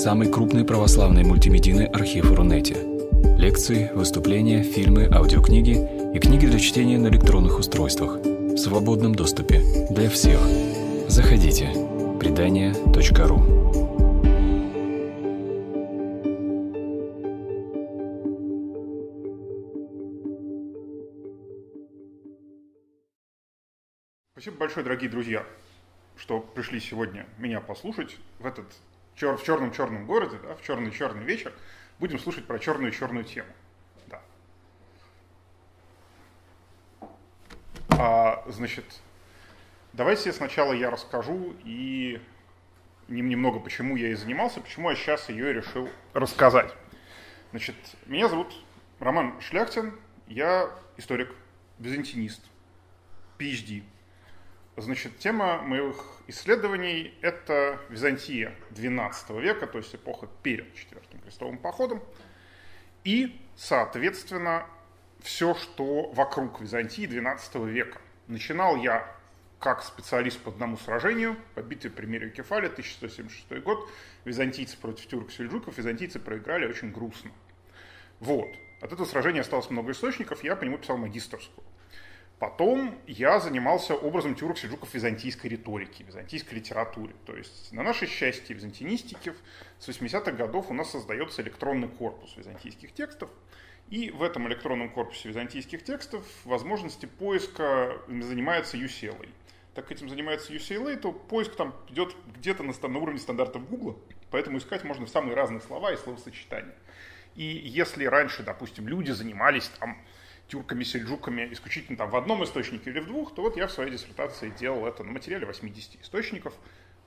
самый крупный православный мультимедийный архив Рунете. Лекции, выступления, фильмы, аудиокниги и книги для чтения на электронных устройствах в свободном доступе для всех. Заходите. Предания.ру Спасибо большое, дорогие друзья, что пришли сегодня меня послушать в этот чер- в черном-черном городе, да, в черный-черный вечер. Будем слушать про черную-черную тему. Да. А, значит, давайте сначала я расскажу и немного, почему я и занимался, почему я сейчас ее решил рассказать. Значит, меня зовут Роман Шляхтин, я историк, византинист, PhD. Значит, тема моих исследований – это Византия XII века, то есть эпоха перед Четвертым крестовым походом, и, соответственно, все, что вокруг Византии XII века. Начинал я как специалист по одному сражению, по битве при Мерию Кефале, 1176 год, византийцы против тюрк-сельджуков, византийцы проиграли очень грустно. Вот. От этого сражения осталось много источников, я по нему писал магистрскую. Потом я занимался образом тюрок-сельджуков византийской риторики, византийской литературе. То есть на наше счастье византинистики с 80-х годов у нас создается электронный корпус византийских текстов. И в этом электронном корпусе византийских текстов возможности поиска занимается UCLA. Так как этим занимается UCLA, то поиск там идет где-то на, на уровне стандартов Google, поэтому искать можно в самые разные слова и словосочетания. И если раньше, допустим, люди занимались там тюрками, сельджуками исключительно там в одном источнике или в двух, то вот я в своей диссертации делал это на материале 80 источников,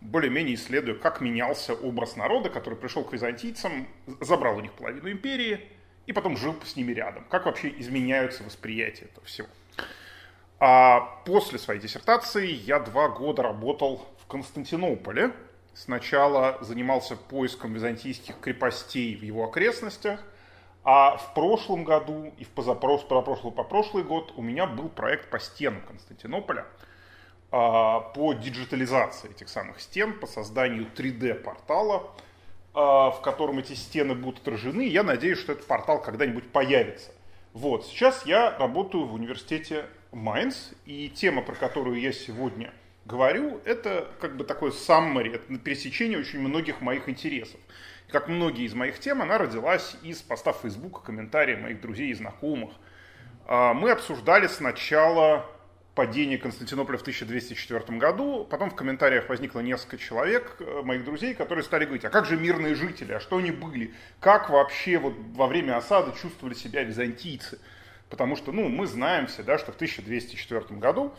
более-менее исследуя, как менялся образ народа, который пришел к византийцам, забрал у них половину империи и потом жил с ними рядом. Как вообще изменяются восприятия этого всего. А после своей диссертации я два года работал в Константинополе. Сначала занимался поиском византийских крепостей в его окрестностях, а в прошлом году и в позапрошлый, по прошлый год у меня был проект по стенам Константинополя, а, по диджитализации этих самых стен, по созданию 3D-портала, а, в котором эти стены будут отражены. Я надеюсь, что этот портал когда-нибудь появится. Вот, сейчас я работаю в университете Майнц, и тема, про которую я сегодня говорю, это как бы такое summary, это пересечение очень многих моих интересов как многие из моих тем, она родилась из поста в Facebook, комментариев моих друзей и знакомых. А, мы обсуждали сначала падение Константинополя в 1204 году, потом в комментариях возникло несколько человек, э, моих друзей, которые стали говорить, а как же мирные жители, а что они были, как вообще вот во время осады чувствовали себя византийцы. Потому что, ну, мы знаем все, да, что в 1204 году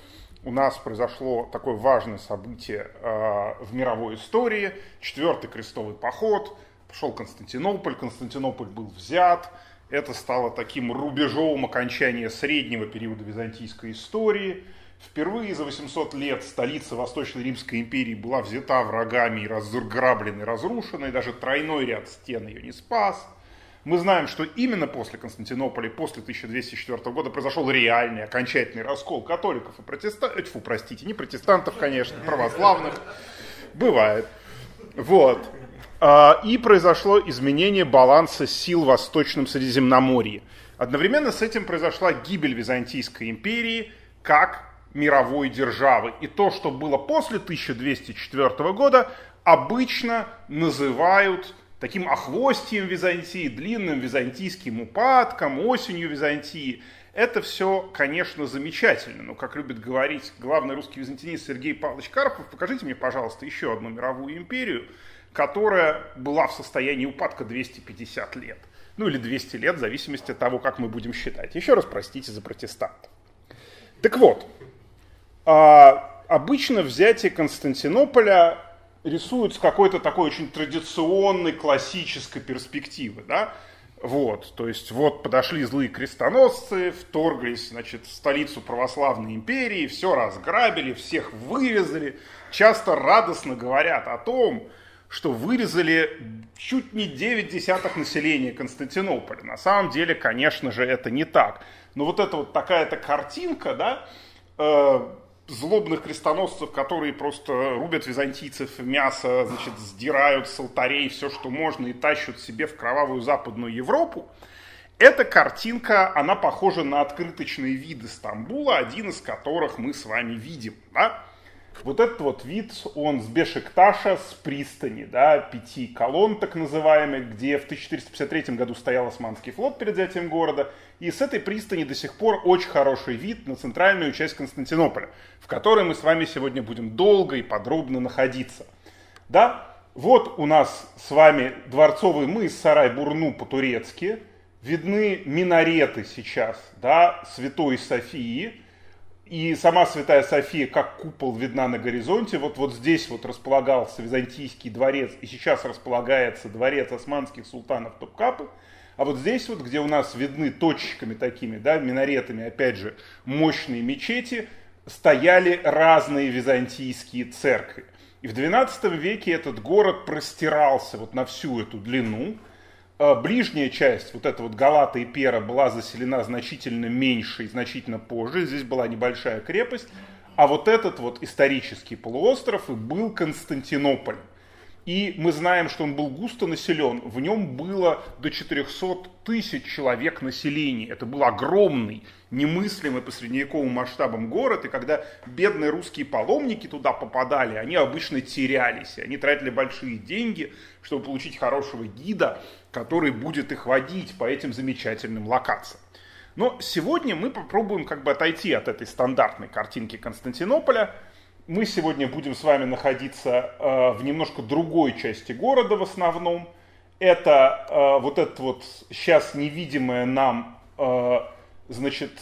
у нас произошло такое важное событие э, в мировой истории, четвертый крестовый поход, Пошел Константинополь, Константинополь был взят. Это стало таким рубежом окончания среднего периода византийской истории. Впервые за 800 лет столица Восточной Римской империи была взята врагами и разграблена и разрушена, и даже тройной ряд стен ее не спас. Мы знаем, что именно после Константинополя, после 1204 года произошел реальный, окончательный раскол католиков и протестантов, фу, простите, не протестантов, конечно, православных, бывает. Вот. А, и произошло изменение баланса сил в Восточном Средиземноморье. Одновременно с этим произошла гибель Византийской империи как мировой державы. И то, что было после 1204 года, обычно называют таким охвостием Византии, длинным византийским упадком, осенью Византии. Это все, конечно, замечательно, но, как любит говорить главный русский византинист Сергей Павлович Карпов, покажите мне, пожалуйста, еще одну мировую империю, которая была в состоянии упадка 250 лет. Ну или 200 лет, в зависимости от того, как мы будем считать. Еще раз простите за протестантов. Так вот, а, обычно взятие Константинополя рисуют с какой-то такой очень традиционной, классической перспективы. Да? Вот, то есть вот подошли злые крестоносцы, вторглись, значит, в столицу православной империи, все разграбили, всех вывезли. Часто радостно говорят о том, что вырезали чуть не 9 десятых населения Константинополя. На самом деле, конечно же, это не так. Но вот эта вот такая-то картинка, да, э, злобных крестоносцев, которые просто рубят византийцев в мясо, значит, сдирают с алтарей все, что можно, и тащат себе в кровавую западную Европу, эта картинка, она похожа на открыточный вид Стамбула, один из которых мы с вами видим. Да? Вот этот вот вид, он с Бешикташа, с пристани, да, пяти колонн так называемых, где в 1453 году стоял Османский флот перед взятием города, и с этой пристани до сих пор очень хороший вид на центральную часть Константинополя, в которой мы с вами сегодня будем долго и подробно находиться. Да, вот у нас с вами дворцовый мыс Сарай-Бурну по-турецки, видны минареты сейчас, да, Святой Софии, и сама Святая София как купол видна на горизонте. Вот, вот здесь вот располагался Византийский дворец, и сейчас располагается дворец османских султанов Топкапы. А вот здесь вот, где у нас видны точечками такими, да, минаретами, опять же, мощные мечети, стояли разные византийские церкви. И в XII веке этот город простирался вот на всю эту длину. А ближняя часть, вот эта вот Галата и Пера, была заселена значительно меньше и значительно позже. Здесь была небольшая крепость. А вот этот вот исторический полуостров и был Константинополь. И мы знаем, что он был густо населен. В нем было до 400 тысяч человек населения. Это был огромный, немыслимый по средневековым масштабам город. И когда бедные русские паломники туда попадали, они обычно терялись. Они тратили большие деньги, чтобы получить хорошего гида, который будет их водить по этим замечательным локациям. Но сегодня мы попробуем как бы отойти от этой стандартной картинки Константинополя – мы сегодня будем с вами находиться э, в немножко другой части города в основном. Это э, вот это вот сейчас невидимая нам, э, значит,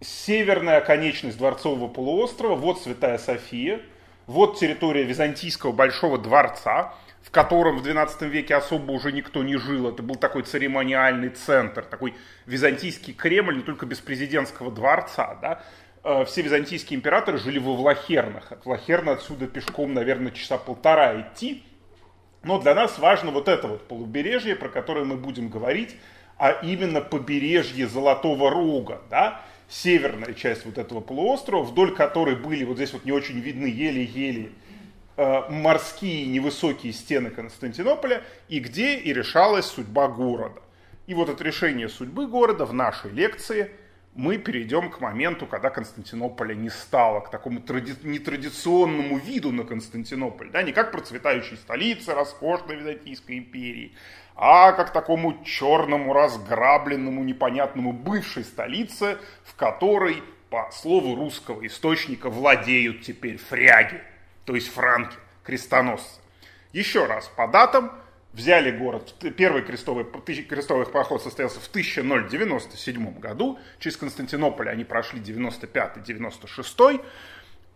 северная оконечность Дворцового полуострова. Вот Святая София. Вот территория Византийского Большого Дворца, в котором в XII веке особо уже никто не жил. Это был такой церемониальный центр, такой византийский Кремль, не только без президентского дворца. Да? Э, все византийские императоры жили во Влахернах. От Влахерна отсюда пешком, наверное, часа полтора идти. Но для нас важно вот это вот полубережье, про которое мы будем говорить, а именно побережье Золотого Рога, да, северная часть вот этого полуострова, вдоль которой были, вот здесь вот не очень видны еле-еле э, морские невысокие стены Константинополя, и где и решалась судьба города. И вот от решения судьбы города в нашей лекции – мы перейдем к моменту, когда Константинополя не стало, к такому тради... нетрадиционному виду на Константинополь, да, не как процветающей столице роскошной Византийской империи, а как такому черному, разграбленному, непонятному бывшей столице, в которой, по слову русского источника, владеют теперь фряги, то есть франки, крестоносцы. Еще раз, по датам, взяли город. Первый крестовый, крестовый поход состоялся в 1097 году. Через Константинополь они прошли 95-96.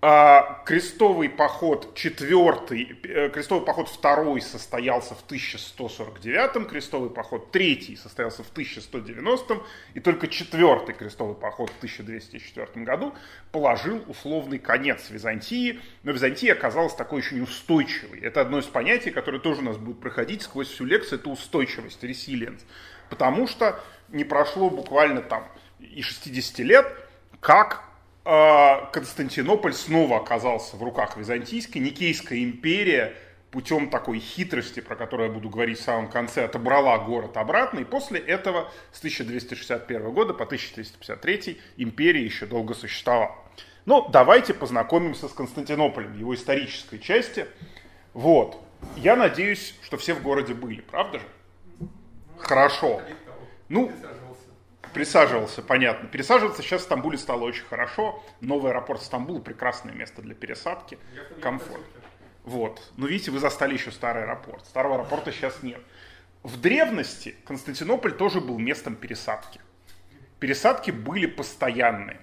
А, крестовый поход четвертый, э, крестовый поход второй состоялся в 1149, крестовый поход третий состоялся в 1190, и только четвертый крестовый поход в 1204 году положил условный конец Византии, но Византия оказалась такой очень устойчивой. Это одно из понятий, которое тоже у нас будет проходить сквозь всю лекцию, это устойчивость, resilience, потому что не прошло буквально там и 60 лет, как Константинополь снова оказался в руках византийской, Никейская империя путем такой хитрости, про которую я буду говорить в самом конце, отобрала город обратно, и после этого с 1261 года по 1353 империя еще долго существовала. Ну, давайте познакомимся с Константинополем, его исторической части. Вот. Я надеюсь, что все в городе были, правда же? Хорошо. Ну, Присаживался, понятно. Пересаживаться сейчас в Стамбуле стало очень хорошо. Новый аэропорт Стамбула прекрасное место для пересадки. Комфорт. Вот. Но видите, вы застали еще старый аэропорт. Старого аэропорта сейчас нет. В древности Константинополь тоже был местом пересадки. Пересадки были постоянные.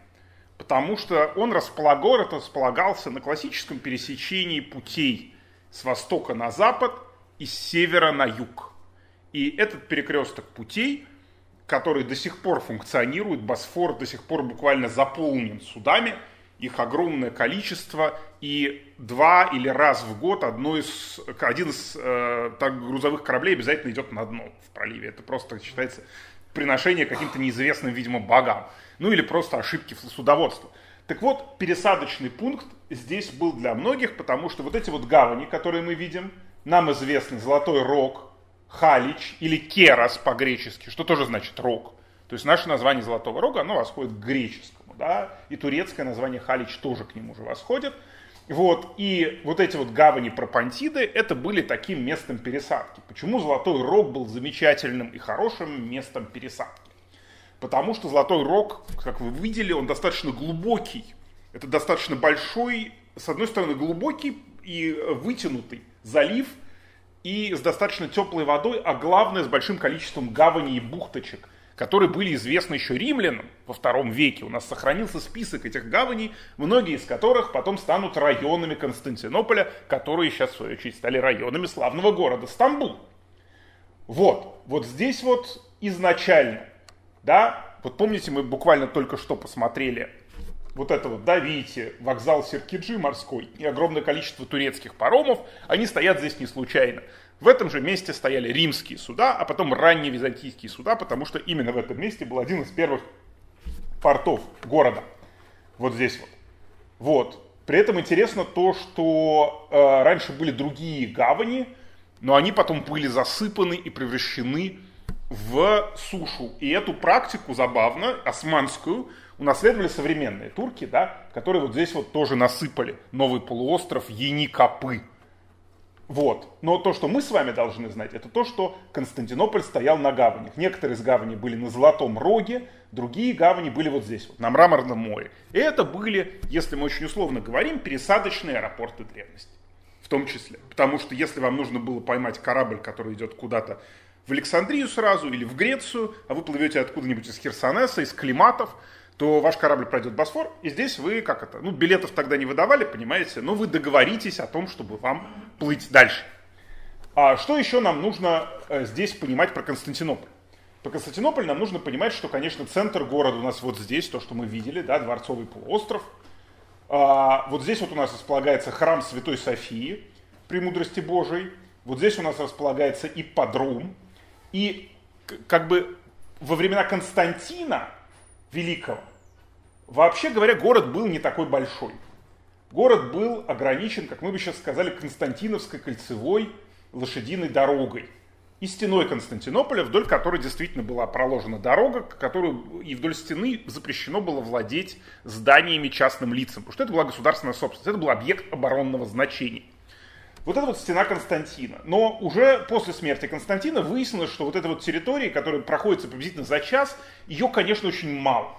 Потому что он располагал, располагался на классическом пересечении путей с востока на запад и с севера на юг. И этот перекресток путей – который до сих пор функционирует, Босфор до сих пор буквально заполнен судами, их огромное количество, и два или раз в год одно из, один из э, так, грузовых кораблей обязательно идет на дно в проливе. Это просто считается приношение каким-то неизвестным, видимо, богам. Ну или просто ошибки судоводства. Так вот, пересадочный пункт здесь был для многих, потому что вот эти вот гавани, которые мы видим, нам известны Золотой Рог, Халич или Керас по-гречески, что тоже значит рог. То есть наше название Золотого Рога, оно восходит к греческому, да, и турецкое название Халич тоже к нему же восходит. Вот, и вот эти вот гавани Пропантиды, это были таким местом пересадки. Почему Золотой Рог был замечательным и хорошим местом пересадки? Потому что Золотой Рог, как вы видели, он достаточно глубокий. Это достаточно большой, с одной стороны, глубокий и вытянутый залив, и с достаточно теплой водой, а главное, с большим количеством гаваней и бухточек которые были известны еще римлянам во втором веке. У нас сохранился список этих гаваней, многие из которых потом станут районами Константинополя, которые сейчас, в свою очередь, стали районами славного города Стамбул. Вот, вот здесь вот изначально, да, вот помните, мы буквально только что посмотрели вот это вот, да, видите, вокзал Серкиджи морской и огромное количество турецких паромов, они стоят здесь не случайно. В этом же месте стояли римские суда, а потом ранние византийские суда, потому что именно в этом месте был один из первых портов города. Вот здесь вот. Вот. При этом интересно то, что э, раньше были другие гавани, но они потом были засыпаны и превращены в сушу. И эту практику забавно, османскую, унаследовали современные турки, да, которые вот здесь вот тоже насыпали новый полуостров Еникапы. Вот. Но то, что мы с вами должны знать, это то, что Константинополь стоял на гаванях. Некоторые из гаваней были на Золотом Роге, другие гавани были вот здесь, вот, на Мраморном море. И это были, если мы очень условно говорим, пересадочные аэропорты древности. В том числе. Потому что если вам нужно было поймать корабль, который идет куда-то в Александрию сразу или в Грецию, а вы плывете откуда-нибудь из Херсонеса, из Климатов, то ваш корабль пройдет Босфор, и здесь вы, как это, ну, билетов тогда не выдавали, понимаете, но вы договоритесь о том, чтобы вам плыть дальше. А что еще нам нужно э, здесь понимать про Константинополь? Про Константинополь нам нужно понимать, что, конечно, центр города у нас вот здесь, то, что мы видели, да, Дворцовый полуостров. А, вот здесь вот у нас располагается храм Святой Софии, премудрости Божией. Вот здесь у нас располагается ипподром. И как бы во времена Константина Великого. Вообще говоря, город был не такой большой. Город был ограничен, как мы бы сейчас сказали, Константиновской кольцевой лошадиной дорогой и стеной Константинополя, вдоль которой действительно была проложена дорога, которую и вдоль стены запрещено было владеть зданиями частным лицам, потому что это была государственная собственность, это был объект оборонного значения. Вот это вот стена Константина. Но уже после смерти Константина выяснилось, что вот эта вот территория, которая проходится приблизительно за час, ее, конечно, очень мало.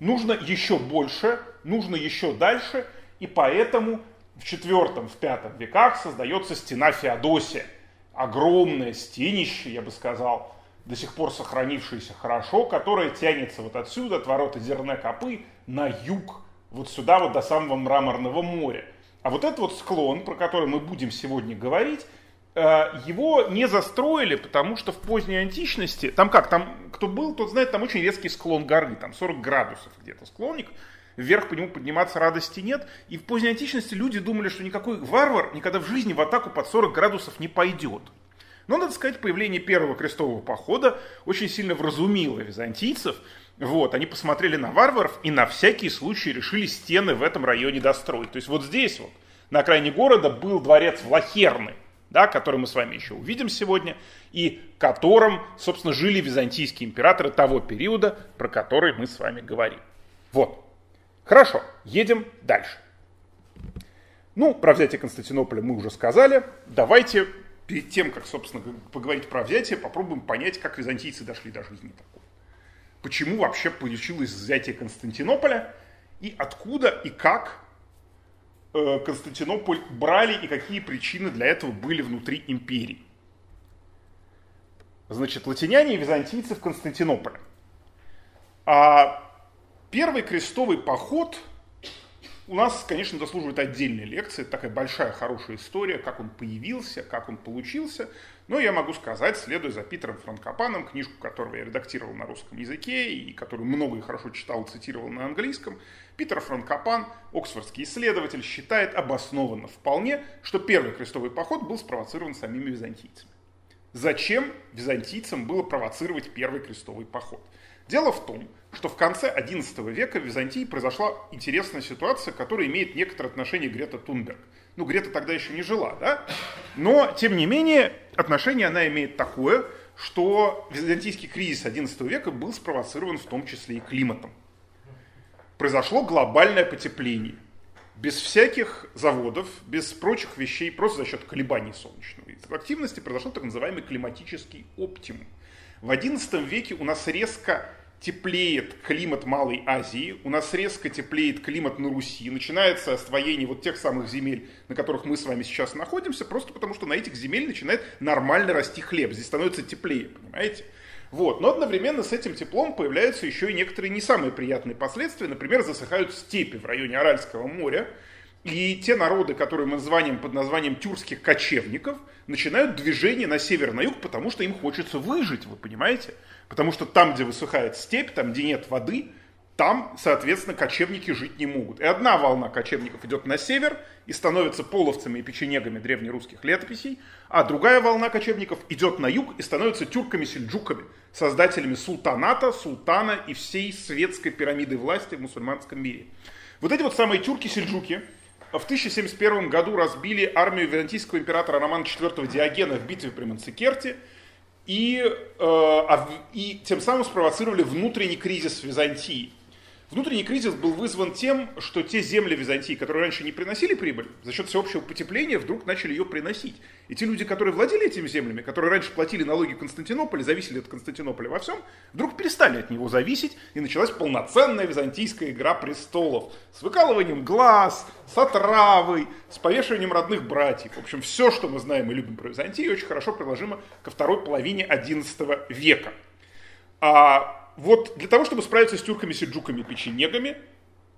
Нужно еще больше, нужно еще дальше, и поэтому в IV, в V веках создается стена Феодосия. Огромное стенище, я бы сказал, до сих пор сохранившееся хорошо, которое тянется вот отсюда, от ворота Зерне-Копы, на юг, вот сюда вот до самого Мраморного моря. А вот этот вот склон, про который мы будем сегодня говорить, э, его не застроили, потому что в поздней античности, там как, там кто был, тот знает, там очень резкий склон горы, там 40 градусов где-то склонник, вверх по нему подниматься радости нет. И в поздней античности люди думали, что никакой варвар никогда в жизни в атаку под 40 градусов не пойдет. Но, надо сказать, появление первого крестового похода очень сильно вразумило византийцев, вот, они посмотрели на варваров и на всякий случай решили стены в этом районе достроить. То есть вот здесь вот, на окраине города, был дворец Влахерны, да, который мы с вами еще увидим сегодня, и которым, собственно, жили византийские императоры того периода, про который мы с вами говорим. Вот. Хорошо, едем дальше. Ну, про взятие Константинополя мы уже сказали. Давайте перед тем, как, собственно, поговорить про взятие, попробуем понять, как византийцы дошли до жизни такой почему вообще получилось взятие Константинополя, и откуда и как э, Константинополь брали, и какие причины для этого были внутри империи. Значит, латиняне и византийцы в Константинополе. А первый крестовый поход у нас, конечно, заслуживает отдельной лекции. Такая большая, хорошая история, как он появился, как он получился. Но я могу сказать, следуя за Питером Франкопаном, книжку которого я редактировал на русском языке и которую много и хорошо читал, цитировал на английском, Питер Франкопан, оксфордский исследователь, считает обоснованно вполне, что первый крестовый поход был спровоцирован самими византийцами. Зачем византийцам было провоцировать первый крестовый поход? Дело в том, что в конце XI века в Византии произошла интересная ситуация, которая имеет некоторое отношение к Грета Тунберг. Ну, Грета тогда еще не жила, да? Но, тем не менее, отношение она имеет такое, что византийский кризис XI века был спровоцирован в том числе и климатом. Произошло глобальное потепление. Без всяких заводов, без прочих вещей, просто за счет колебаний солнечной активности произошел так называемый климатический оптимум. В XI веке у нас резко теплеет климат Малой Азии, у нас резко теплеет климат на Руси, начинается освоение вот тех самых земель, на которых мы с вами сейчас находимся, просто потому что на этих земель начинает нормально расти хлеб, здесь становится теплее, понимаете? Вот. Но одновременно с этим теплом появляются еще и некоторые не самые приятные последствия. Например, засыхают степи в районе Аральского моря, и те народы, которые мы называем под названием тюркских кочевников, начинают движение на север, на юг, потому что им хочется выжить, вы понимаете? Потому что там, где высыхает степь, там, где нет воды, там, соответственно, кочевники жить не могут. И одна волна кочевников идет на север и становится половцами и печенегами древнерусских летописей, а другая волна кочевников идет на юг и становится тюрками-сельджуками, создателями султаната, султана и всей светской пирамиды власти в мусульманском мире. Вот эти вот самые тюрки-сельджуки – в 1071 году разбили армию византийского императора Романа IV Диогена в битве при Манцикерте и, э, и тем самым спровоцировали внутренний кризис Византии. Внутренний кризис был вызван тем, что те земли Византии, которые раньше не приносили прибыль, за счет всеобщего потепления вдруг начали ее приносить. И те люди, которые владели этими землями, которые раньше платили налоги в Константинополе, зависели от Константинополя во всем, вдруг перестали от него зависеть, и началась полноценная византийская игра престолов с выкалыванием глаз, с отравой, с повешиванием родных братьев. В общем, все, что мы знаем и любим про Византию, очень хорошо приложимо ко второй половине XI века. А вот для того, чтобы справиться с тюрками, сельджуками, печенегами,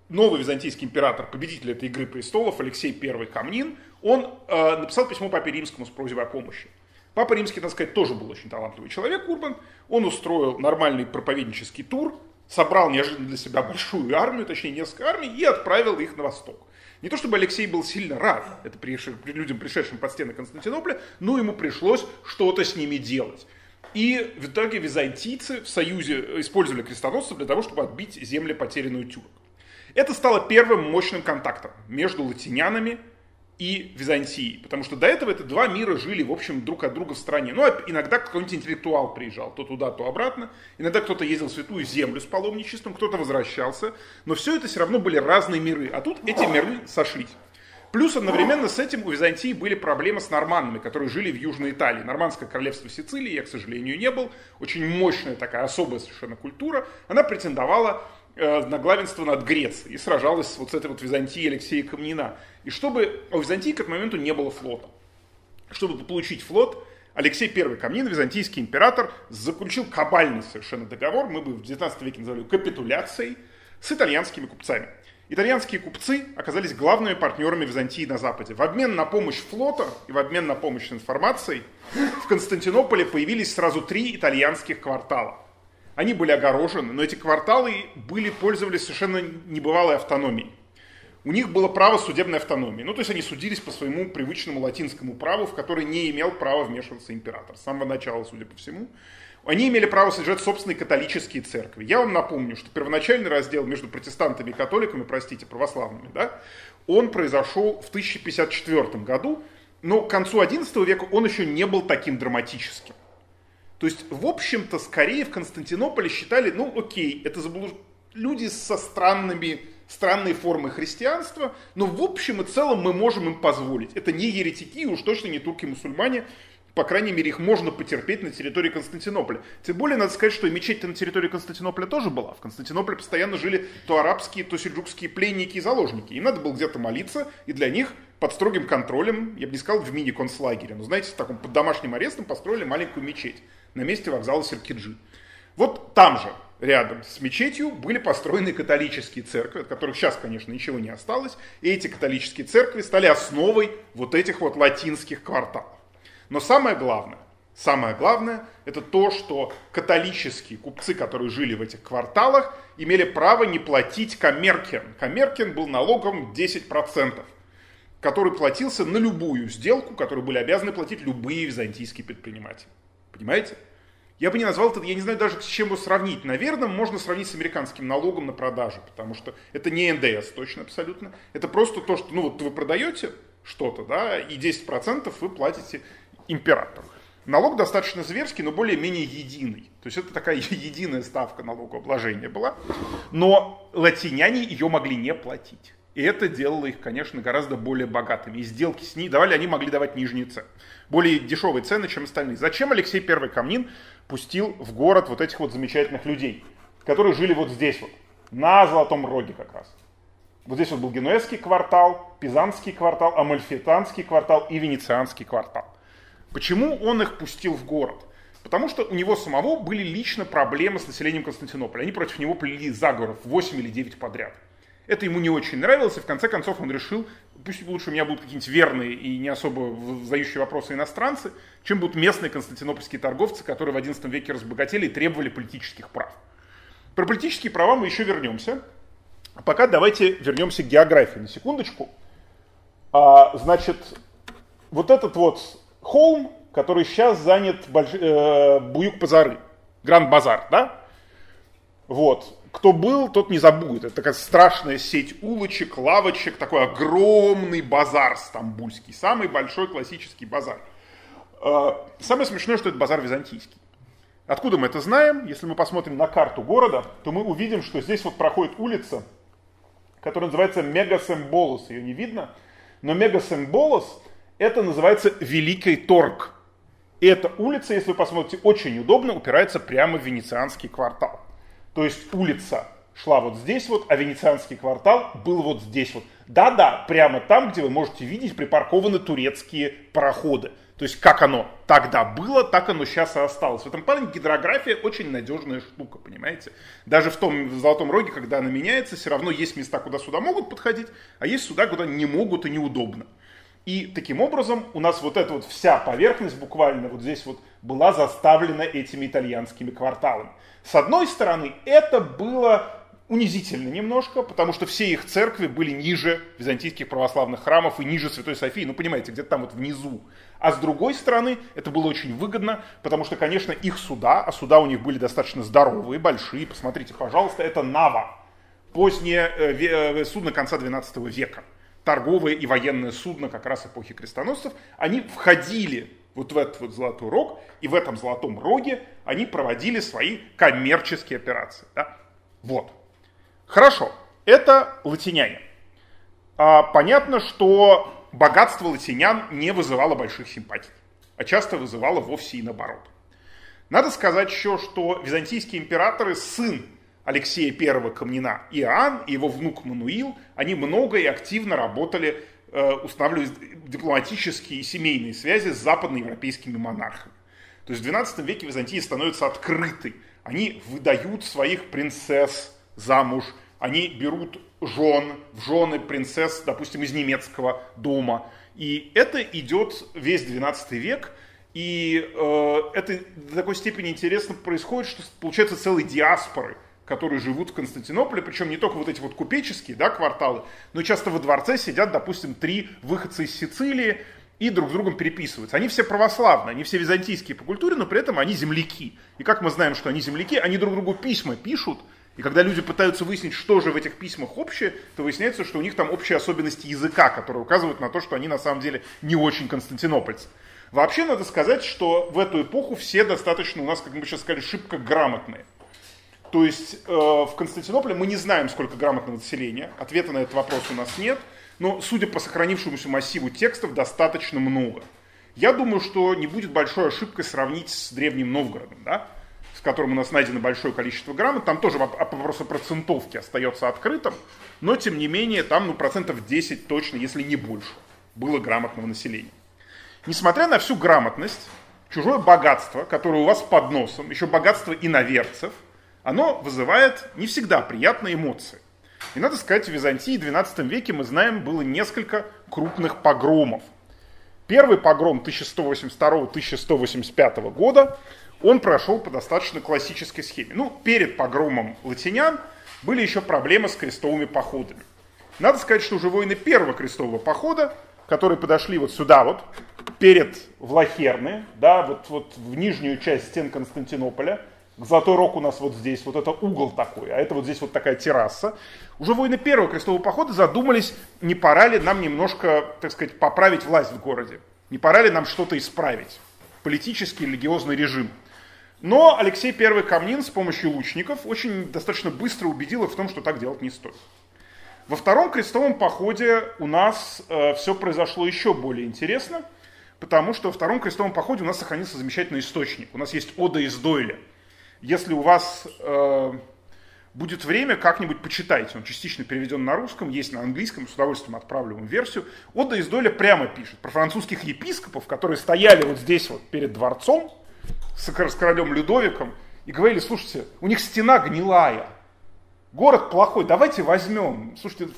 новый византийский император, победитель этой игры престолов, Алексей I Камнин, он э, написал письмо папе римскому с просьбой о помощи. Папа римский, так сказать, тоже был очень талантливый человек, Урбан. Он устроил нормальный проповеднический тур, собрал неожиданно для себя большую армию, точнее несколько армий, и отправил их на восток. Не то чтобы Алексей был сильно рад это людям, пришедшим под стены Константинополя, но ему пришлось что-то с ними делать. И в итоге византийцы в союзе использовали крестоносцев для того, чтобы отбить земли, потерянную тюрок. Это стало первым мощным контактом между латинянами и Византией, потому что до этого это два мира жили, в общем, друг от друга в стране. Ну, а иногда какой-нибудь интеллектуал приезжал, то туда, то обратно. Иногда кто-то ездил в Святую Землю с паломничеством, кто-то возвращался. Но все это все равно были разные миры. А тут эти миры сошлись. Плюс одновременно с этим у Византии были проблемы с норманнами, которые жили в Южной Италии. Нормандское королевство Сицилии я, к сожалению, не был. Очень мощная такая особая совершенно культура. Она претендовала э, на главенство над Грецией и сражалась вот с этой вот Византией Алексея Камнина. И чтобы... У Византии к этому моменту не было флота. Чтобы получить флот, Алексей I Камнин, византийский император, заключил кабальный совершенно договор, мы бы в 19 веке называли капитуляцией, с итальянскими купцами. Итальянские купцы оказались главными партнерами Византии на Западе. В обмен на помощь флота и в обмен на помощь информацией в Константинополе появились сразу три итальянских квартала. Они были огорожены, но эти кварталы были, пользовались совершенно небывалой автономией. У них было право судебной автономии. Ну, то есть они судились по своему привычному латинскому праву, в который не имел права вмешиваться император. С самого начала, судя по всему. Они имели право содержать собственные католические церкви. Я вам напомню, что первоначальный раздел между протестантами и католиками, простите, православными, да, он произошел в 1054 году, но к концу XI века он еще не был таким драматическим. То есть, в общем-то, скорее в Константинополе считали, ну окей, это заблуж... люди со странными, странной формой христианства, но в общем и целом мы можем им позволить. Это не еретики, уж точно не турки-мусульмане, по крайней мере, их можно потерпеть на территории Константинополя. Тем более, надо сказать, что и мечеть на территории Константинополя тоже была. В Константинополе постоянно жили то арабские, то сельджукские пленники и заложники. Им надо было где-то молиться, и для них под строгим контролем, я бы не сказал в мини-концлагере, но, знаете, в таком под домашним арестом построили маленькую мечеть на месте вокзала Серкиджи. Вот там же, рядом с мечетью, были построены католические церкви, от которых сейчас, конечно, ничего не осталось. И эти католические церкви стали основой вот этих вот латинских кварталов. Но самое главное, самое главное, это то, что католические купцы, которые жили в этих кварталах, имели право не платить коммеркен. Коммеркен был налогом 10%, который платился на любую сделку, которую были обязаны платить любые византийские предприниматели. Понимаете? Я бы не назвал это, я не знаю даже с чем его сравнить. Наверное, можно сравнить с американским налогом на продажу, потому что это не НДС точно абсолютно. Это просто то, что ну, вот вы продаете что-то, да, и 10% вы платите императору. Налог достаточно зверский, но более-менее единый. То есть это такая единая ставка налогообложения была. Но латиняне ее могли не платить. И это делало их, конечно, гораздо более богатыми. И сделки с ней давали, они могли давать нижние цены. Более дешевые цены, чем остальные. Зачем Алексей I Камнин пустил в город вот этих вот замечательных людей, которые жили вот здесь вот, на Золотом Роге как раз. Вот здесь вот был Генуэзский квартал, Пизанский квартал, Амальфитанский квартал и Венецианский квартал. Почему он их пустил в город? Потому что у него самого были лично проблемы с населением Константинополя. Они против него плели заговоров 8 или 9 подряд. Это ему не очень нравилось, и в конце концов он решил, пусть лучше у меня будут какие-нибудь верные и не особо задающие вопросы иностранцы, чем будут местные константинопольские торговцы, которые в XI веке разбогатели и требовали политических прав. Про политические права мы еще вернемся. А пока давайте вернемся к географии на секундочку. А, значит, вот этот вот холм, который сейчас занят больш... э, Буюк-Базары, Гранд-Базар, да? Вот. Кто был, тот не забудет. Это такая страшная сеть улочек, лавочек, такой огромный базар стамбульский, самый большой классический базар. Э, самое смешное, что это базар византийский. Откуда мы это знаем? Если мы посмотрим на карту города, то мы увидим, что здесь вот проходит улица, которая называется Мегасемболос. Ее не видно, но Мегасемболос это называется Великий Торг. И эта улица, если вы посмотрите, очень удобно упирается прямо в венецианский квартал. То есть улица шла вот здесь вот, а венецианский квартал был вот здесь вот. Да-да, прямо там, где вы можете видеть припаркованы турецкие пароходы. То есть как оно тогда было, так оно сейчас и осталось. В этом плане гидрография очень надежная штука, понимаете? Даже в том в Золотом Роге, когда она меняется, все равно есть места, куда сюда могут подходить, а есть сюда, куда не могут и неудобно. И таким образом у нас вот эта вот вся поверхность буквально вот здесь вот была заставлена этими итальянскими кварталами. С одной стороны, это было унизительно немножко, потому что все их церкви были ниже византийских православных храмов и ниже Святой Софии, ну понимаете, где-то там вот внизу. А с другой стороны, это было очень выгодно, потому что, конечно, их суда, а суда у них были достаточно здоровые, большие, посмотрите, пожалуйста, это Нава, позднее э, э, судно конца 12 века торговое и военное судно как раз эпохи крестоносцев, они входили вот в этот вот золотой рог, и в этом золотом роге они проводили свои коммерческие операции. Да? Вот. Хорошо, это латиняне. А, понятно, что богатство латинян не вызывало больших симпатий, а часто вызывало вовсе и наоборот. Надо сказать еще, что византийские императоры, сын Алексея I Камнина Иоанн и его внук Мануил, они много и активно работали, э, устанавливая дипломатические и семейные связи с западноевропейскими монархами. То есть в XII веке Византия становится открытой. Они выдают своих принцесс замуж, они берут жен, в жены принцесс, допустим, из немецкого дома. И это идет весь XII век, и э, это до такой степени интересно происходит, что получается целые диаспоры – которые живут в Константинополе, причем не только вот эти вот купеческие да, кварталы, но часто во дворце сидят, допустим, три выходца из Сицилии и друг с другом переписываются. Они все православные, они все византийские по культуре, но при этом они земляки. И как мы знаем, что они земляки, они друг другу письма пишут, и когда люди пытаются выяснить, что же в этих письмах общее, то выясняется, что у них там общие особенности языка, которые указывают на то, что они на самом деле не очень константинопольцы. Вообще надо сказать, что в эту эпоху все достаточно у нас, как мы сейчас сказали, шибко грамотные. То есть э, в Константинополе мы не знаем, сколько грамотного населения. Ответа на этот вопрос у нас нет. Но судя по сохранившемуся массиву текстов, достаточно много. Я думаю, что не будет большой ошибкой сравнить с Древним Новгородом, да? с которым у нас найдено большое количество грамот. Там тоже вопрос о процентовке остается открытым, но тем не менее там ну, процентов 10 точно, если не больше, было грамотного населения. Несмотря на всю грамотность, чужое богатство, которое у вас под носом, еще богатство иноверцев – оно вызывает не всегда приятные эмоции. И надо сказать, в Византии в XII веке, мы знаем, было несколько крупных погромов. Первый погром 1182-1185 года, он прошел по достаточно классической схеме. Ну, перед погромом латинян были еще проблемы с крестовыми походами. Надо сказать, что уже воины первого крестового похода которые подошли вот сюда вот, перед Влахерны, да, вот, вот в нижнюю часть стен Константинополя, Золотой рог у нас вот здесь, вот это угол такой, а это вот здесь вот такая терраса. Уже воины первого крестового похода задумались, не пора ли нам немножко, так сказать, поправить власть в городе. Не пора ли нам что-то исправить? Политический религиозный режим. Но Алексей I Камнин с помощью лучников очень достаточно быстро убедил их в том, что так делать не стоит. Во втором крестовом походе у нас э, все произошло еще более интересно, потому что во втором крестовом походе у нас сохранился замечательный источник. У нас есть Ода из Дойля – если у вас э, будет время, как-нибудь почитайте. Он частично переведен на русском, есть на английском, с удовольствием отправлю вам версию. Отда из Доля прямо пишет про французских епископов, которые стояли вот здесь вот перед дворцом с, с королем Людовиком и говорили, слушайте, у них стена гнилая, город плохой, давайте возьмем. Слушайте,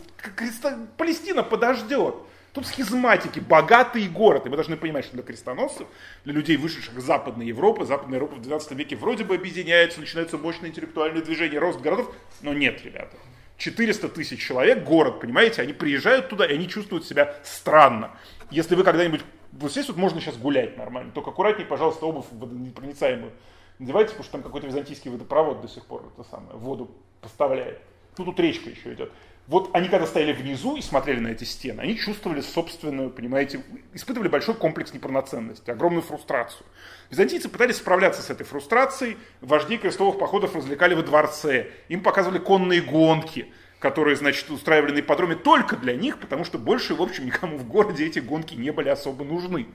Палестина подождет. Тут схизматики, богатый город. И мы должны понимать, что для крестоносцев, для людей, вышедших из Западной Европы, Западная Европа в 12 веке вроде бы объединяется, начинается мощное интеллектуальное движение, рост городов, но нет, ребята. 400 тысяч человек, город, понимаете, они приезжают туда, и они чувствуют себя странно. Если вы когда-нибудь, вот здесь вот можно сейчас гулять нормально, только аккуратнее, пожалуйста, обувь водонепроницаемую надевайте, потому что там какой-то византийский водопровод до сих пор это самое, воду поставляет. Ну, тут речка еще идет. Вот они когда стояли внизу и смотрели на эти стены, они чувствовали собственную, понимаете, испытывали большой комплекс неполноценности, огромную фрустрацию. Византийцы пытались справляться с этой фрустрацией, вожди крестовых походов развлекали во дворце, им показывали конные гонки, которые, значит, устраивали на ипподроме только для них, потому что больше, в общем, никому в городе эти гонки не были особо нужны.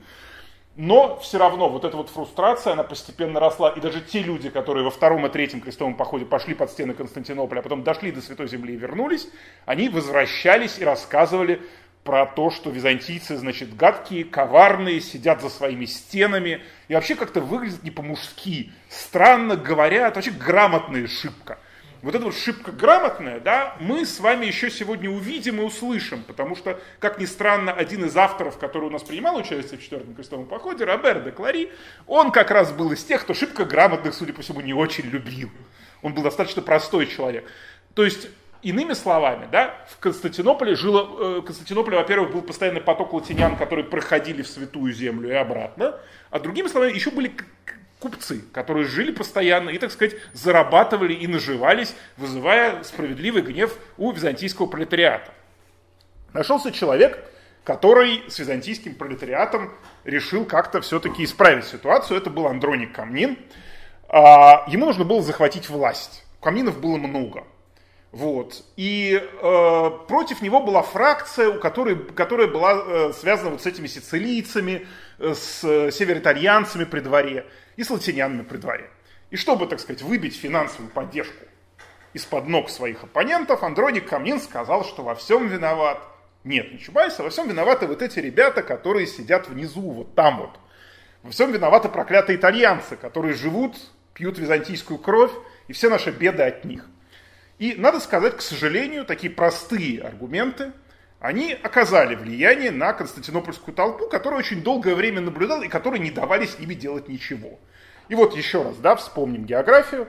Но все равно вот эта вот фрустрация, она постепенно росла. И даже те люди, которые во втором и третьем крестовом походе пошли под стены Константинополя, а потом дошли до Святой Земли и вернулись, они возвращались и рассказывали про то, что византийцы, значит, гадкие, коварные, сидят за своими стенами. И вообще как-то выглядят не по-мужски, странно говорят, вообще грамотная шибка вот эта вот шибко грамотная, да, мы с вами еще сегодня увидим и услышим, потому что, как ни странно, один из авторов, который у нас принимал участие в четвертом крестовом походе, Робер де Клари, он как раз был из тех, кто шибко грамотных, судя по всему, не очень любил. Он был достаточно простой человек. То есть, иными словами, да, в Константинополе жило, э, Константинополе, во-первых, был постоянный поток латинян, которые проходили в Святую Землю и обратно, а другими словами, еще были купцы, которые жили постоянно и, так сказать, зарабатывали и наживались, вызывая справедливый гнев у византийского пролетариата. Нашелся человек, который с византийским пролетариатом решил как-то все-таки исправить ситуацию. Это был Андроник Камнин. А, ему нужно было захватить власть. Камнинов было много. Вот. И э, против него была фракция, у которой, которая была э, связана вот с этими сицилийцами, э, с э, северитальянцами при дворе и с латинянами при дворе. И чтобы, так сказать, выбить финансовую поддержку из-под ног своих оппонентов, Андроник Камнин сказал, что во всем виноват нет, не Чубайс, а во всем виноваты вот эти ребята, которые сидят внизу, вот там вот. Во всем виноваты проклятые итальянцы, которые живут, пьют византийскую кровь, и все наши беды от них. И надо сказать, к сожалению, такие простые аргументы, они оказали влияние на константинопольскую толпу, которая очень долгое время наблюдала и которой не давали с ними делать ничего. И вот еще раз, да, вспомним географию.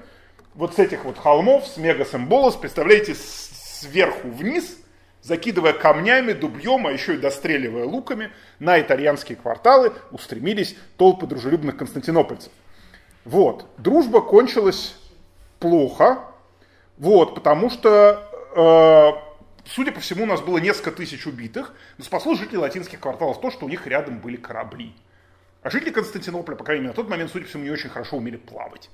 Вот с этих вот холмов, с Мегасемболос, представляете, сверху вниз, закидывая камнями, дубьем, а еще и достреливая луками, на итальянские кварталы устремились толпы дружелюбных константинопольцев. Вот, дружба кончилась плохо, вот, потому что, э, судя по всему, у нас было несколько тысяч убитых, но спасло жителей латинских кварталов то, что у них рядом были корабли. А жители Константинополя, по крайней мере, на тот момент, судя по всему, не очень хорошо умели плавать.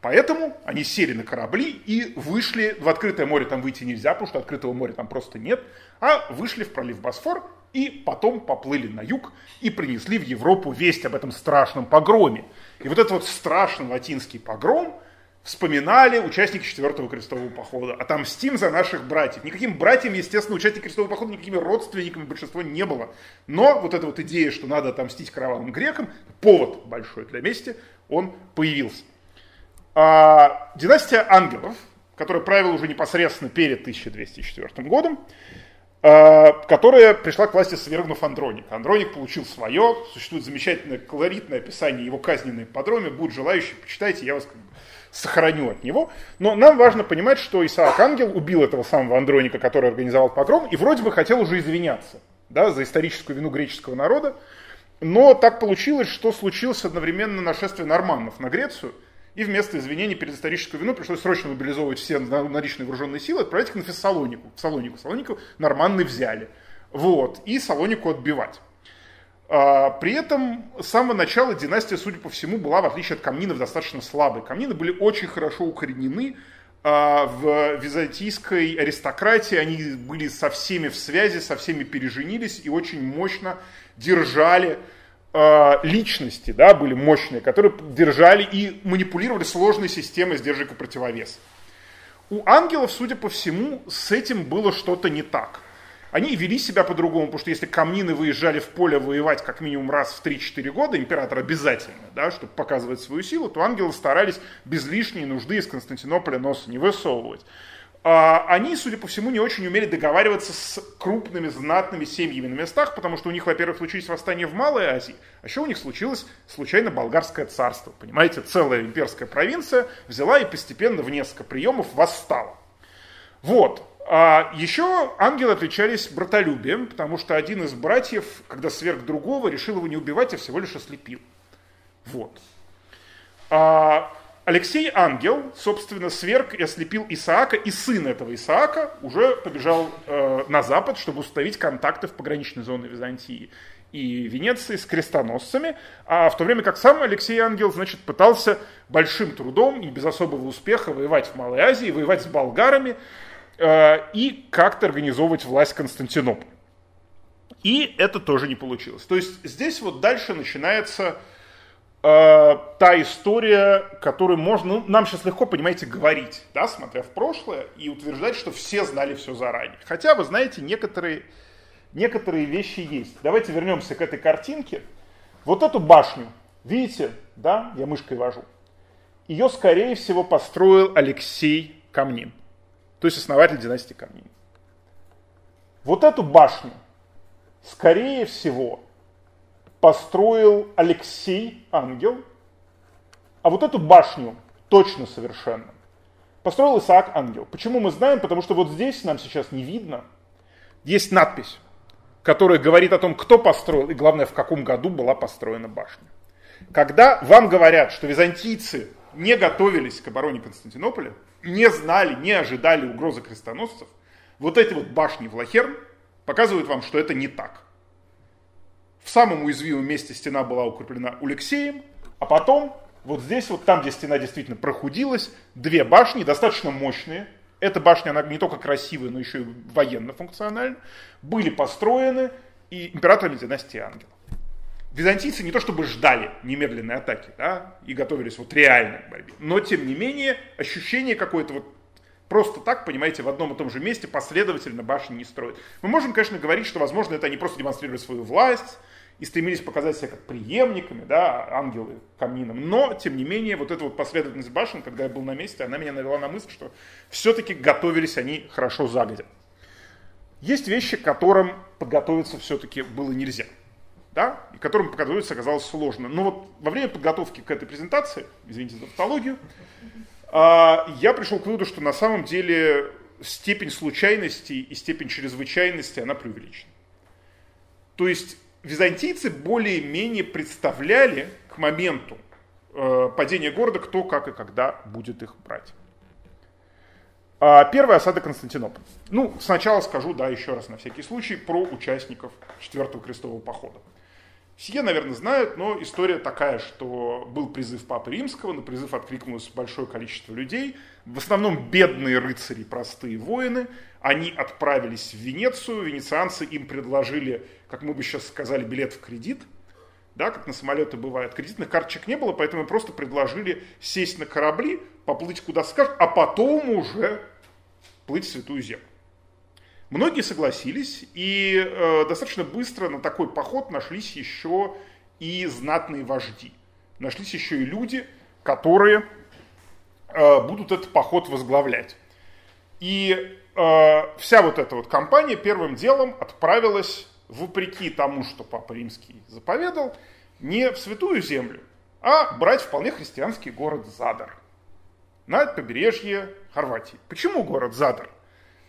Поэтому они сели на корабли и вышли, в открытое море там выйти нельзя, потому что открытого моря там просто нет, а вышли в пролив Босфор и потом поплыли на юг и принесли в Европу весть об этом страшном погроме. И вот этот вот страшный латинский погром, вспоминали участники четвертого крестового похода. Отомстим за наших братьев. Никаким братьям, естественно, участники крестового похода, никакими родственниками большинства не было. Но вот эта вот идея, что надо отомстить кровавым грекам, повод большой для мести, он появился. А, династия ангелов, которая правила уже непосредственно перед 1204 годом, а, которая пришла к власти, свергнув Андроника. Андроник получил свое, существует замечательное колоритное описание его казни на ипподроме, будут желающие, почитайте, я вас сохраню от него. Но нам важно понимать, что Исаак Ангел убил этого самого Андроника, который организовал погром, и вроде бы хотел уже извиняться. да, за историческую вину греческого народа. Но так получилось, что случилось одновременно нашествие норманнов на Грецию, и вместо извинений перед исторической виной пришлось срочно мобилизовывать все наличные вооруженные силы, отправить их на Фессалонику. В Салонику. Салонику норманны взяли. Вот. И Салонику отбивать. А, при этом с самого начала династия, судя по всему, была, в отличие от камнинов, достаточно слабой. Камнины были очень хорошо укоренены а, в византийской аристократии, они были со всеми в связи, со всеми переженились и очень мощно держали а, личности, да, были мощные, которые держали и манипулировали сложной системой сдержек и противовес. У ангелов, судя по всему, с этим было что-то не так. Они вели себя по-другому, потому что если камнины выезжали в поле воевать как минимум раз в 3-4 года, император обязательно, да, чтобы показывать свою силу, то ангелы старались без лишней нужды из Константинополя носа не высовывать. А, они, судя по всему, не очень умели договариваться с крупными знатными семьями на местах, потому что у них, во-первых, случились восстания в Малой Азии, а еще у них случилось случайно болгарское царство. Понимаете, целая имперская провинция взяла и постепенно в несколько приемов восстала. Вот. А еще ангелы отличались братолюбием, потому что один из братьев, когда сверх другого, решил его не убивать, а всего лишь ослепил. Вот. А Алексей Ангел, собственно, сверг и ослепил Исаака, и сын этого Исаака уже побежал э, на запад, чтобы установить контакты в пограничной зоне Византии и Венеции с крестоносцами, а в то время как сам Алексей Ангел, значит, пытался большим трудом и без особого успеха воевать в Малой Азии, воевать с болгарами, и как-то организовывать власть Константинополя. И это тоже не получилось. То есть здесь вот дальше начинается э, та история, которую можно, ну, нам сейчас легко, понимаете, говорить, да, смотря в прошлое, и утверждать, что все знали все заранее. Хотя, вы знаете, некоторые, некоторые вещи есть. Давайте вернемся к этой картинке. Вот эту башню, видите, да, я мышкой вожу. Ее, скорее всего, построил Алексей Камнин то есть основатель династии Камнин. Вот эту башню, скорее всего, построил Алексей Ангел, а вот эту башню точно совершенно построил Исаак Ангел. Почему мы знаем? Потому что вот здесь нам сейчас не видно. Есть надпись, которая говорит о том, кто построил и, главное, в каком году была построена башня. Когда вам говорят, что византийцы не готовились к обороне Константинополя, не знали, не ожидали угрозы крестоносцев, вот эти вот башни Влахерн показывают вам, что это не так. В самом уязвимом месте стена была укреплена Алексеем, а потом вот здесь, вот там, где стена действительно прохудилась, две башни, достаточно мощные, эта башня, она не только красивая, но еще и военно-функциональна, были построены и императорами династии Ангелов византийцы не то чтобы ждали немедленной атаки, да, и готовились вот реально к борьбе, но тем не менее ощущение какое-то вот просто так, понимаете, в одном и том же месте последовательно башни не строят. Мы можем, конечно, говорить, что, возможно, это они просто демонстрировали свою власть и стремились показать себя как преемниками, да, ангелы камином, но, тем не менее, вот эта вот последовательность башен, когда я был на месте, она меня навела на мысль, что все-таки готовились они хорошо загодя. Есть вещи, к которым подготовиться все-таки было нельзя да, и которым подготовиться оказалось сложно. Но вот во время подготовки к этой презентации, извините за тавтологию, а, я пришел к выводу, что на самом деле степень случайности и степень чрезвычайности, она преувеличена. То есть византийцы более-менее представляли к моменту э, падения города, кто, как и когда будет их брать. А, первая осада Константинополя. Ну, сначала скажу, да, еще раз на всякий случай, про участников четвертого крестового похода. Все, наверное, знают, но история такая, что был призыв Папы Римского, на призыв откликнулось большое количество людей, в основном бедные рыцари, простые воины. Они отправились в Венецию, венецианцы им предложили, как мы бы сейчас сказали, билет в кредит, да, как на самолеты бывает. Кредитных карточек не было, поэтому просто предложили сесть на корабли, поплыть куда скажут, а потом уже плыть в Святую Землю. Многие согласились, и э, достаточно быстро на такой поход нашлись еще и знатные вожди. Нашлись еще и люди, которые э, будут этот поход возглавлять. И э, вся вот эта вот компания первым делом отправилась, вопреки тому, что Папа Римский заповедал, не в Святую Землю, а брать вполне христианский город Задар на побережье Хорватии. Почему город Задар?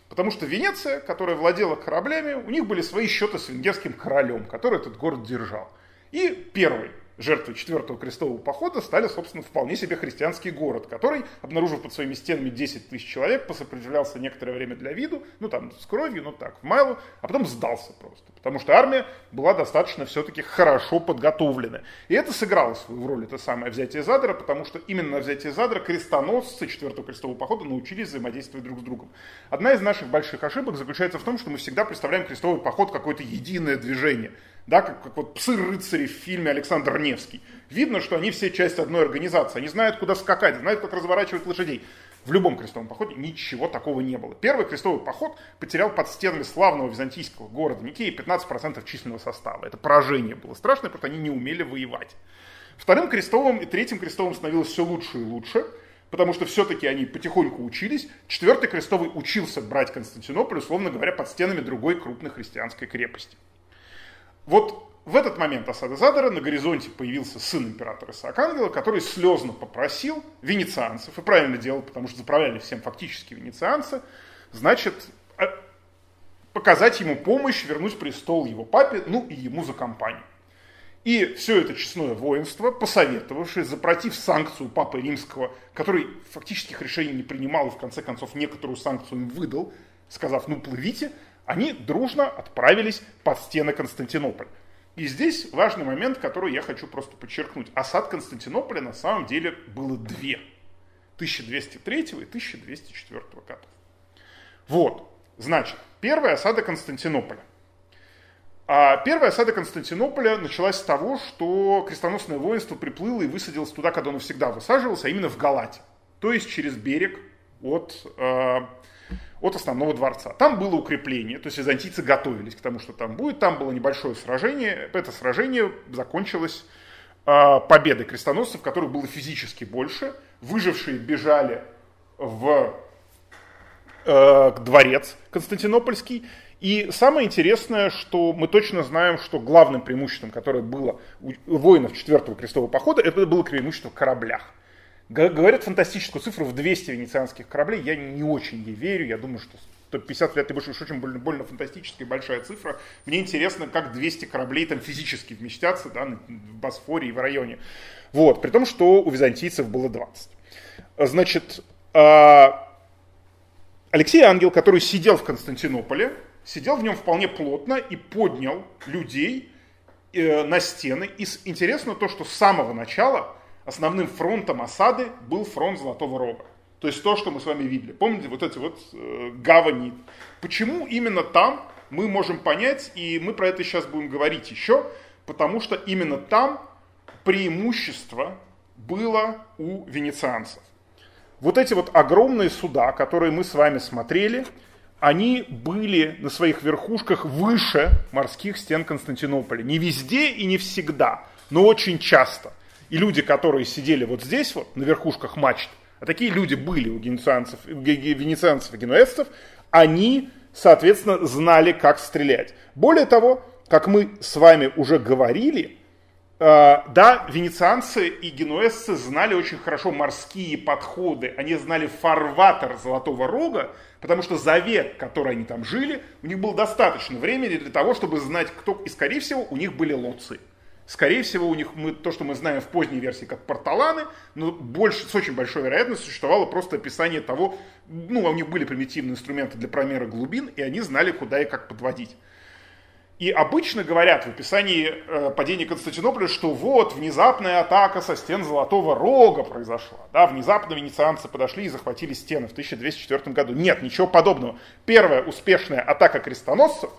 Потому что Венеция, которая владела кораблями, у них были свои счеты с венгерским королем, который этот город держал. И первый жертвой четвертого крестового похода стали, собственно, вполне себе христианский город, который, обнаружив под своими стенами 10 тысяч человек, посопротивлялся некоторое время для виду, ну там с кровью, ну так, в майлу, а потом сдался просто, потому что армия была достаточно все-таки хорошо подготовлена. И это сыграло свою роль, это самое взятие Задора, потому что именно на взятие Задора крестоносцы четвертого крестового похода научились взаимодействовать друг с другом. Одна из наших больших ошибок заключается в том, что мы всегда представляем крестовый поход какое-то единое движение – да, как, как вот псы-рыцари в фильме Александр Невский. Видно, что они все часть одной организации, они знают, куда скакать, знают, как разворачивать лошадей. В любом крестовом походе ничего такого не было. Первый крестовый поход потерял под стенами славного византийского города Никеи 15% численного состава. Это поражение было страшное, потому что они не умели воевать. Вторым крестовым и третьим крестовым становилось все лучше и лучше, потому что все-таки они потихоньку учились. Четвертый крестовый учился брать Константинополь, условно говоря, под стенами другой крупной христианской крепости. Вот в этот момент осады Задора на горизонте появился сын императора Исаак Ангела, который слезно попросил венецианцев, и правильно делал, потому что заправляли всем фактически венецианцы, значит, а, показать ему помощь, вернуть престол его папе, ну и ему за компанию. И все это честное воинство, посоветовавшись, запротив санкцию Папы Римского, который фактически их решений не принимал и в конце концов некоторую санкцию им выдал, сказав, ну плывите, они дружно отправились под стены Константинополя. И здесь важный момент, который я хочу просто подчеркнуть. Осад Константинополя на самом деле было две. 1203 и 1204 годов. Вот, значит, первая осада Константинополя. А первая осада Константинополя началась с того, что крестоносное воинство приплыло и высадилось туда, когда оно всегда высаживалось, а именно в Галате. То есть через берег от э, от основного дворца. Там было укрепление, то есть византийцы готовились к тому, что там будет. Там было небольшое сражение. Это сражение закончилось э, победой крестоносцев, которых было физически больше. Выжившие бежали в э, дворец Константинопольский. И самое интересное, что мы точно знаем, что главным преимуществом, которое было у воинов четвертого крестового похода, это было преимущество в кораблях. Говорят фантастическую цифру в 200 венецианских кораблей. Я не очень ей верю. Я думаю, что 150 лет и больше уж очень больно, больно фантастическая большая цифра. Мне интересно, как 200 кораблей там физически вместятся да, в Босфоре и в районе. Вот, при том, что у византийцев было 20. Значит, а, Алексей Ангел, который сидел в Константинополе, сидел в нем вполне плотно и поднял людей э, на стены. И интересно то, что с самого начала основным фронтом осады был фронт Золотого Рога. То есть то, что мы с вами видели. Помните вот эти вот э, гавани? Почему именно там мы можем понять, и мы про это сейчас будем говорить еще, потому что именно там преимущество было у венецианцев. Вот эти вот огромные суда, которые мы с вами смотрели, они были на своих верхушках выше морских стен Константинополя. Не везде и не всегда, но очень часто – и люди, которые сидели вот здесь вот, на верхушках мачт, а такие люди были у венецианцев, венецианцев и генуэзцев, они, соответственно, знали, как стрелять. Более того, как мы с вами уже говорили, э, да, венецианцы и генуэзцы знали очень хорошо морские подходы, они знали фарватер Золотого Рога, потому что за век, который они там жили, у них было достаточно времени для того, чтобы знать, кто, и скорее всего у них были лоции. Скорее всего, у них мы, то, что мы знаем в поздней версии как порталаны, но больше, с очень большой вероятностью существовало просто описание того, ну, у них были примитивные инструменты для промера глубин, и они знали, куда и как подводить. И обычно говорят в описании э, падения Константинополя, что вот внезапная атака со стен Золотого Рога произошла. Да, внезапно венецианцы подошли и захватили стены в 1204 году. Нет, ничего подобного. Первая успешная атака крестоносцев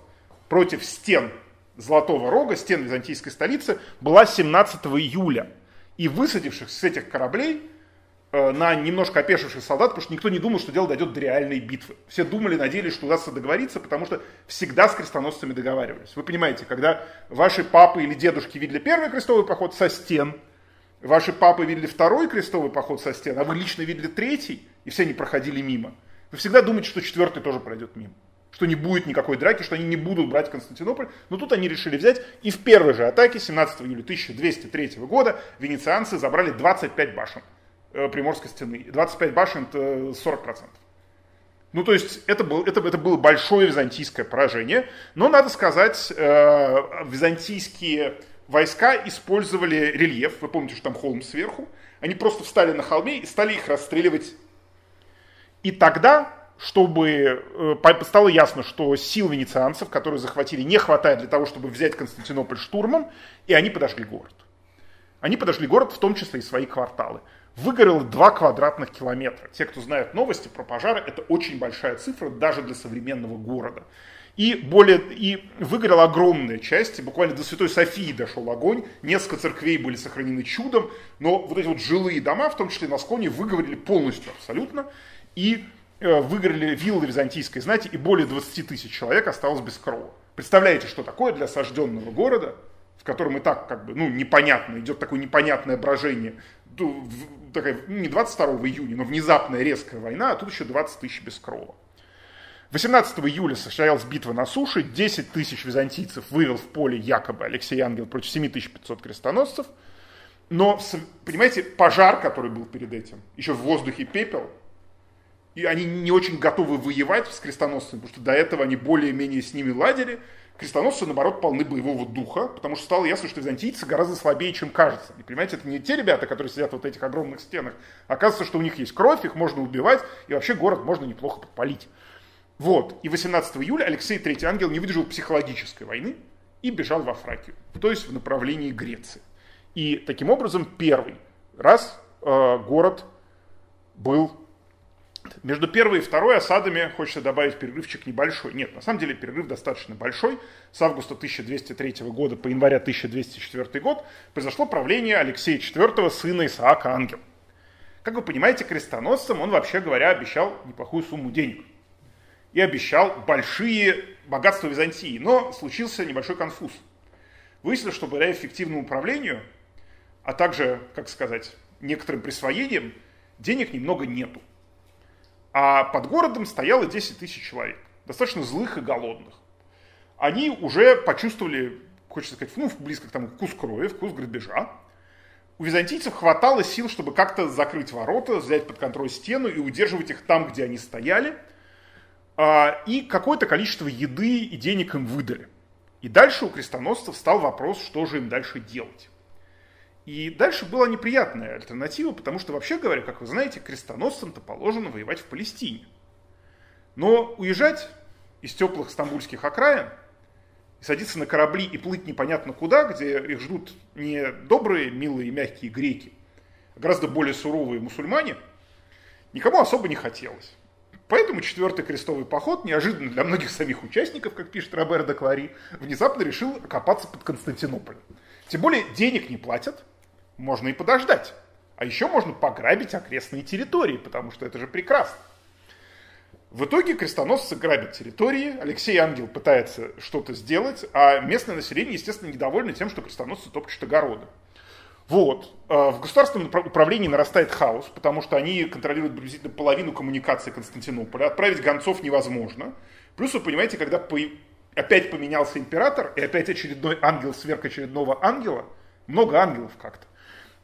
против стен Золотого Рога, стен византийской столицы, была 17 июля. И высадивших с этих кораблей э, на немножко опешивших солдат, потому что никто не думал, что дело дойдет до реальной битвы. Все думали, надеялись, что удастся договориться, потому что всегда с крестоносцами договаривались. Вы понимаете, когда ваши папы или дедушки видели первый крестовый поход со стен, ваши папы видели второй крестовый поход со стен, а вы лично видели третий, и все они проходили мимо, вы всегда думаете, что четвертый тоже пройдет мимо что не будет никакой драки, что они не будут брать Константинополь. Но тут они решили взять, и в первой же атаке 17 июля 1203 года венецианцы забрали 25 башен э, Приморской стены. 25 башен это 40%. Ну, то есть это, был, это, это было большое византийское поражение, но, надо сказать, э, византийские войска использовали рельеф, вы помните, что там холм сверху, они просто встали на холме и стали их расстреливать. И тогда, чтобы э, стало ясно, что сил венецианцев, которые захватили, не хватает для того, чтобы взять Константинополь штурмом, и они подожгли город. Они подожгли город, в том числе и свои кварталы выгорело 2 квадратных километра. Те, кто знает новости про пожары, это очень большая цифра даже для современного города. И, более, и выгорела огромная часть, буквально до Святой Софии дошел огонь, несколько церквей были сохранены чудом, но вот эти вот жилые дома, в том числе на склоне, выгорели полностью абсолютно, и э, выгорели виллы византийской знати, и более 20 тысяч человек осталось без крова. Представляете, что такое для осажденного города, в котором и так как бы, ну, непонятно, идет такое непонятное брожение такая, ну, не 22 июня, но внезапная резкая война, а тут еще 20 тысяч без крова. 18 июля состоялась битва на суше, 10 тысяч византийцев вывел в поле якобы Алексей Ангел против 7500 крестоносцев. Но, понимаете, пожар, который был перед этим, еще в воздухе пепел, и они не очень готовы воевать с крестоносцами, потому что до этого они более-менее с ними ладили, крестоносцы, наоборот, полны боевого духа, потому что стало ясно, что византийцы гораздо слабее, чем кажется. И понимаете, это не те ребята, которые сидят в вот этих огромных стенах. Оказывается, что у них есть кровь, их можно убивать, и вообще город можно неплохо подпалить. Вот. И 18 июля Алексей III Ангел не выдержал психологической войны и бежал во Фракию, то есть в направлении Греции. И таким образом первый раз э, город был между первой и второй осадами хочется добавить перерывчик небольшой. Нет, на самом деле перерыв достаточно большой. С августа 1203 года по января 1204 год произошло правление Алексея IV, сына Исаака Ангел. Как вы понимаете, крестоносцам он, вообще говоря, обещал неплохую сумму денег. И обещал большие богатства Византии. Но случился небольшой конфуз. Выяснилось, что благодаря эффективному управлению, а также, как сказать, некоторым присвоением, денег немного нету. А под городом стояло 10 тысяч человек, достаточно злых и голодных. Они уже почувствовали, хочется сказать, ну, близко к тому вкус крови, вкус грабежа. У византийцев хватало сил, чтобы как-то закрыть ворота, взять под контроль стену и удерживать их там, где они стояли. А, и какое-то количество еды и денег им выдали. И дальше у крестоносцев стал вопрос, что же им дальше делать. И дальше была неприятная альтернатива, потому что, вообще говоря, как вы знаете, крестоносцам-то положено воевать в Палестине. Но уезжать из теплых стамбульских окраин, садиться на корабли и плыть непонятно куда, где их ждут не добрые, милые, мягкие греки, а гораздо более суровые мусульмане, никому особо не хотелось. Поэтому четвертый крестовый поход, неожиданно для многих самих участников, как пишет Робер де Клари, внезапно решил окопаться под Константинополем. Тем более денег не платят, можно и подождать. А еще можно пограбить окрестные территории, потому что это же прекрасно. В итоге крестоносцы грабят территории, Алексей Ангел пытается что-то сделать, а местное население, естественно, недовольно тем, что крестоносцы топчут огороды. Вот. А в государственном управлении нарастает хаос, потому что они контролируют приблизительно половину коммуникации Константинополя. Отправить гонцов невозможно. Плюс, вы понимаете, когда опять поменялся император, и опять очередной ангел сверх очередного ангела, много ангелов как-то,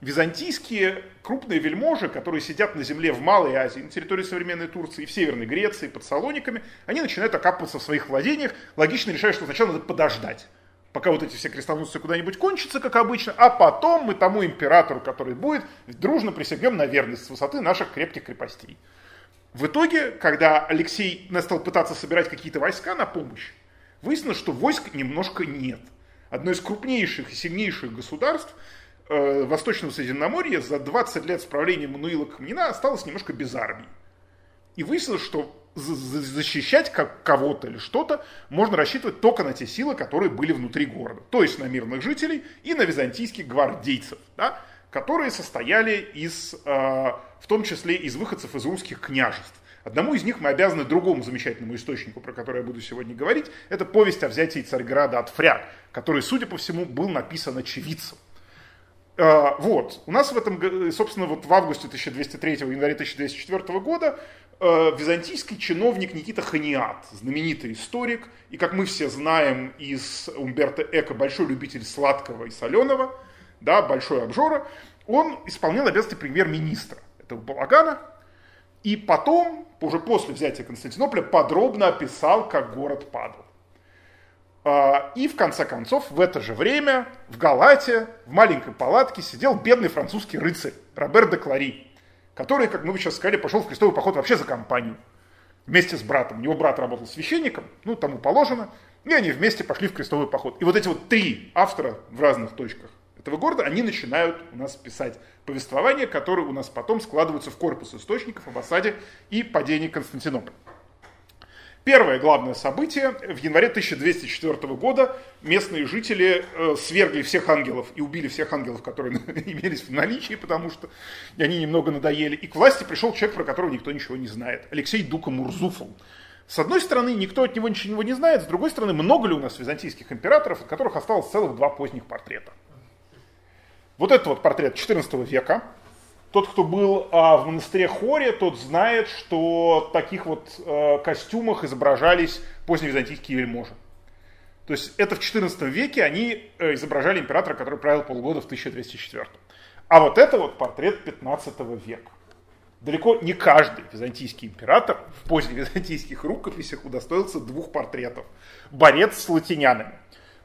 византийские крупные вельможи, которые сидят на земле в Малой Азии, на территории современной Турции, в Северной Греции, под Салониками, они начинают окапываться в своих владениях, логично решают, что сначала надо подождать, пока вот эти все крестоносцы куда-нибудь кончатся, как обычно, а потом мы тому императору, который будет, дружно присягнем на верность с высоты наших крепких крепостей. В итоге, когда Алексей стал пытаться собирать какие-то войска на помощь, выяснилось, что войск немножко нет. Одно из крупнейших и сильнейших государств – э, Восточного Средиземноморья за 20 лет с Мануила Камнина осталось немножко без армии. И выяснилось, что защищать как кого-то или что-то можно рассчитывать только на те силы, которые были внутри города. То есть на мирных жителей и на византийских гвардейцев, да, которые состояли из, э, в том числе из выходцев из русских княжеств. Одному из них мы обязаны другому замечательному источнику, про который я буду сегодня говорить. Это повесть о взятии Царьграда от фряг, который, судя по всему, был написан очевидцем. А, вот. У нас в этом, собственно, вот в августе 1203, январе 1204 года э, византийский чиновник Никита Ханиат, знаменитый историк, и, как мы все знаем из Умберто Эко, большой любитель сладкого и соленого, да, большой обжора, он исполнял обязанности премьер-министра этого балагана, И потом, уже после взятия Константинополя, подробно описал, как город падал. А, и в конце концов, в это же время в Галате, в маленькой палатке сидел бедный французский рыцарь Робер де Клари, который, как мы сейчас сказали, пошел в крестовый поход вообще за компанию. Вместе с братом. У него брат работал священником, ну, тому положено. И они вместе пошли в крестовый поход. И вот эти вот три автора в разных точках этого города, они начинают у нас писать повествования, которые у нас потом складываются в корпус источников об осаде и падении Константинополя. Первое главное событие. В январе 1204 года местные жители э, свергли всех ангелов и убили всех ангелов, которые имелись в наличии, потому что они немного надоели. И к власти пришел человек, про которого никто ничего не знает. Алексей Дука Мурзуфов. С одной стороны, никто от него ничего не знает, с другой стороны, много ли у нас византийских императоров, от которых осталось целых два поздних портрета. Вот это вот портрет 14 века, тот, кто был а, в монастыре Хоре, тот знает, что в таких вот а, костюмах изображались поздневизантийские вельможи. То есть это в XIV веке они а, изображали императора, который правил полгода в 1204. А вот это вот портрет 15 века. Далеко не каждый византийский император в поздневизантийских рукописях удостоился двух портретов. Борец с латинянами.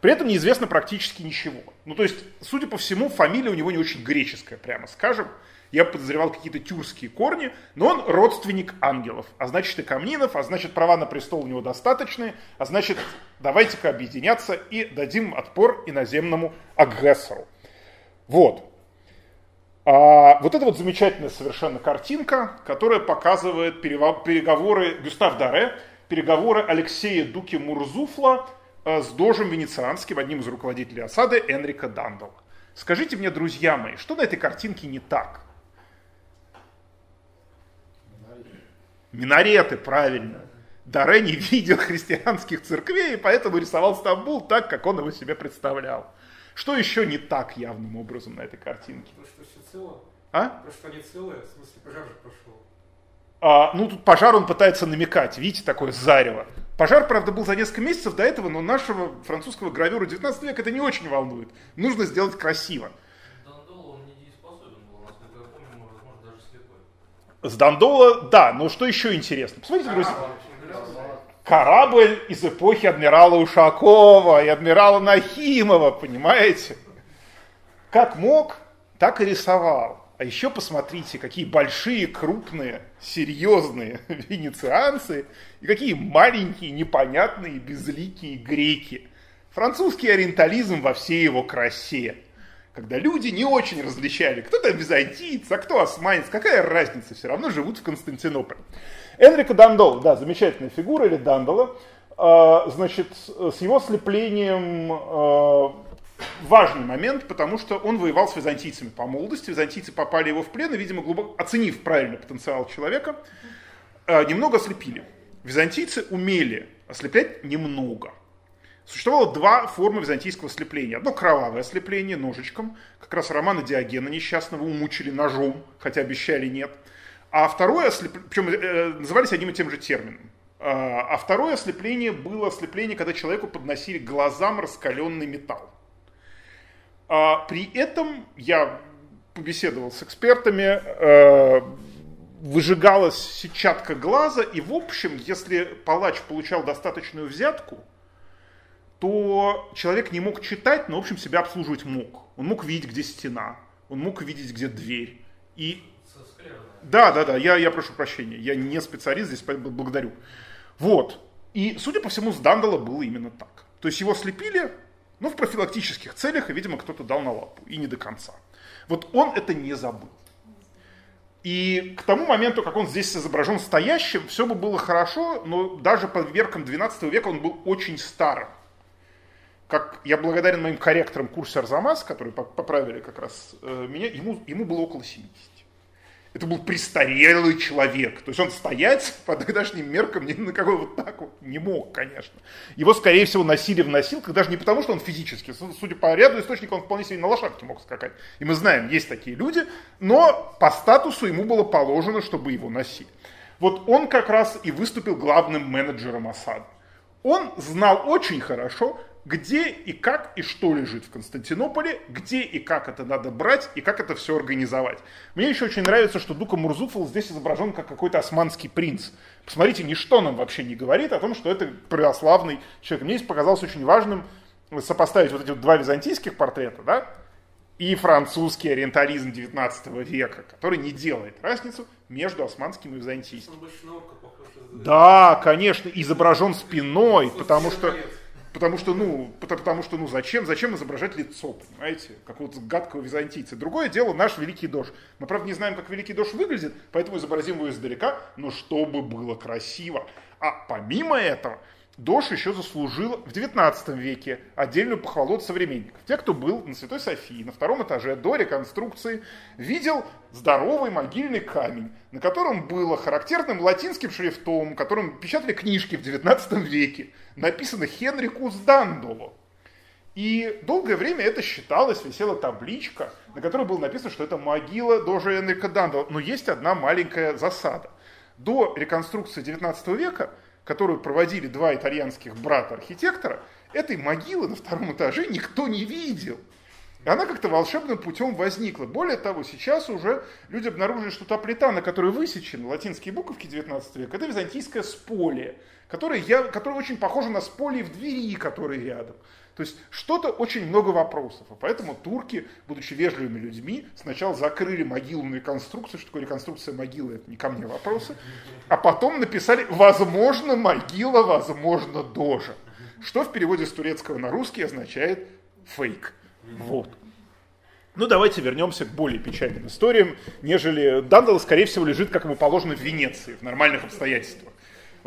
При этом неизвестно практически ничего. Ну, то есть, судя по всему, фамилия у него не очень греческая, прямо скажем. Я подозревал какие-то тюркские корни, но он родственник ангелов, а значит и камнинов, а значит права на престол у него достаточные, а значит давайте-ка объединяться и дадим отпор иноземному агрессору. Вот. А, вот это вот замечательная совершенно картинка, которая показывает переговоры Гюстав Даре, переговоры Алексея Дуки Мурзуфла э, с дожем венецианским, одним из руководителей осады, Энрика Дандала. Скажите мне, друзья мои, что на этой картинке не так? Минареты, правильно. Даре не видел христианских церквей, и поэтому рисовал Стамбул так, как он его себе представлял. Что еще не так явным образом на этой картинке? То, что все цело. А? То, что они целые, в смысле пожар же прошел. А, ну, тут пожар он пытается намекать, видите, такое зарево. Пожар, правда, был за несколько месяцев до этого, но нашего французского гравюра 19 века это не очень волнует. Нужно сделать красиво. С Дандола, да, но что еще интересно? Посмотрите, друзья. Корабль из эпохи адмирала Ушакова и адмирала Нахимова, понимаете? Как мог, так и рисовал. А еще посмотрите, какие большие, крупные, серьезные венецианцы и какие маленькие, непонятные, безликие греки. Французский ориентализм во всей его красе когда люди не очень различали, кто там византиец, а кто османец, какая разница, все равно живут в Константинополе. Энрико Дандол, да, замечательная фигура, или Дандола, а, значит, с его слеплением а, важный момент, потому что он воевал с византийцами по молодости, византийцы попали его в плен, и, видимо, глубоко оценив правильно потенциал человека, а, немного ослепили. Византийцы умели ослеплять немного – Существовало два формы византийского ослепления. Одно кровавое ослепление ножичком, как раз романа Диогена несчастного умучили ножом, хотя обещали нет. А второе ослепление, причем э, назывались одним и тем же термином. А, а второе ослепление было ослепление, когда человеку подносили глазам раскаленный металл. А, при этом я побеседовал с экспертами, э, выжигалась сетчатка глаза, и в общем, если палач получал достаточную взятку – то человек не мог читать, но, в общем, себя обслуживать мог. Он мог видеть, где стена, он мог видеть, где дверь. И... Да, да, да, я, я прошу прощения, я не специалист, здесь благодарю. Вот. И, судя по всему, с Дандала было именно так. То есть его слепили, но в профилактических целях, и, видимо, кто-то дал на лапу, и не до конца. Вот он это не забыл. И к тому моменту, как он здесь изображен стоящим, все бы было хорошо, но даже по меркам 12 века он был очень старым как я благодарен моим корректорам курса Арзамас, которые поправили как раз э, меня, ему, ему было около 70. Это был престарелый человек. То есть он стоять по тогдашним меркам ни на какой вот так вот не мог, конечно. Его, скорее всего, носили в носилках, даже не потому, что он физически. Судя по ряду источников, он вполне себе на лошадке мог скакать. И мы знаем, есть такие люди. Но по статусу ему было положено, чтобы его носили. Вот он как раз и выступил главным менеджером осады. Он знал очень хорошо, где и как и что лежит в Константинополе, где и как это надо брать и как это все организовать. Мне еще очень нравится, что Дука Мурзуфал здесь изображен как какой-то османский принц. Посмотрите, ничто нам вообще не говорит о том, что это православный человек. Мне здесь показалось очень важным сопоставить вот эти вот два византийских портрета, да, и французский ориентализм 19 века, который не делает разницу между османским и византийским. Да, конечно, изображен спиной, потому что, потому что, ну, потому что, ну, зачем, зачем изображать лицо, понимаете, какого-то гадкого византийца. Другое дело наш Великий Дож. Мы, правда, не знаем, как Великий Дож выглядит, поэтому изобразим его издалека, но чтобы было красиво. А помимо этого, Дош еще заслужил в XIX веке отдельную похвалу от современников. Те, кто был на Святой Софии, на втором этаже до реконструкции, видел здоровый могильный камень, на котором было характерным латинским шрифтом, которым печатали книжки в XIX веке, написано Хенрикус Дандоло. И долгое время это считалось, висела табличка, на которой было написано, что это могила Дожа Энрика Дандоло. Но есть одна маленькая засада. До реконструкции XIX века которую проводили два итальянских брата-архитектора, этой могилы на втором этаже никто не видел. И она как-то волшебным путем возникла. Более того, сейчас уже люди обнаружили, что та плита, на которой высечены латинские буковки 19 века, это византийское споле, которое, я, которое очень похоже на споле в двери, которые рядом. То есть что-то очень много вопросов. И поэтому турки, будучи вежливыми людьми, сначала закрыли могилу на реконструкцию, что такое реконструкция могилы, это не ко мне вопросы, а потом написали «возможно могила, возможно дожа», что в переводе с турецкого на русский означает «фейк». Вот. Ну, давайте вернемся к более печальным историям, нежели Дандал, скорее всего, лежит, как ему положено, в Венеции, в нормальных обстоятельствах.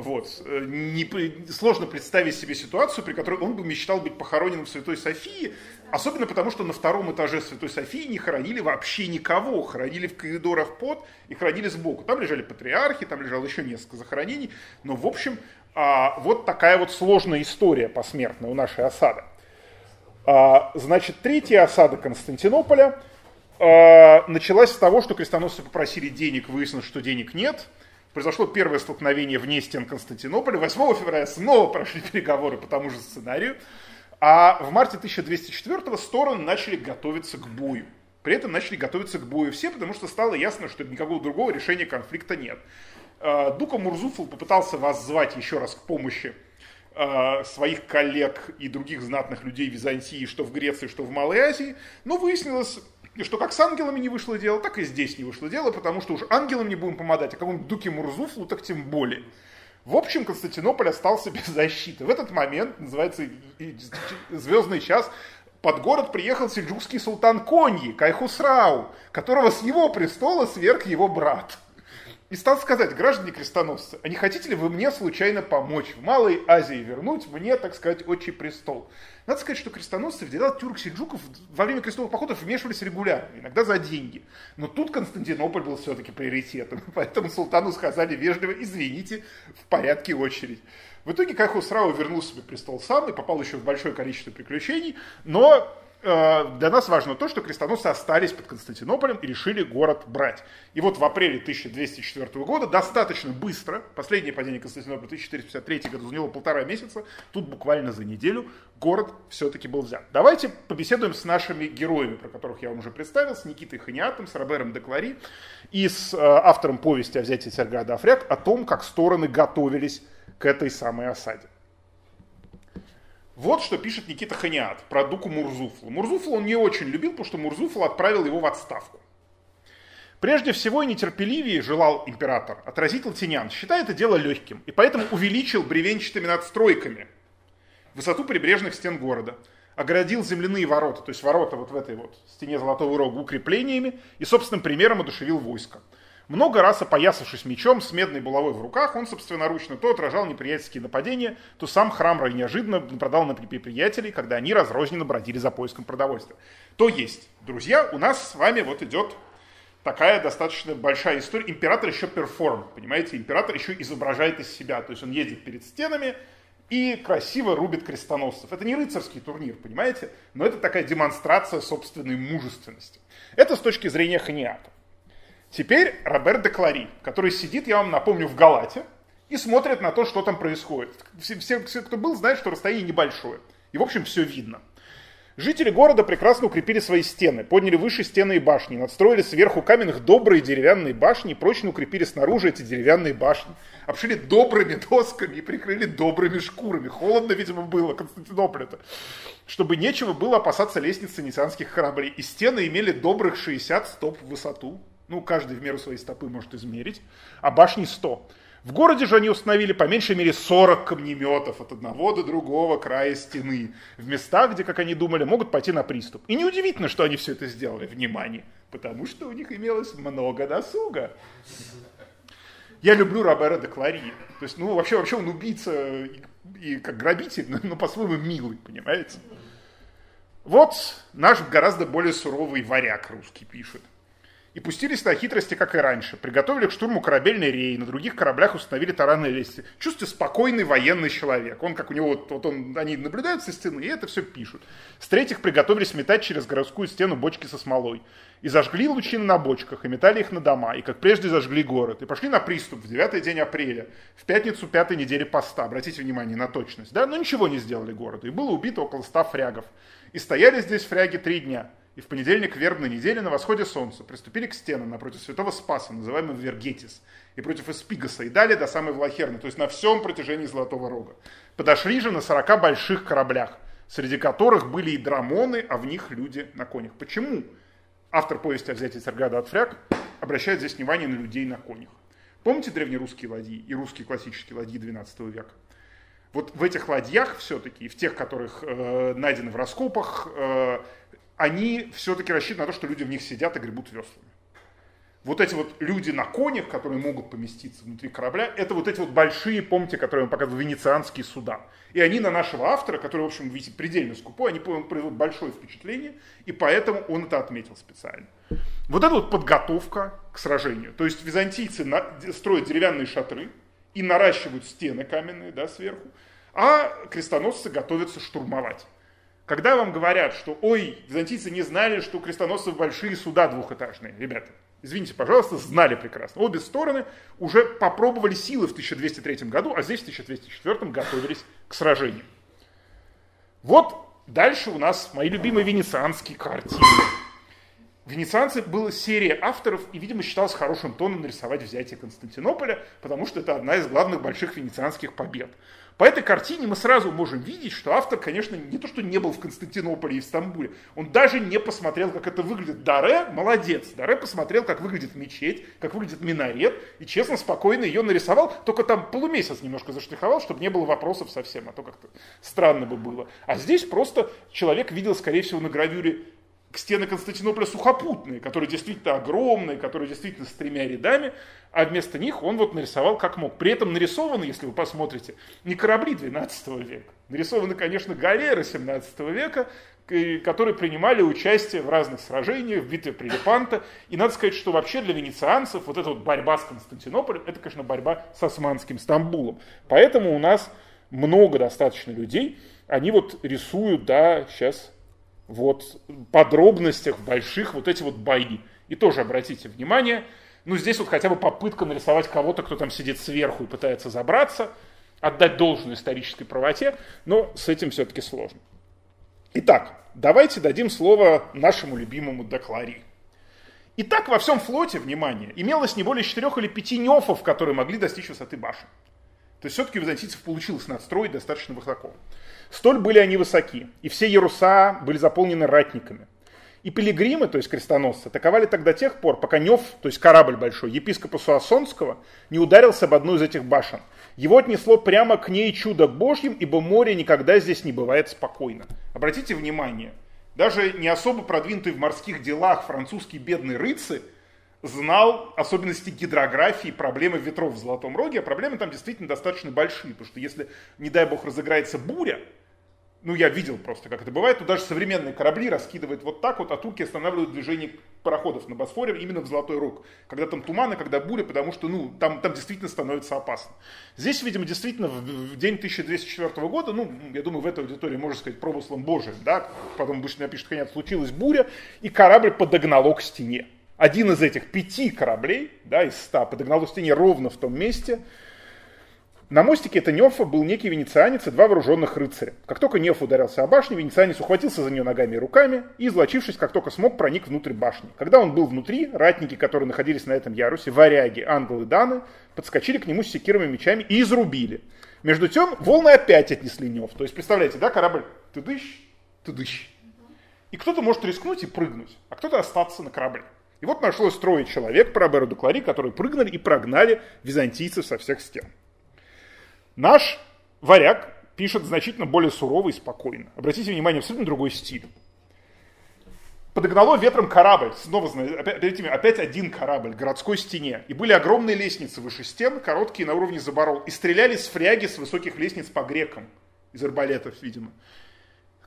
Вот. Э, не, сложно представить себе ситуацию, при которой он бы мечтал быть похороненным в Святой Софии, особенно потому, что на втором этаже Святой Софии не хоронили вообще никого, хоронили в коридорах под и хоронили сбоку. Там лежали патриархи, там лежало еще несколько захоронений, но в общем а, вот такая вот сложная история посмертная у нашей осады. А, значит, третья осада Константинополя а, началась с того, что крестоносцы попросили денег, выяснилось, что денег нет – Произошло первое столкновение вне стен Константинополя. 8 февраля снова прошли переговоры по тому же сценарию. А в марте 1204 стороны начали готовиться к бою. При этом начали готовиться к бою все, потому что стало ясно, что никакого другого решения конфликта нет. А, Дука Мурзуфл попытался вас звать еще раз к помощи а, своих коллег и других знатных людей Византии, что в Греции, что в Малой Азии, но выяснилось, и что как с ангелами не вышло дело, так и здесь не вышло дело, потому что уж ангелам не будем помогать, а какому-нибудь Дуке Мурзуфлу так тем более. В общем, Константинополь остался без защиты. В этот момент, называется «Звездный час», под город приехал сельджукский султан Коньи, Кайхусрау, которого с его престола сверг его брат. И стал сказать, граждане крестоносцы, а не хотите ли вы мне случайно помочь в Малой Азии вернуть мне, так сказать, отчий престол? Надо сказать, что крестоносцы в дела тюрк-сельджуков во время крестовых походов вмешивались регулярно, иногда за деньги. Но тут Константинополь был все-таки приоритетом, поэтому султану сказали вежливо, извините, в порядке очередь. В итоге Кайхусрау вернул себе престол сам и попал еще в большое количество приключений, но для нас важно то, что крестоносцы остались под Константинополем и решили город брать. И вот в апреле 1204 года, достаточно быстро, последнее падение Константинополя 1453 год, заняло полтора месяца, тут буквально за неделю город все-таки был взят. Давайте побеседуем с нашими героями, про которых я вам уже представил, с Никитой Ханиатом, с Робером Деклари и с э, автором повести о взятии Сергада Афряк о том, как стороны готовились к этой самой осаде. Вот что пишет Никита Ханиат про Дуку Мурзуфлу. Мурзуфлу он не очень любил, потому что Мурзуфл отправил его в отставку. Прежде всего и нетерпеливее желал император отразить латинян, считая это дело легким, и поэтому увеличил бревенчатыми надстройками высоту прибрежных стен города, оградил земляные ворота, то есть ворота вот в этой вот стене Золотого Рога укреплениями и собственным примером одушевил войско. Много раз опоясавшись мечом с медной булавой в руках, он собственноручно то отражал неприятельские нападения, то сам храм неожиданно нападал на приятелей, когда они разрозненно бродили за поиском продовольствия. То есть, друзья, у нас с вами вот идет такая достаточно большая история. Император еще перформ, понимаете, император еще изображает из себя. То есть он едет перед стенами и красиво рубит крестоносцев. Это не рыцарский турнир, понимаете, но это такая демонстрация собственной мужественности. Это с точки зрения ханиата. Теперь Роберт де Клари, который сидит, я вам напомню, в Галате и смотрит на то, что там происходит. Все, все, кто был, знают, что расстояние небольшое. И, в общем, все видно. Жители города прекрасно укрепили свои стены, подняли выше стены и башни, надстроили сверху каменных добрые деревянные башни и прочно укрепили снаружи эти деревянные башни. Обшили добрыми досками и прикрыли добрыми шкурами. Холодно, видимо, было Константинополя-то. Чтобы нечего было опасаться лестницы ницианских кораблей. И стены имели добрых 60 стоп в высоту. Ну, каждый в меру своей стопы может измерить. А башни 100. В городе же они установили по меньшей мере 40 камнеметов от одного до другого края стены, в местах, где, как они думали, могут пойти на приступ. И неудивительно, что они все это сделали, внимание, потому что у них имелось много досуга. Я люблю Робера де Клари. То есть, ну, вообще, вообще он убийца и, и как грабитель, но, но по-своему милый, понимаете? Вот наш гораздо более суровый варяг русский пишет и пустились на хитрости, как и раньше. Приготовили к штурму корабельный рей, на других кораблях установили таранные лестницы. Чувствуете, спокойный военный человек. Он, как у него, вот, вот он, они наблюдают со стены, и это все пишут. С-третьих, приготовились метать через городскую стену бочки со смолой. И зажгли лучины на бочках, и метали их на дома, и как прежде зажгли город. И пошли на приступ в девятый день апреля, в пятницу пятой недели поста. Обратите внимание на точность. Да? Но ничего не сделали городу. И было убито около ста фрягов. И стояли здесь фряги три дня и в понедельник вербной недели на восходе солнца приступили к стенам напротив святого Спаса, называемого Вергетис, и против Эспигаса, и далее до самой Влахерны, то есть на всем протяжении Золотого Рога. Подошли же на 40 больших кораблях, среди которых были и драмоны, а в них люди на конях. Почему? Автор повести о взятии Царграда от фряг обращает здесь внимание на людей на конях. Помните древнерусские ладьи и русские классические ладьи XII века? Вот в этих ладьях все-таки, в тех, которых э, найдены в раскопах, э, они все-таки рассчитаны на то, что люди в них сидят и гребут веслами. Вот эти вот люди на конях, которые могут поместиться внутри корабля, это вот эти вот большие, помните, которые он показывал, венецианские суда. И они на нашего автора, который, в общем, видите, предельно скупой, они производят большое впечатление, и поэтому он это отметил специально. Вот это вот подготовка к сражению. То есть византийцы строят деревянные шатры и наращивают стены каменные да, сверху, а крестоносцы готовятся штурмовать. Когда вам говорят, что ой, византийцы не знали, что у крестоносцев большие суда двухэтажные, ребята, извините, пожалуйста, знали прекрасно. Обе стороны уже попробовали силы в 1203 году, а здесь в 1204 готовились к сражению. Вот дальше у нас мои любимые венецианские картины. Венецианцы была серия авторов, и, видимо, считалось хорошим тоном нарисовать взятие Константинополя, потому что это одна из главных больших венецианских побед. По этой картине мы сразу можем видеть, что автор, конечно, не то, что не был в Константинополе и в Стамбуле, он даже не посмотрел, как это выглядит. Даре молодец. Даре посмотрел, как выглядит мечеть, как выглядит минарет, и честно, спокойно ее нарисовал, только там полумесяц немножко заштриховал, чтобы не было вопросов совсем, а то как-то странно бы было. А здесь просто человек видел, скорее всего, на гравюре стены Константинополя сухопутные, которые действительно огромные, которые действительно с тремя рядами, а вместо них он вот нарисовал как мог. При этом нарисованы, если вы посмотрите, не корабли 12 века, нарисованы, конечно, галеры 17 века, которые принимали участие в разных сражениях, в битве при Лепанто. И надо сказать, что вообще для венецианцев вот эта вот борьба с Константинополем, это, конечно, борьба с османским Стамбулом. Поэтому у нас много достаточно людей, они вот рисуют, да, сейчас вот подробностях больших вот эти вот бои. И тоже обратите внимание, ну здесь вот хотя бы попытка нарисовать кого-то, кто там сидит сверху и пытается забраться, отдать должную исторической правоте, но с этим все-таки сложно. Итак, давайте дадим слово нашему любимому Деклари. Итак, во всем флоте, внимание, имелось не более четырех или пяти нефов, которые могли достичь высоты башен. То есть все-таки византийцев получилось надстроить достаточно высоко. Столь были они высоки, и все яруса были заполнены ратниками. И пилигримы, то есть крестоносцы, атаковали тогда тех пор, пока Нев, то есть корабль большой, епископа Суассонского, не ударился об одну из этих башен. Его отнесло прямо к ней чудо к Божьим, ибо море никогда здесь не бывает спокойно. Обратите внимание, даже не особо продвинутый в морских делах французский бедный рыцарь знал особенности гидрографии, проблемы ветров в Золотом Роге, а проблемы там действительно достаточно большие, потому что если, не дай бог, разыграется буря, ну, я видел просто, как это бывает, то даже современные корабли раскидывают вот так вот, а турки останавливают движение пароходов на Босфоре именно в Золотой Рог. Когда там туманы, когда буря, потому что, ну, там, там действительно становится опасно. Здесь, видимо, действительно в, в день 1204 года, ну, я думаю, в этой аудитории можно сказать промыслом Божиим, да, потом обычно напишет, конечно, случилась буря, и корабль подогнало к стене. Один из этих пяти кораблей, да, из ста, подогнало к стене ровно в том месте, На мостике это Нефа был некий венецианец и два вооруженных рыцаря. Как только Неф ударился о башню, венецианец ухватился за нее ногами и руками и, излочившись, как только смог, проник внутрь башни. Когда он был внутри, ратники, которые находились на этом ярусе, варяги, ангелы, даны, подскочили к нему с секирами и мечами и изрубили. Между тем, волны опять отнесли Неф. То есть, представляете, да, корабль тыдыщ, тыдыщ. И кто-то может рискнуть и прыгнуть, а кто-то остаться на корабле. И вот нашлось трое человек по Роберу Дуклари, которые прыгнули и прогнали византийцев со всех стен. Наш варяг пишет значительно более сурово и спокойно. Обратите внимание, абсолютно другой стиль. Подогнало ветром корабль, снова опять, опять один корабль городской стене. И были огромные лестницы выше стен, короткие на уровне заборол. И стреляли с фряги с высоких лестниц по грекам, из арбалетов, видимо.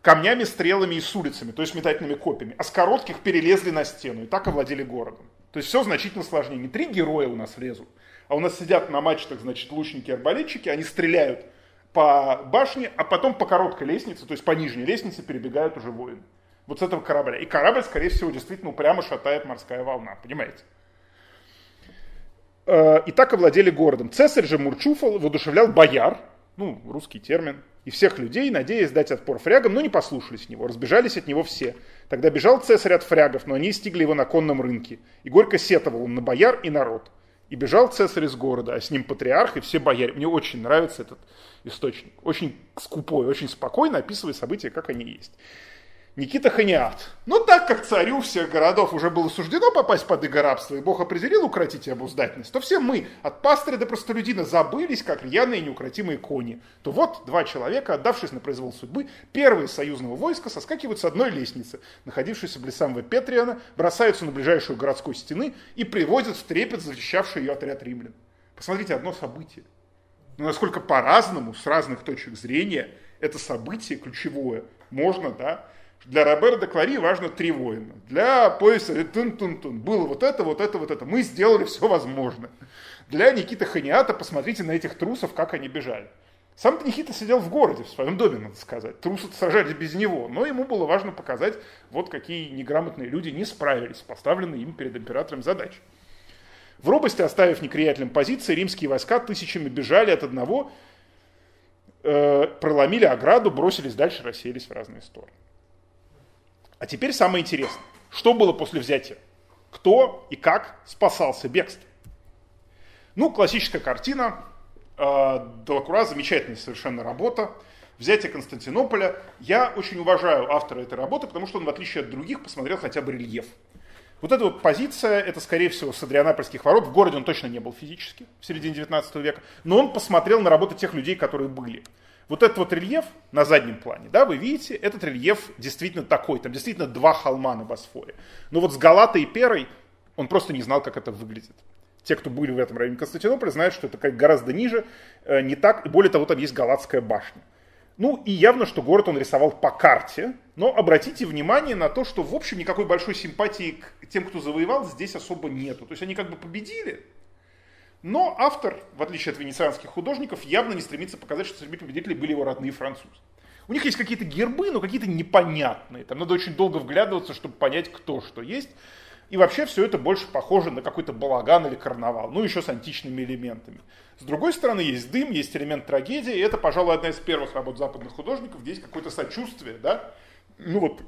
Камнями, стрелами и с улицами, то есть метательными копьями. А с коротких перелезли на стену и так овладели городом. То есть все значительно сложнее. Не три героя у нас лезут, а у нас сидят на мачтах, значит, лучники-арбалетчики, они стреляют по башне, а потом по короткой лестнице, то есть по нижней лестнице перебегают уже воины. Вот с этого корабля. И корабль, скорее всего, действительно упрямо шатает морская волна, понимаете? Э, и так овладели городом. Цесарь же Мурчуфал воодушевлял бояр, ну, русский термин, и всех людей, надеясь дать отпор фрягам, но не послушались него, разбежались от него все. Тогда бежал цесарь от фрягов, но они стигли его на конном рынке, и горько сетовал он на бояр и народ. И бежал цесарь из города, а с ним патриарх и все бояре. Мне очень нравится этот источник. Очень скупой, очень спокойно описывает события, как они есть. Никита Ханиат. Но так как царю всех городов уже было суждено попасть под иго рабства, и Бог определил укротить и обуздательность, то все мы, от пастыря до простолюдина, забылись, как рьяные и неукротимые кони. То вот два человека, отдавшись на произвол судьбы, первые союзного войска соскакивают с одной лестницы, находившейся близ самого Петриана, бросаются на ближайшую городской стены и приводят в трепет защищавший ее отряд римлян. Посмотрите одно событие. Но насколько по-разному, с разных точек зрения, это событие ключевое можно, да, для Робера де Клари важно три воина. Для пояса тун-тун-тун было вот это, вот это, вот это. Мы сделали все возможное. Для Никиты Ханиата посмотрите на этих трусов, как они бежали. Сам-то Никита сидел в городе, в своем доме, надо сказать. Трусы сражались без него, но ему было важно показать, вот какие неграмотные люди не справились с поставленной им перед императором задачей. В робости, оставив некриятелям позиции, римские войска тысячами бежали от одного, э, проломили ограду, бросились дальше, рассеялись в разные стороны. А теперь самое интересное. Что было после взятия? Кто и как спасался бегством? Ну, классическая картина. Э, Делакура замечательная совершенно работа. Взятие Константинополя. Я очень уважаю автора этой работы, потому что он, в отличие от других, посмотрел хотя бы рельеф. Вот эта вот позиция, это, скорее всего, с Адрианапольских ворот. В городе он точно не был физически в середине 19 века, но он посмотрел на работы тех людей, которые были. Вот этот вот рельеф на заднем плане, да, вы видите, этот рельеф действительно такой, там действительно два холма на Босфоре. Но вот с Галатой и Перой он просто не знал, как это выглядит. Те, кто были в этом районе Константинополя, знают, что это гораздо ниже, э, не так, и более того, там есть Галатская башня. Ну и явно, что город он рисовал по карте, но обратите внимание на то, что в общем никакой большой симпатии к тем, кто завоевал, здесь особо нету. То есть они как бы победили, но автор, в отличие от венецианских художников, явно не стремится показать, что среди победителей были его родные французы. У них есть какие-то гербы, но какие-то непонятные. Там надо очень долго вглядываться, чтобы понять, кто что есть. И вообще все это больше похоже на какой-то балаган или карнавал, ну еще с античными элементами. С другой стороны, есть дым, есть элемент трагедии, и это, пожалуй, одна из первых работ западных художников, где есть какое-то сочувствие, да, ну вот,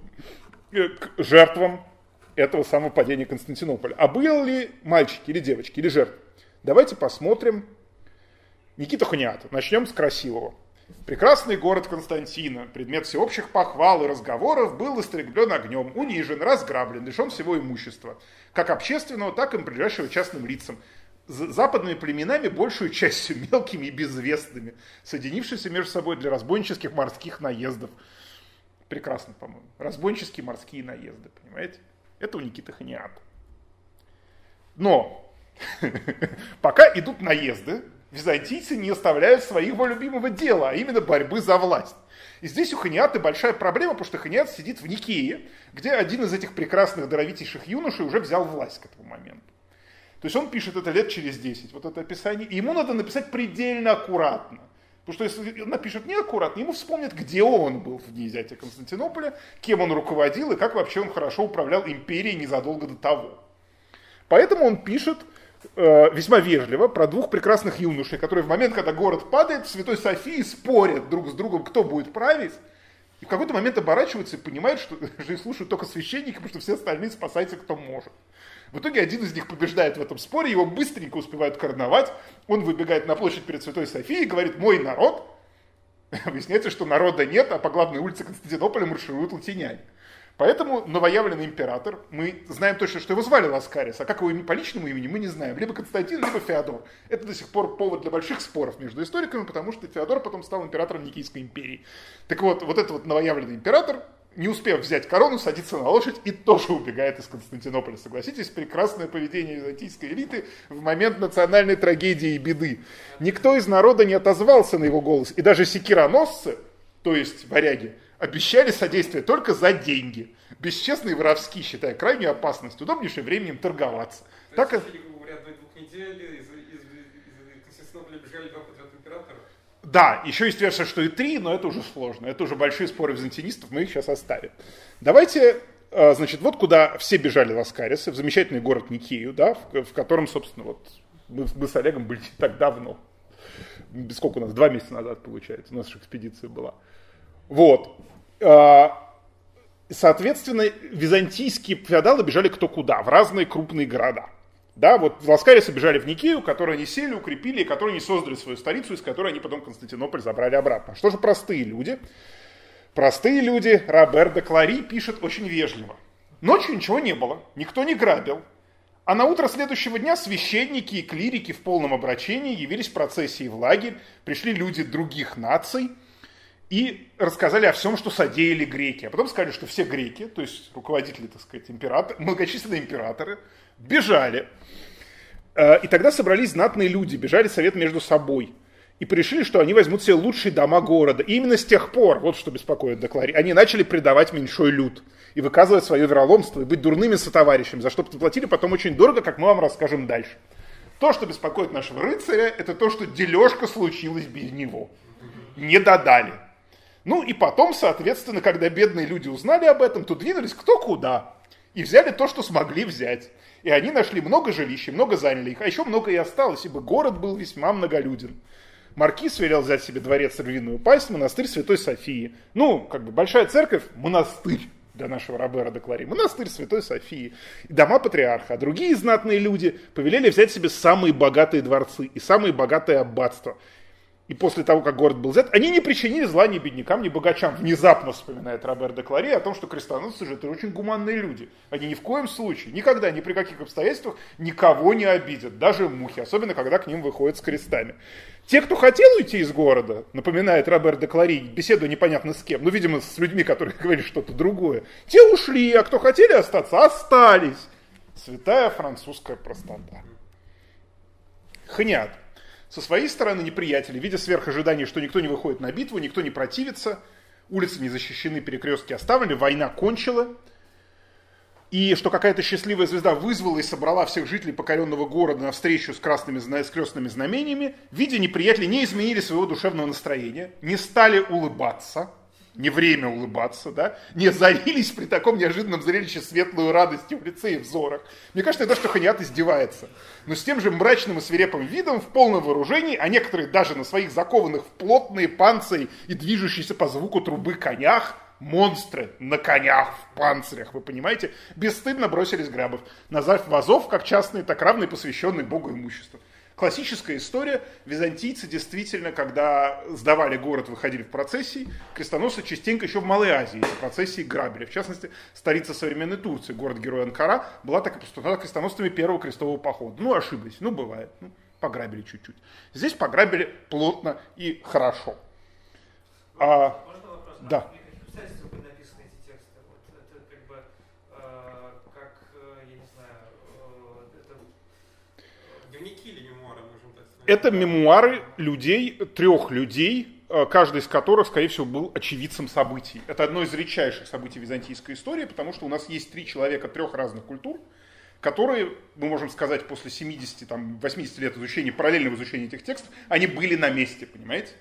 э, к жертвам этого самого падения Константинополя. А были ли мальчики или девочки, или жертвы? Давайте посмотрим Никита Хуниата. Начнем с красивого. Прекрасный город Константина, предмет всеобщих похвал и разговоров, был истреблен огнем, унижен, разграблен, лишен всего имущества, как общественного, так и прилежащего частным лицам, западными племенами большую частью мелкими и безвестными, соединившимися между собой для разбойнических морских наездов. Прекрасно, по-моему. Разбойнические морские наезды, понимаете? Это у Никиты Ханиата. Но Пока идут наезды, византийцы не оставляют своего любимого дела, а именно борьбы за власть. И здесь у Ханиаты большая проблема, потому что Ханиат сидит в Никее, где один из этих прекрасных даровитейших юношей уже взял власть к этому моменту. То есть он пишет это лет через 10, вот это описание, и ему надо написать предельно аккуратно. Потому что если он напишет неаккуратно, ему вспомнят, где он был в дни взятия Константинополя, кем он руководил и как вообще он хорошо управлял империей незадолго до того. Поэтому он пишет э, весьма вежливо про двух прекрасных юношей, которые в момент, когда город падает, в Святой Софии спорят друг с другом, кто будет править. И в какой-то момент оборачиваются и понимают, что же слушают только священника, потому что все остальные спасаются, кто может. В итоге один из них побеждает в этом споре, его быстренько успевают короновать, он выбегает на площадь перед Святой Софией и говорит «мой народ». Выясняется, что народа нет, а по главной улице Константинополя маршируют латиняне. Поэтому новоявленный император, мы знаем точно, что его звали Ласкарис, а как его по личному имени мы не знаем. Либо Константин, либо Феодор. Это до сих пор повод для больших споров между историками, потому что Феодор потом стал императором Никийской империи. Так вот, вот этот вот новоявленный император, не успев взять корону, садится на лошадь и тоже убегает из Константинополя. Согласитесь, прекрасное поведение византийской элиты в момент национальной трагедии и беды. Никто из народа не отозвался на его голос. И даже секироносцы, то есть варяги, обещали содействие только за деньги. Бесчестные воровски, считая крайнюю опасность, удобнейшим временем торговаться. То Так, есть, говоря, до двух недель из, из, из Константинополя бежали два подряд императора. да, еще есть версия, что и три, но это уже сложно. Это уже большие споры византинистов, мы их сейчас оставим. Давайте, э, значит, вот куда все бежали ласкарисы, в замечательный город Никею, да, в, в котором, собственно, вот мы, мы с Олегом были так давно. Сколько у нас? Два месяца назад, получается, у нас экспедиция была. Вот. А, Соответственно, византийские феодалы бежали кто куда, в разные крупные города. Да, вот ласкарисы бежали в Никею, которые они сели, укрепили, и которые они создали свою столицу, из которой они потом Константинополь забрали обратно. Что же простые люди? Простые люди, Робер де Клари пишет очень вежливо. Ночью ничего не было, никто не грабил. А на утро следующего дня священники и клирики в полном обращении явились в процессии в лагерь, пришли люди других наций и рассказали о всем, что содеяли греки. А потом сказали, что все греки, то есть руководители, так сказать, императоры, многочисленные императоры, бежали. Э, И тогда собрались знатные люди, бежали совет между собой. И решили, что они возьмут себе лучшие дома города. И именно с тех пор, вот что беспокоит Деклари, они начали предавать меньшой люд. И выказывать свое вероломство, и быть дурными сотоварищами, за что платили потом очень дорого, как мы вам расскажем дальше. То, что беспокоит нашего рыцаря, это то, что дележка случилась без него. Не додали. Ну и потом, соответственно, когда бедные люди узнали об этом, то двинулись кто куда. И взяли то, что смогли взять. И они нашли много жилищ, много заняли их, а еще много и осталось, ибо город был весьма многолюден. Маркиз велел взять себе дворец Рвиную пасть, монастырь Святой Софии. Ну, как бы большая церковь, монастырь для нашего Робера де Клари. Монастырь Святой Софии. И дома патриарха. А другие знатные люди повелели взять себе самые богатые дворцы и самые богатые аббатства. И после того, как город был взят, они не причинили зла ни беднякам, ни богачам. Внезапно вспоминает Робер де Клари о том, что крестоносцы же это очень гуманные люди. Они ни в коем случае, никогда, ни при каких обстоятельствах никого не обидят, даже мухи, особенно когда к ним выходят с крестами. Те, кто хотел уйти из города, напоминает Робер де Клари, беседуя непонятно с кем, ну, видимо, с людьми, которые говорили что-то другое, те ушли, а кто хотели остаться, остались. Святая французская простота. Хнят. Со своей стороны неприятели, видя сверх ожиданий, что никто не выходит на битву, никто не противится, улицы не защищены, перекрестки оставлены, война кончила, и что какая-то счастливая звезда вызвала и собрала всех жителей покоренного города на встречу с красными с крестными знамениями, видя неприятели не изменили своего душевного настроения, не стали улыбаться, не время улыбаться, да, не залились при таком неожиданном зрелище светлую радостью в лице и взорах. Мне кажется, это что Ханиат издевается. Но с тем же мрачным и свирепым видом, в полном вооружении, а некоторые даже на своих закованных в плотные панцири и движущиеся по звуку трубы конях, монстры на конях в панцирях, вы понимаете, бесстыдно бросились грабов, назвав вазов как частные, так равные посвященные Богу имущество. Классическая история. Византийцы действительно, когда сдавали город, выходили в процессии, крестоносцы частенько еще в Малой Азии эти процессии грабили. В частности, столица современной Турции, город-герой Анкара, была так опустошена крестоносцами первого крестового похода. Ну, ошиблись, ну, бывает. Ну, пограбили чуть-чуть. Здесь пограбили плотно и хорошо. А, Можно вопрос? Да. Э, э, э, Дневники или мемуары, можем так сказать. Это мемуары людей, трех людей, э, каждый из которых, скорее всего, был очевидцем событий. Это одно из редчайших событий византийской истории, потому что у нас есть три человека трех разных культур, которые, мы можем сказать, после 70, там, 80 лет изучения, параллельного изучения этих текстов, они были на месте, понимаете?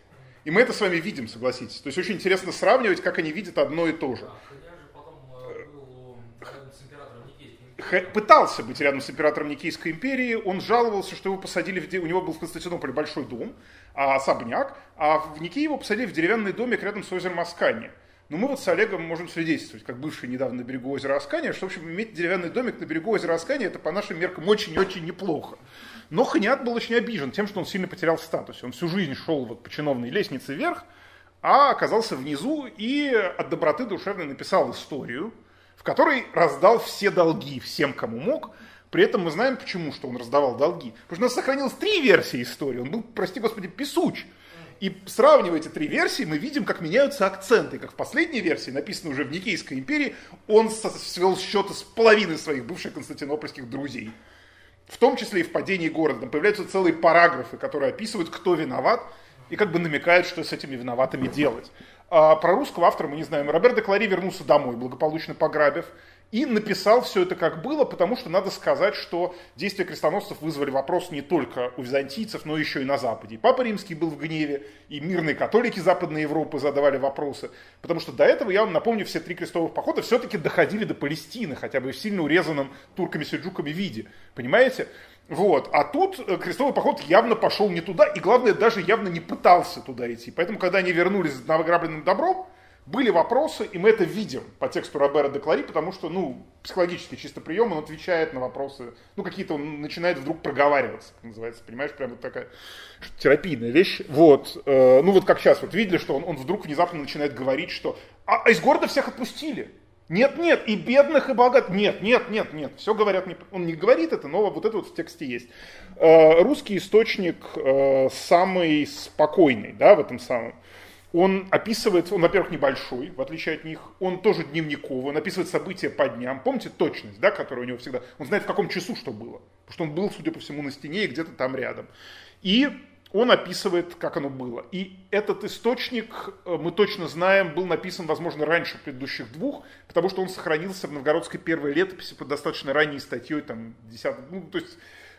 И мы это с вами видим, согласитесь. То есть очень интересно сравнивать, как они видят одно и то же. А князь же потом э, был рядом с императором Никейской Х- пытался быть рядом с императором Никейской империи, он жаловался, что его посадили, в у него был в Константинополе большой дом, а, особняк, а в Никее его посадили в деревянный домик рядом с озером Аскания. Но мы вот с Олегом можем свидетельствовать, как бывший недавно на берегу озера Аскания, что, в общем, иметь деревянный домик на берегу озера Аскания, это по нашим меркам очень-очень неплохо. Но Ханиат был очень обижен тем, что он сильно потерял в статусе. Он всю жизнь шел вот по чиновной лестнице вверх, а оказался внизу и от доброты душевной написал историю, в которой раздал все долги всем, кому мог. При этом мы знаем, почему, что он раздавал долги. Потому что у нас сохранилось три версии истории. Он был, прости господи, песуч. И сравнивая эти три версии, мы видим, как меняются акценты. Как в последней версии, написанной уже в Никейской империи, он свел счеты с половиной своих бывших константинопольских друзей. В том числе и в падении города. Там появляются целые параграфы, которые описывают, кто виноват, и как бы намекают, что с этими виноватыми делать. А про русского автора мы не знаем. Роберт де Клари вернулся домой, благополучно пограбив, и написал все это как было, потому что надо сказать, что действия крестоносцев вызвали вопрос не только у византийцев, но еще и на Западе. И Папа Римский был в гневе, и мирные католики Западной Европы задавали вопросы. Потому что до этого, я вам напомню, все три крестовых похода все-таки доходили до Палестины, хотя бы в сильно урезанном турками-сельджуками виде. Понимаете? Вот. А тут э, крестовый поход явно пошел не туда, и главное, даже явно не пытался туда идти. Поэтому, когда они вернулись с награбленным добром, были вопросы, и мы это видим по тексту Робера де Клари, потому что, ну, психологический чисто прием, он отвечает на вопросы, ну, какие-то он начинает вдруг проговариваться, как называется, понимаешь, прям вот такая терапийная вещь. Вот, э, ну, вот как сейчас, вот видели, что он, он вдруг внезапно начинает говорить, что а, а из города всех отпустили. Нет, нет, и бедных, и богатых. Нет, нет, нет, нет. Все говорят, он не говорит это, но вот это вот в тексте есть. Э, русский источник э, самый спокойный, да, в этом самом. Он описывает, он, во-первых, небольшой, в отличие от них, он тоже дневниковый, он описывает события по дням. Помните точность, да, которая у него всегда, он знает, в каком часу что было, потому что он был, судя по всему, на стене и где-то там рядом. И он описывает, как оно было. И этот источник, э, мы точно знаем, был написан, возможно, раньше предыдущих двух, потому что он сохранился в новгородской первой летописи под достаточно ранней статьей, там, 10, ну, то есть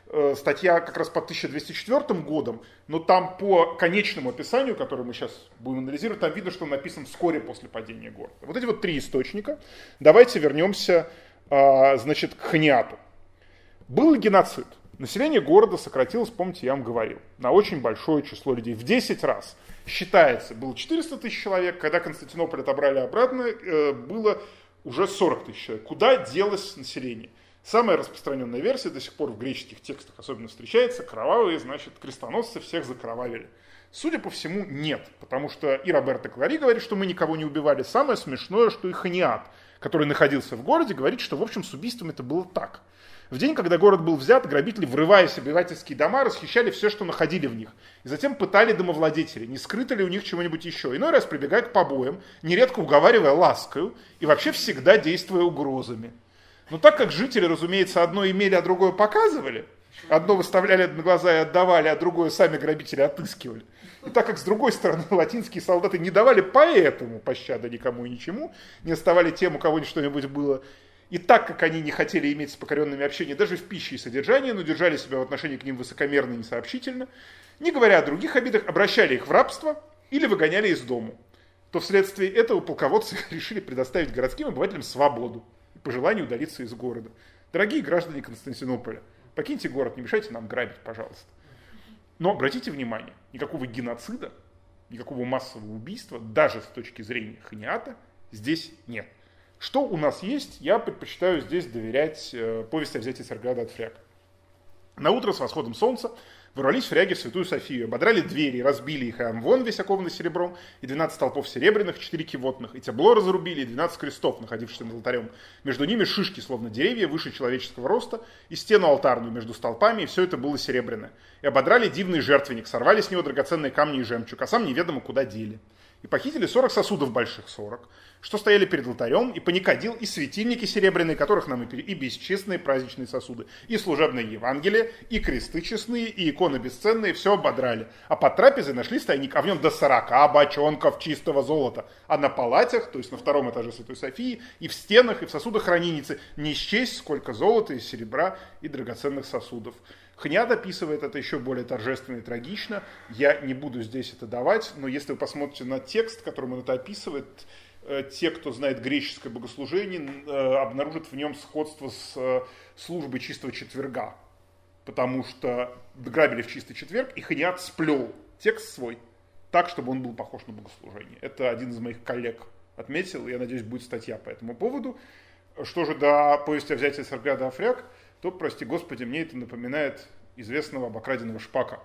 э, статья как раз по 1204 годом, но там по конечному описанию, которое мы сейчас будем анализировать, там видно, что он написан вскоре после падения города. Вот эти вот три источника. Давайте вернемся, э, значит, к Ханиату. Был ли геноцид? Население города сократилось, помните, я вам говорил, на очень большое число людей, в 10 раз. Считается, было 400 тысяч человек, когда Константинополь отобрали обратно, э, было уже 40 тысяч человек. Куда делось население? Самая распространенная версия до сих пор в греческих текстах особенно встречается, кровавые, значит, крестоносцы всех закровавили. Судя по всему, нет, потому что и Роберто Клари говорит, что мы никого не убивали. Самое смешное, что и Ханиат, который находился в городе, говорит, что, в общем, с убийством это было так. В день, когда город был взят, грабители, врываясь в обывательские дома, расхищали все, что находили в них. И затем пытали домовладетелей, не скрыто ли у них чего-нибудь еще. Иной раз прибегая к побоям, нередко уговаривая ласкою и вообще всегда действуя угрозами. Но так как жители, разумеется, одно имели, а другое показывали, одно выставляли на глаза и отдавали, а другое сами грабители отыскивали. И так как, с другой стороны, латинские солдаты не давали поэтому пощады никому и ничему, не оставали тем, у кого что-нибудь было, и так как они не хотели иметь с покоренными общение даже в пище и содержании, но держали себя в отношении к ним высокомерно и несообщительно, не говоря о других обидах, обращали их в рабство или выгоняли из дому, то вследствие этого полководцы решили предоставить городским обывателям свободу и по желанию удалиться из города. Дорогие граждане Константинополя, покиньте город, не мешайте нам грабить, пожалуйста. Но обратите внимание, никакого геноцида, никакого массового убийства, даже с точки зрения ханиата, здесь нет. Что у нас есть, я предпочитаю здесь доверять э, повести о взятии Царьграда от фряг. На утро с восходом солнца ворвались фряги в Святую Софию, ободрали двери, разбили их, и амвон весь окованный серебром, и 12 толпов серебряных, 4 кивотных, и табло разрубили, и 12 крестов, находившихся над алтарем. Между ними шишки, словно деревья, выше человеческого роста, и стену алтарную между столпами, и все это было серебряное. И ободрали дивный жертвенник, сорвали с него драгоценные камни и жемчуг, а сам неведомо куда дели. И похитили 40 сосудов больших, 40, что стояли перед алтарем, и паникодил, и светильники серебряные, которых нам и, пере... и бесчестные праздничные сосуды, и служебные Евангелия, и кресты честные, и иконы бесценные, все ободрали. А под трапезой нашли стойник, а в нем до 40 бочонков чистого золота. А на палатях, то есть на втором этаже Святой Софии, и в стенах, и в сосудах храненицы не счесть, сколько золота и серебра и драгоценных сосудов. Хняд описывает это еще более торжественно и трагично. Я не буду здесь это давать, но если вы посмотрите на текст, которым он это описывает, э, те, кто знает греческое богослужение, э, обнаружат в нем сходство с э, службой чистого четверга. Потому что грабили в чистый четверг, и Ханиат сплел текст свой так, чтобы он был похож на богослужение. Это один из моих коллег отметил, я надеюсь, будет статья по этому поводу. Что же до повести о взятии Сарграда Афряк, то, прости господи, мне это напоминает известного обокраденного шпака,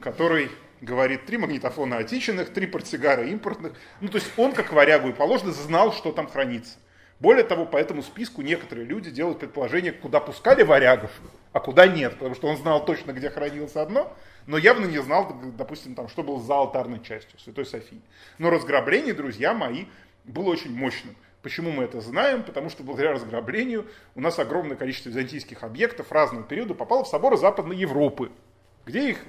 который говорит три магнитофона отечественных, три портсигара импортных. Ну, то есть он, как варягу и положено, знал, что там хранится. Более того, по этому списку некоторые люди делают предположение, куда пускали варягов, а куда нет, потому что он знал точно, где хранилось одно, но явно не знал, допустим, там, что было за алтарной частью Святой Софии. Но разграбление, друзья мои, было очень мощным. Почему мы это знаем? Потому что благодаря разграблению у нас огромное количество византийских объектов разного периода попало в соборы Западной Европы где их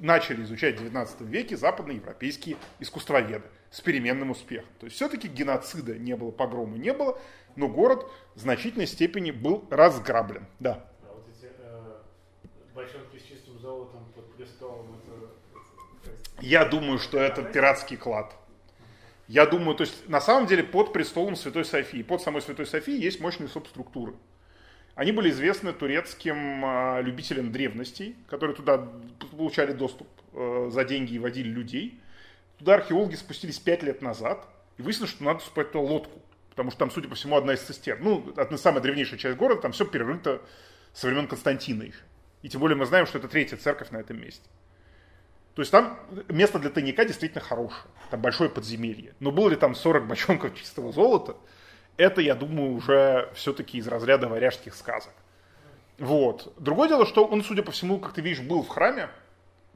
начали изучать в 19 веке западноевропейские искусствоведы с переменным успехом. То есть все-таки геноцида не было, погрома не было, но город в значительной степени был разграблен. Да. А вот эти э, бочонки с чистым золотом под престолом, это... Я думаю, что это пиратский клад. Я думаю, то есть на самом деле под престолом Святой Софии, под самой Святой Софией есть мощные субструктуры. Они были известны турецким а, любителям древностей, которые туда получали доступ э, за деньги и водили людей. Туда археологи спустились пять лет назад и выяснилось, что надо спать туда лодку. Потому что там, судя по всему, одна из цистерн. Ну, одна самая древнейшая часть города, там все перерыто со времен Константина еще. И тем более мы знаем, что это третья церковь на этом месте. То есть там место для тайника действительно хорошее. Там большое подземелье. Но было ли там 40 бочонков чистого золота? это, я думаю, уже все-таки из разряда варяжских сказок. Вот. Другое дело, что он, судя по всему, как ты видишь, был в храме,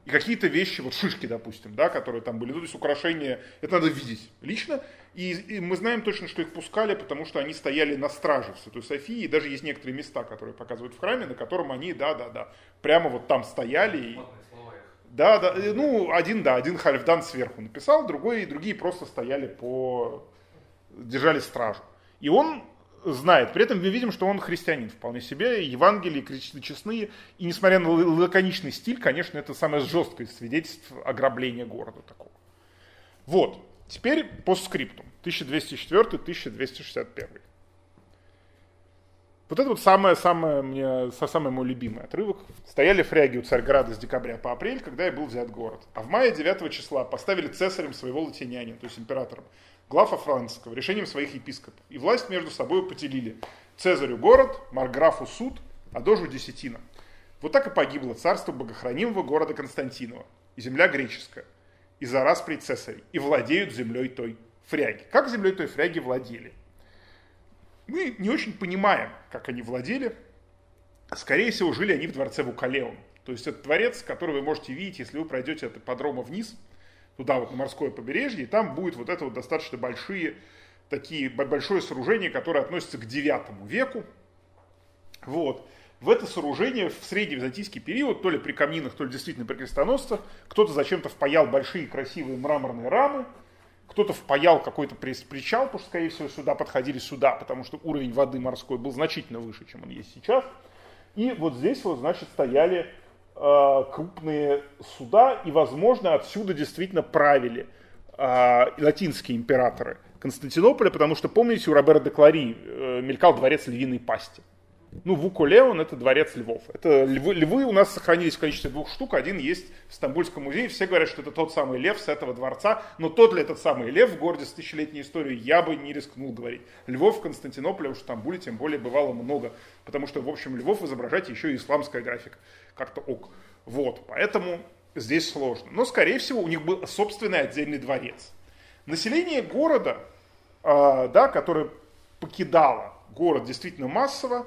и какие-то вещи, вот шишки, допустим, да, которые там были, ну, то есть украшения, это надо видеть лично, и, и мы знаем точно, что их пускали, потому что они стояли на страже в Святой Софии, и даже есть некоторые места, которые показывают в храме, на котором они, да-да-да, прямо вот там стояли. И... Да, да, ну, один, да, один Хальфдан сверху написал, другой, и другие просто стояли по... держали стражу. И он знает. При этом мы видим, что он христианин вполне себе, Евангелие, кричны честные. И несмотря на лаконичный стиль, конечно, это самое жесткое свидетельство ограбления города такого. Вот. Теперь по скрипту. 1204-1261. Вот это вот самое-самое мне, самый мой любимый отрывок. Стояли фряги у Царьграда с декабря по апрель, когда и был взят город. А в мае 9 числа поставили цесарем своего латинянина, то есть императором, глава Франциского, решением своих епископов. И власть между собой поделили. Цезарю город, Марграфу суд, а дожу десятина. Вот так и погибло царство богохранимого города Константинова, и земля греческая, из-за распри цесарей, и владеют землей той фряги. Как землей той фряги владели? Мы не очень понимаем, как они владели. Скорее всего, жили они в дворце Вукалеон. То есть это дворец, который вы можете видеть, если вы пройдете от ипподрома вниз – туда вот на морское побережье, и там будет вот это вот достаточно большие, такие, большое сооружение, которое относится к 9 веку. Вот. В это сооружение в средний византийский период, то ли при камнинах, то ли действительно при крестоносцах, кто-то зачем-то впаял большие красивые мраморные рамы, кто-то впаял какой-то причал, потому что, скорее всего, сюда подходили сюда, потому что уровень воды морской был значительно выше, чем он есть сейчас. И вот здесь вот, значит, стояли Э, крупные суда, и, возможно, отсюда действительно правили э, латинские императоры Константинополя, потому что, помните, у Робера де Клари э, мелькал дворец львиной пасти. Ну, Вукулеон – это дворец львов. Это львы, львы у нас сохранились в количестве двух штук. Один есть в Стамбульском музее. Все говорят, что это тот самый лев с этого дворца. Но тот ли этот самый лев в городе с тысячелетней историей, я бы не рискнул говорить. Львов в Константинополе, уж в Стамбуле тем более бывало много. Потому что, в общем, львов изображать еще и исламская графика. Как-то ок. Вот, поэтому здесь сложно. Но, скорее всего, у них был собственный отдельный дворец. Население города, э, да, которое покидало город действительно массово,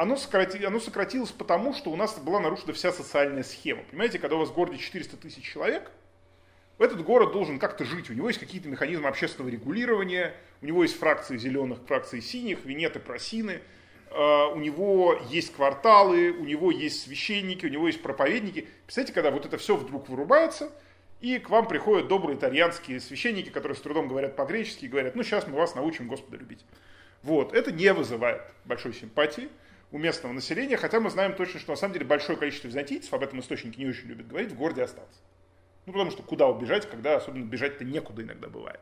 оно, сократи, оно сократилось потому, что у нас была нарушена вся социальная схема. Понимаете, когда у вас в городе 400 тысяч человек, этот город должен как-то жить, у него есть какие-то механизмы общественного регулирования, у него есть фракции зеленых, фракции синих, винеты, просины, э, у него есть кварталы, у него есть священники, у него есть проповедники. Представляете, когда вот это все вдруг вырубается, и к вам приходят добрые итальянские священники, которые с трудом говорят по-гречески и говорят, ну сейчас мы вас научим Господа любить. Вот, это не вызывает большой симпатии у местного населения, хотя мы знаем точно, что на самом деле большое количество византийцев, об этом источники не очень любят говорить, в городе остаться. Ну, потому что куда убежать, когда особенно бежать-то некуда иногда бывает.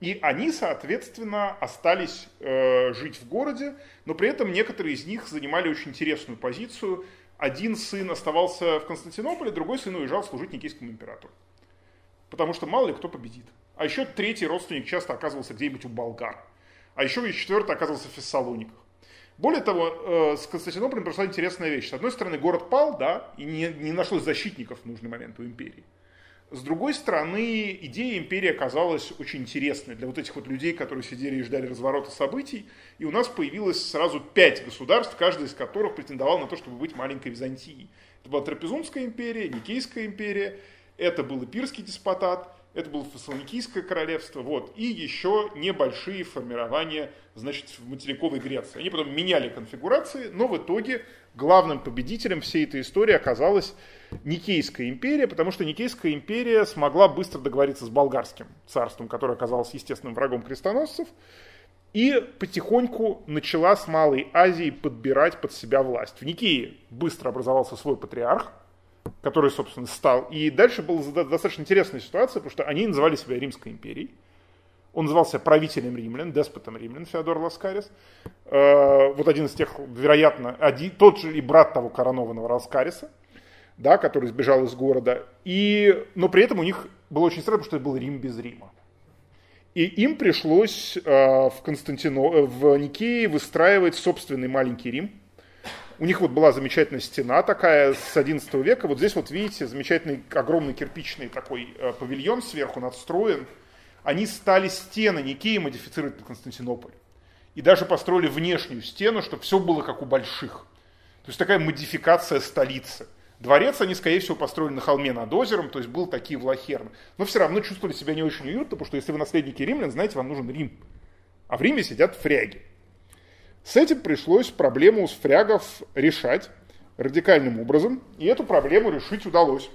И они, соответственно, остались э, жить в городе, но при этом некоторые из них занимали очень интересную позицию. Один сын оставался в Константинополе, другой сын уезжал служить Никейскому императору. Потому что мало ли кто победит. А еще третий родственник часто оказывался где-нибудь у болгар. А еще и четвертый оказывался в Фессалониках. Более того, э, с Константинополем произошла интересная вещь. С одной стороны, город пал, да, и не, не нашлось защитников в нужный момент у империи. С другой стороны, идея империи оказалась очень интересной для вот этих вот людей, которые сидели и ждали разворота событий. И у нас появилось сразу пять государств, каждый из которых претендовал на то, чтобы быть маленькой Византией. Это была Трапезунская империя, Никейская империя, это был Ипирский деспотат, это было Фессалоникийское королевство, вот, и еще небольшие формирования, значит, в материковой Греции. Они потом меняли конфигурации, но в итоге главным победителем всей этой истории оказалась Никейская империя, потому что Никейская империя смогла быстро договориться с болгарским царством, которое оказалось естественным врагом крестоносцев, и потихоньку начала с Малой Азии подбирать под себя власть. В Никее быстро образовался свой патриарх, который, собственно, стал. И дальше была достаточно интересная ситуация, потому что они называли себя Римской империей. Он назывался правителем римлян, деспотом римлян Феодор Ласкарис. Э, вот один из тех, вероятно, один, тот же и брат того коронованного Ласкариса да, который сбежал из города. И, но при этом у них было очень странно, потому что это был Рим без Рима. И им пришлось э, в, Константино... в Никее выстраивать собственный маленький Рим. У них вот была замечательная стена такая с 11 века. Вот здесь вот видите замечательный огромный кирпичный такой э, павильон сверху надстроен. Они стали стены Никеи модифицировать под Константинополь. И даже построили внешнюю стену, чтобы все было как у больших. То есть такая модификация столицы. Дворец они, скорее всего, построили на холме над озером, то есть был такие влахерны. Но все равно чувствовали себя не очень уютно, потому что если вы наследники римлян, знаете, вам нужен Рим. А в Риме сидят фряги. С этим пришлось проблему с фрягов решать радикальным образом, и эту проблему решить удалось.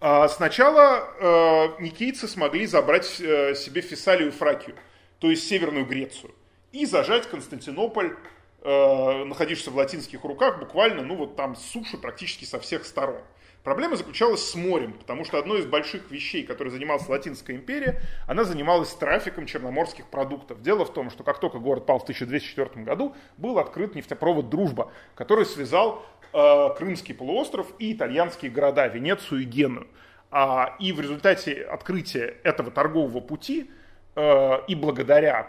А, сначала э, никийцы смогли забрать э, себе Фессалию и Фракию, то есть Северную Грецию, и зажать Константинополь э, находишься в латинских руках буквально, ну вот там суши практически со всех сторон. Проблема заключалась с морем, потому что одной из больших вещей, которой занималась Латинская империя, она занималась трафиком черноморских продуктов. Дело в том, что как только город пал в 1204 году, был открыт нефтепровод «Дружба», который связал э, Крымский полуостров и итальянские города Венецию и Геную. А, и в результате открытия этого торгового пути Э, и благодаря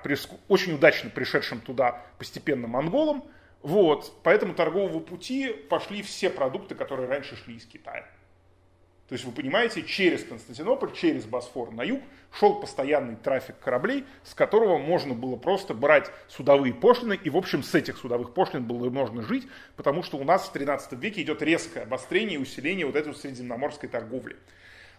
очень удачно пришедшим туда постепенно монголам, вот, по этому торговому пути пошли все продукты, которые раньше шли из Китая. То есть вы понимаете, через Константинополь, через Босфор на юг шел постоянный трафик кораблей, с которого можно было просто брать судовые пошлины, и в общем с этих судовых пошлин было можно жить, потому что у нас в 13 веке идет резкое обострение и усиление вот этой средиземноморской торговли.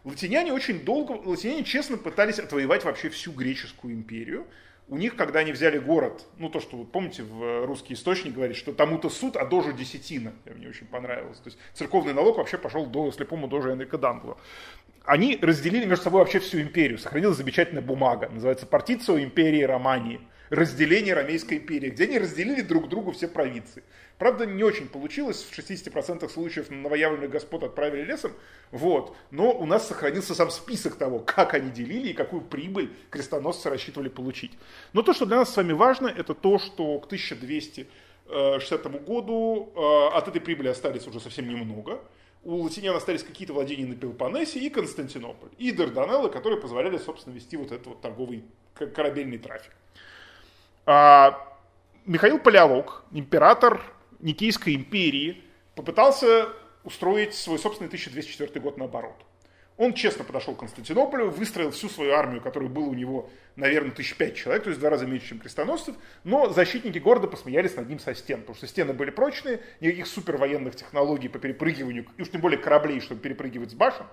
Латиняне очень долго, латиняне честно пытались отвоевать вообще всю греческую империю. У них, когда они взяли город, ну то, что вы помните, в русский источник говорит, что тому-то суд, а дожу десятина. Мне очень понравилось. То есть церковный налог вообще пошел до слепому дожу Энрика Дангло. Они разделили между собой вообще всю империю. Сохранилась замечательная бумага, называется «Партицио империи Романии» разделение Ромейской империи, где они разделили друг другу все провинции. Правда, не очень получилось, в 60% случаев новоявленных господ отправили лесом, вот, но у нас сохранился сам список того, как они делили и какую прибыль крестоносцы рассчитывали получить. Но то, что для нас с вами важно, это то, что к 1260 году э, от этой прибыли остались уже совсем немного. У латинян остались какие-то владения на Пелопоннесе и Константинополь, и Дарданеллы, которые позволяли, собственно, вести вот этот вот торговый корабельный трафик. А, Михаил Палеолог, император Никейской империи, попытался устроить свой собственный 1204 год наоборот. Он честно подошел к Константинополю, выстроил всю свою армию, которая была у него, наверное, тысяч пять человек, то есть в два раза меньше, чем крестоносцев, но защитники города посмеялись над ним со стен, потому что стены были прочные, никаких супервоенных технологий по перепрыгиванию, и уж тем более кораблей, чтобы перепрыгивать с башен,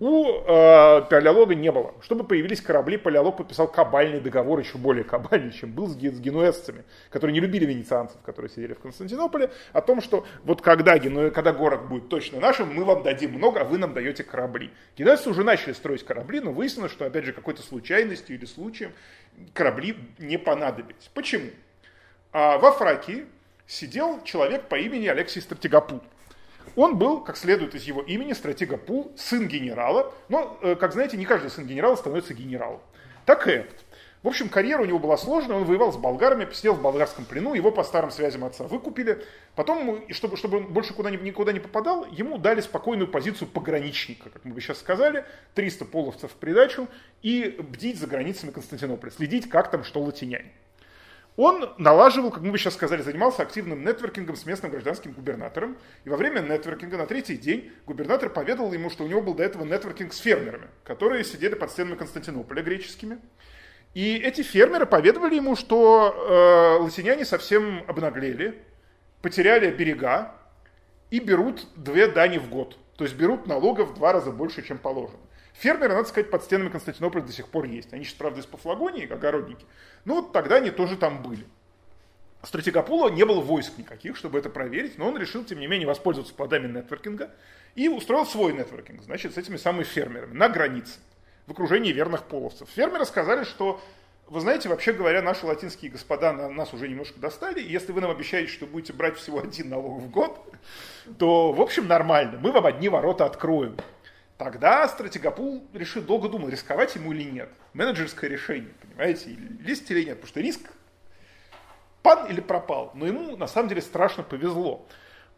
у э, Палеолога не было. Чтобы появились корабли, Палеолог подписал кабальный договор, еще более кабальный, чем был с, с генуэзцами, которые не любили венецианцев, которые сидели в Константинополе, о том, что вот когда, гену... когда город будет точно нашим, мы вам дадим много, а вы нам даете корабли. Генуэзцы уже начали строить корабли, но выяснилось, что опять же какой-то случайностью или случаем корабли не понадобились. Почему? А во Фракии сидел человек по имени Алексей Стратегопул. Он был, как следует из его имени, стратега Пул, сын генерала. Но, э, как знаете, не каждый сын генерала становится генералом. так и этот. В общем, карьера у него была сложная, он воевал с болгарами, сидел в болгарском плену, его по старым связям отца выкупили. Потом, чтобы, чтобы он больше куда, никуда не попадал, ему дали спокойную позицию пограничника, как мы бы сейчас сказали, 300 половцев в придачу, и бдить за границами Константинополя, следить, как там что латинянь. Он налаживал, как мы бы сейчас сказали, занимался активным нетворкингом с местным гражданским губернатором. И во время нетворкинга на третий день губернатор поведал ему, что у него был до этого нетворкинг с фермерами, которые сидели под стенами Константинополя греческими. И эти фермеры поведали ему, что э, латиняне совсем обнаглели, потеряли берега и берут две дани в год. То есть берут налогов в два раза больше, чем положено. Фермеры, надо сказать, под стенами Константинополя до сих пор есть. Они сейчас, правда, из Пафлагонии, огородники. Но вот тогда они тоже там были. Стратегопула не было войск никаких, чтобы это проверить, но он решил, тем не менее, воспользоваться плодами нетворкинга и устроил свой нетворкинг, значит, с этими самыми фермерами на границе в окружении верных половцев. Фермеры сказали, что вы знаете, вообще говоря, наши латинские господа на, нас уже немножко достали, и если вы нам обещаете, что будете брать всего один налог в год, то, в общем, нормально, мы вам одни ворота откроем. Тогда стратегопул решил, долго думал, рисковать ему или нет. Менеджерское решение, понимаете, лезть или нет, потому что риск пан или пропал. Но ему на самом деле страшно повезло.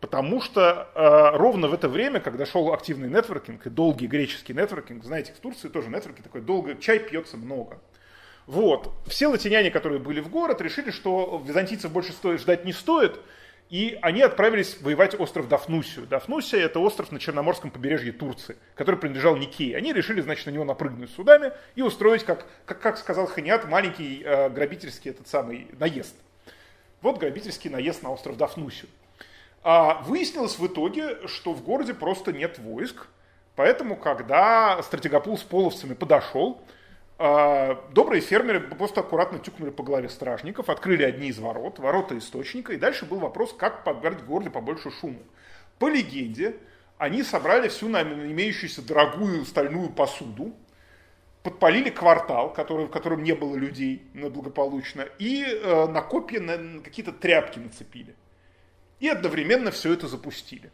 Потому что э, ровно в это время, когда шел активный нетворкинг и долгий греческий нетворкинг, знаете, в Турции тоже нетворкинг такой долго, чай пьется много. Вот. Все латиняне, которые были в город, решили, что византийцев больше стоит ждать не стоит, и они отправились воевать остров Дафнусию. Дафнусия – это остров на Черноморском побережье Турции, который принадлежал Никее. Они решили, значит, на него напрыгнуть судами и устроить, как, как, как сказал Ханиат, маленький э, грабительский этот самый наезд. Вот грабительский наезд на остров Дафнусию. А выяснилось в итоге, что в городе просто нет войск, поэтому, когда стратегопул с половцами подошел, добрые фермеры просто аккуратно тюкнули по голове стражников, открыли одни из ворот, ворота источника, и дальше был вопрос, как подгорать в городе побольше шуму. По легенде, они собрали всю имеющуюся дорогую стальную посуду, подпалили квартал, который, в котором не было людей благополучно, и э, на копья какие-то тряпки нацепили и одновременно все это запустили.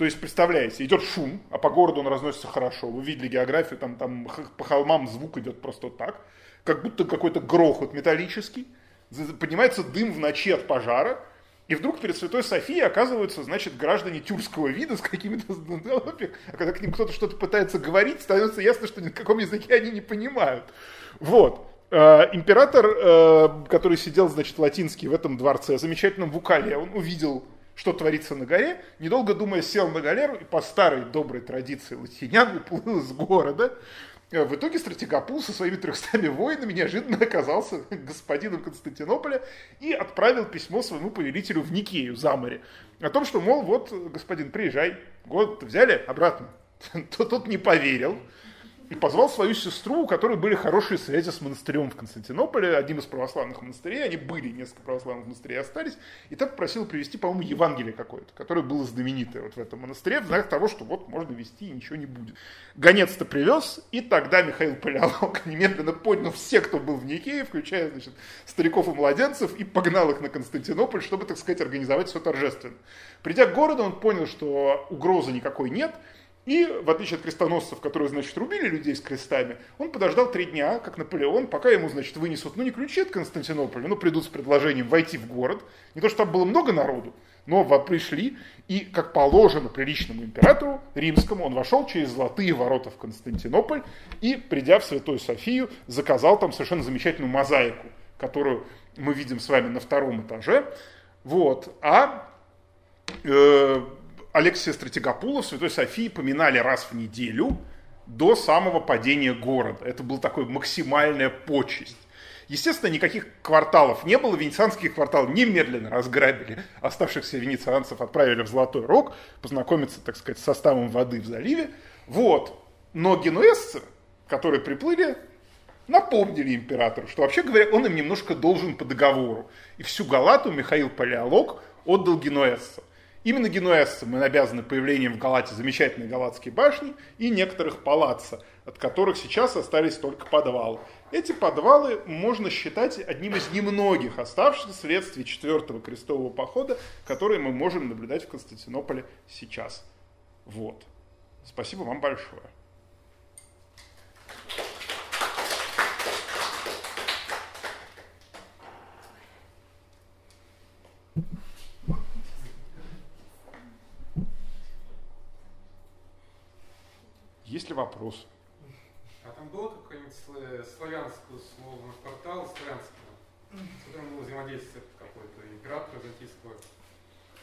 То есть, представляете, идет шум, а по городу он разносится хорошо. Вы видели географию, там, там по холмам звук идет просто так, как будто какой-то грохот металлический. Поднимается дым в ночи от пожара, и вдруг перед Святой Софией оказываются, значит, граждане тюркского вида с какими-то... А когда к ним кто-то что-то пытается говорить, становится ясно, что ни на каком языке они не понимают. Вот. Э, император, э, который сидел, значит, латинский в этом дворце, замечательном Вукале, он увидел, что творится на горе, недолго думая, сел на галеру и по старой доброй традиции латинян уплыл из города. Э, в итоге стратегопул со своими трехстами воинами неожиданно оказался господином Константинополя и отправил письмо своему повелителю в Никею, за море, о том, что, мол, вот, господин, приезжай, город взяли обратно. Тот не поверил, и позвал свою сестру, у которой были хорошие связи с монастырем в Константинополе, одним из православных монастырей, они были, несколько православных монастырей остались, и так попросил привести, по-моему, Евангелие какое-то, которое было знаменитое вот в этом монастыре, в знак того, что вот можно вести и ничего не будет. Гонец-то привез, и тогда Михаил Палеолог немедленно поднял все, кто был в Никее, включая, значит, стариков и младенцев, и погнал их на Константинополь, чтобы, так сказать, организовать все торжественно. Придя к городу, он понял, что угрозы никакой нет, и, в отличие от крестоносцев, которые, значит, рубили людей с крестами, он подождал три дня, как Наполеон, пока ему, значит, вынесут, ну, не ключи от Константинополя, но придут с предложением войти в город. Не то, что там было много народу, но пришли, и, как положено приличному императору римскому, он вошел через золотые ворота в Константинополь и, придя в Святую Софию, заказал там совершенно замечательную мозаику, которую мы видим с вами на втором этаже. Вот. А э, Алексия Стратегопула в Святой Софии поминали раз в неделю до самого падения города. Это была такая максимальная почесть. Естественно, никаких кварталов не было, венецианские кварталы немедленно разграбили, оставшихся венецианцев отправили в Золотой Рог, познакомиться, так сказать, с составом воды в заливе. Вот. Но генуэзцы, которые приплыли, напомнили императору, что, вообще говоря, он им немножко должен по договору. И всю Галату Михаил Палеолог отдал генуэзцам. Именно генуэзцам мы обязаны появлением в Галате замечательной галатской башни и некоторых палаца, от которых сейчас остались только подвалы. Эти подвалы можно считать одним из немногих оставшихся вследствие четвертого крестового похода, которые мы можем наблюдать в Константинополе сейчас. Вот. Спасибо вам большое. Ли вопросы? А там было какое-нибудь славянское слово, наш портал славянского, с которым было взаимодействие какой-то императора византийского?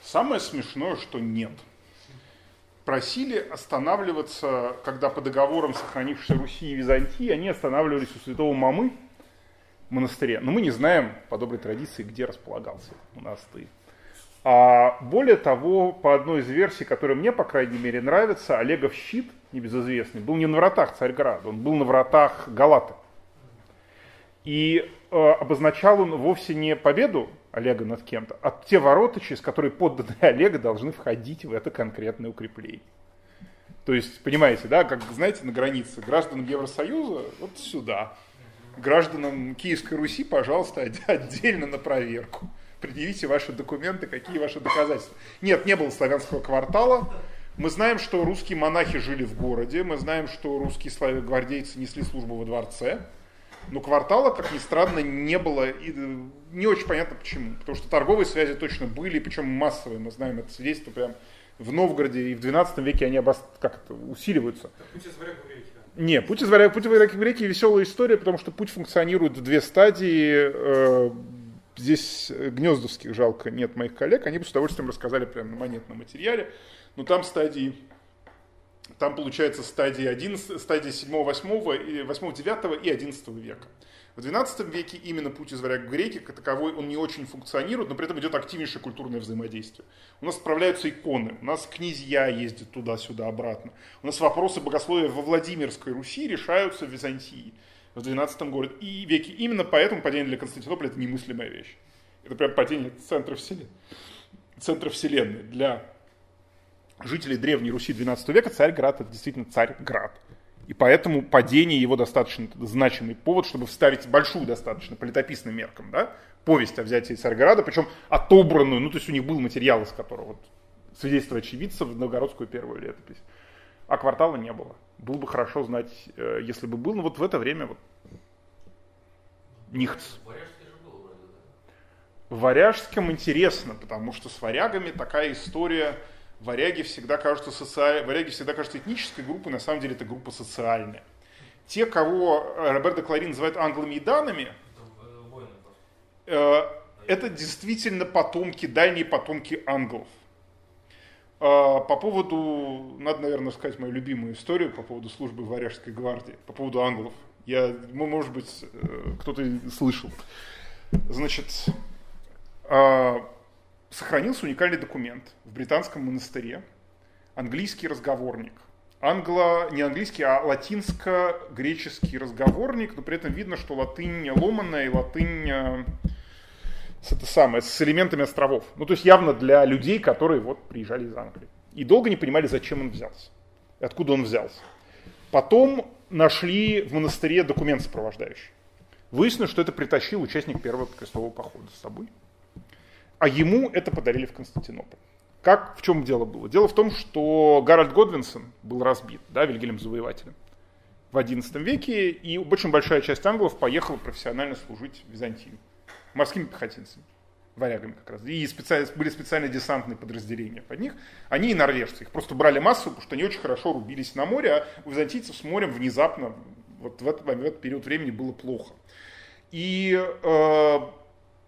Самое смешное, что нет. Просили останавливаться, когда по договорам сохранившейся Руси и Византии, они останавливались у святого Мамы в монастыре. Но мы не знаем по доброй традиции, где располагался этот монастырь. А более того, по одной из версий, которая мне, по крайней мере, нравится, Олегов щит, небезызвестный, был не на вратах Царьграда, он был на вратах Галаты. И э, обозначал он вовсе не победу Олега над кем-то, а те ворота, через которые подданные Олега должны входить в это конкретное укрепление. То есть, понимаете, да, как, знаете, на границе гражданам Евросоюза вот сюда, гражданам Киевской Руси, пожалуйста, отдельно на проверку. Предъявите ваши документы, какие ваши доказательства. Нет, не было славянского квартала. Мы знаем, что русские монахи жили в городе, мы знаем, что русские славя- гвардейцы несли службу во дворце. Но квартала, как ни странно, не было. И э, не очень понятно почему. Потому что торговые связи точно были, причем массовые. Мы знаем это свидетельство прям в Новгороде и в 12 веке они обос... как это, усиливаются. Так, путь из варяг в реки. Не, путь из варяг, путь из варяг в реки веселая история, потому что путь функционирует в две стадии. Э, Здесь э, гнездовских жалко нет моих коллег, они бы с удовольствием рассказали прямо на монетном материале. Но там стадии, там получается стадии 11, стадии 7, 8, и 8, 9 и 11 века. В 12 веке именно путь из варяг в греки, как таковой, он не очень функционирует, но при этом идет активнейшее культурное взаимодействие. У нас справляются иконы, у нас князья ездят туда-сюда, обратно. У нас вопросы богословия во Владимирской Руси решаются в Византии в 12 годе и веке. Именно поэтому падение для Константинополя это немыслимая вещь. Это прям падение центра вселенной. Центра вселенной. Для жителей Древней Руси 12 века Царьград это действительно Царьград. И поэтому падение его достаточно значимый повод, чтобы вставить большую достаточно по летописным меркам, да, повесть о взятии Царьграда, причем отобранную, ну то есть у них был материал, из которого вот, свидетельство очевидцев в новгородскую первую летопись. А квартала не было. Было бы хорошо знать, э, если бы был, но вот в это время вот нихц. В Варяжском интересно, потому что с варягами такая история. Варяги всегда кажутся социаль... варяги всегда кажутся этнической группой, на самом деле это группа социальная. Те, кого э, Роберто Кларин называет англами и данами, э, это действительно потомки, дальние потомки англов. Э, По поводу, надо, наверное, сказать мою любимую историю по поводу службы Варяжской гвардии, по поводу англов. Я, ну, может быть, кто-то слышал. Значит, сохранился уникальный документ в британском монастыре, английский разговорник. Англо, не английский, а латинско-греческий разговорник, но при этом видно, что латынь ломаная и латынь э, с, это самое, с элементами островов. Ну, то есть явно для людей, которые вот приезжали из Англии. И долго не понимали, зачем он взялся. Откуда он взялся. Потом нашли в монастыре документ сопровождающий. Выяснилось, что это притащил участник первого крестового похода с собой. А ему это подарили в Константинополь. Как, в чем дело было? Дело в том, что Гарольд Годвинсон был разбит, да, Вильгельм Завоевателем в XI веке, и очень большая часть англов поехала профессионально служить в Византию. Морскими пехотинцами, варягами как раз. И специально, были специальные десантные подразделения под них. Они и норвежцы. Их просто брали массу, потому что они очень хорошо рубились на море, а у византийцев с морем внезапно вот в этот, в этот период времени было плохо. И э,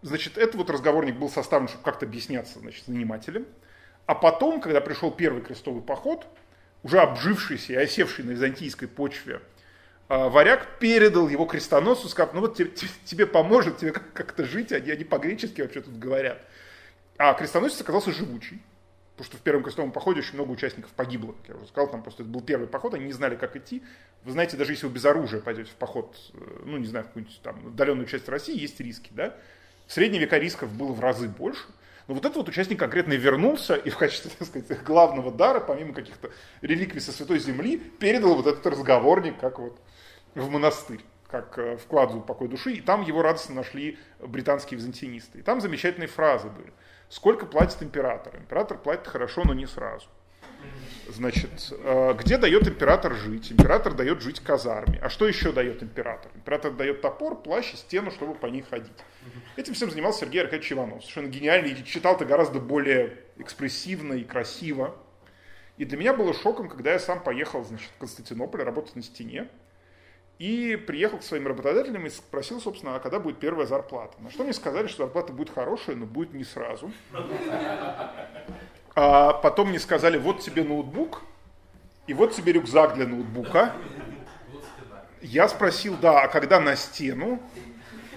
значит, этот вот разговорник был составлен, чтобы как-то объясняться значит, с нанимателем. А потом, когда пришел первый крестовый поход, уже обжившийся и осевший на византийской почве, а, варяг передал его крестоносцу, сказав, ну вот тебе, тебе поможет, тебе как- как-то жить, они, они по-гречески вообще тут говорят. А крестоносец оказался живучий, потому что в первом крестовом походе очень много участников погибло, как я уже сказал, там просто это был первый поход, они не знали, как идти. Вы знаете, даже если вы без оружия пойдете в поход, э, ну не знаю, в какую-нибудь там отдаленную часть России, есть риски, да? В средние века рисков было в разы больше. Но вот этот вот участник конкретно вернулся и в качестве, так сказать, главного дара, помимо каких-то реликвий со Святой Земли, передал вот этот разговорник как вот в монастырь, как э, вклад в упокой души. И там его радостно нашли британские византинисты. И там замечательные фразы были. Сколько платит император? Император платит хорошо, но не сразу. Значит, э, где дает император жить? Император дает жить казарме. А что еще дает император? Император дает топор, плащ и стену, чтобы по ней ходить. Этим всем занимался Сергей Аркадьевич Иванов. Совершенно гениальный. И читал-то гораздо более экспрессивно и красиво. И для меня было шоком, когда я сам поехал значит, в Константинополь работать на стене. И приехал к своим работодателям и спросил, собственно, а когда будет первая зарплата. На что мне сказали, что зарплата будет хорошая, но будет не сразу. А потом мне сказали, вот тебе ноутбук, и вот тебе рюкзак для ноутбука. Я спросил, да, а когда на стену?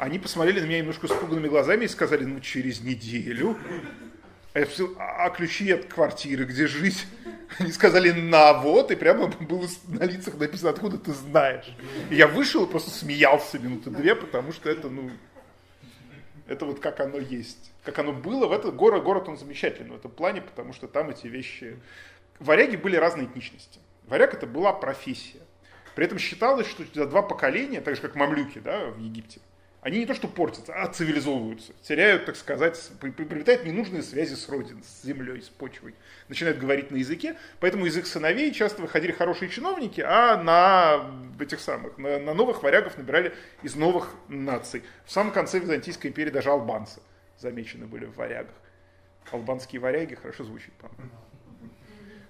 Они посмотрели на меня немножко испуганными глазами и сказали, ну, через неделю. А я спросил, а ключи от квартиры, где жить? Они сказали, на вот, и прямо было на лицах написано, откуда ты знаешь. И я вышел и просто смеялся минуты две, потому что это, ну, это вот как оно есть. Как оно было, в этот город, город он замечательный в этом плане, потому что там эти вещи... Варяги были разной этничности. Варяг это была профессия. При этом считалось, что за два поколения, так же как мамлюки да, в Египте, они не то что портятся, а цивилизовываются, теряют, так сказать, приобретают ненужные связи с родиной, с землей, с почвой, начинают говорить на языке, поэтому из их сыновей часто выходили хорошие чиновники, а на этих самых, на, на новых варягов набирали из новых наций. В самом конце Византийской империи даже албанцы замечены были в варягах. Албанские варяги хорошо звучит, по-моему.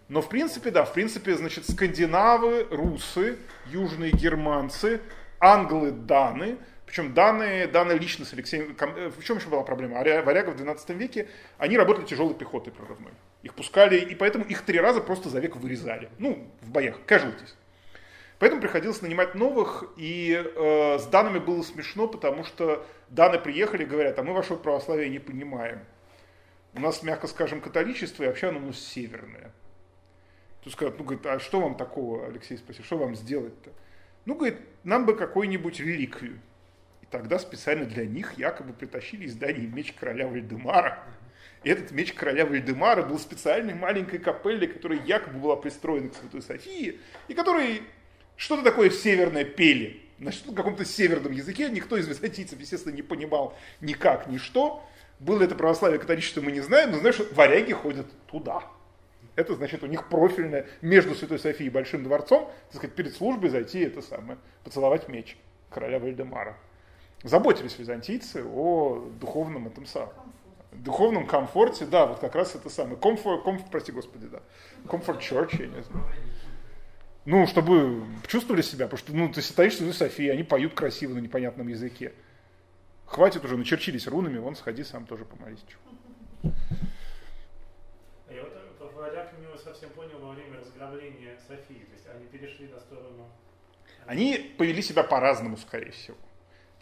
Но в принципе, да, в принципе, значит, скандинавы, русы, южные германцы, англы, даны – причем данные, данные лично с Алексеем... Э, в чем еще была проблема? Варяга в 12 веке, они работали тяжелой пехотой прорывной. Их пускали, и поэтому их три раза просто за век вырезали. Ну, в боях, кажутесь. Поэтому приходилось нанимать новых, и э, с данными было смешно, потому что даны приехали и говорят, а мы вашего православия не понимаем. У нас, мягко скажем, католичество, и вообще оно у нас северное. Тут скажут, ну, говорит, а что вам такого, Алексей спросил, что вам сделать-то? Ну, говорит, нам бы какую-нибудь реликвию тогда специально для них якобы притащили издание «Меч короля Вальдемара». И этот меч короля Вальдемара был специальной маленькой капелле, которая якобы была пристроена к Святой Софии, и которой что-то такое северное пели. На что каком-то северном языке никто из византийцев, естественно, не понимал никак, ни что. Было это православие, католичество, мы не знаем, но знаешь, варяги ходят туда. Это значит у них профильное между Святой Софией и Большим дворцом, так сказать, перед службой зайти это самое, поцеловать меч короля Вальдемара заботились византийцы о духовном этом самом. Духовном комфорте, да, вот как раз это самое. Комфорт, комфорт, прости господи, да. Комфорт church, я не знаю. Ну, чтобы чувствовали себя, потому что, ну, ты стоишь в Софии, они поют красиво на непонятном языке. Хватит уже, начерчились рунами, вон, сходи сам тоже помолись. Я вот по варягам не совсем понял во время разграбления Софии, то есть они перешли на сторону... Они повели себя по-разному, скорее всего.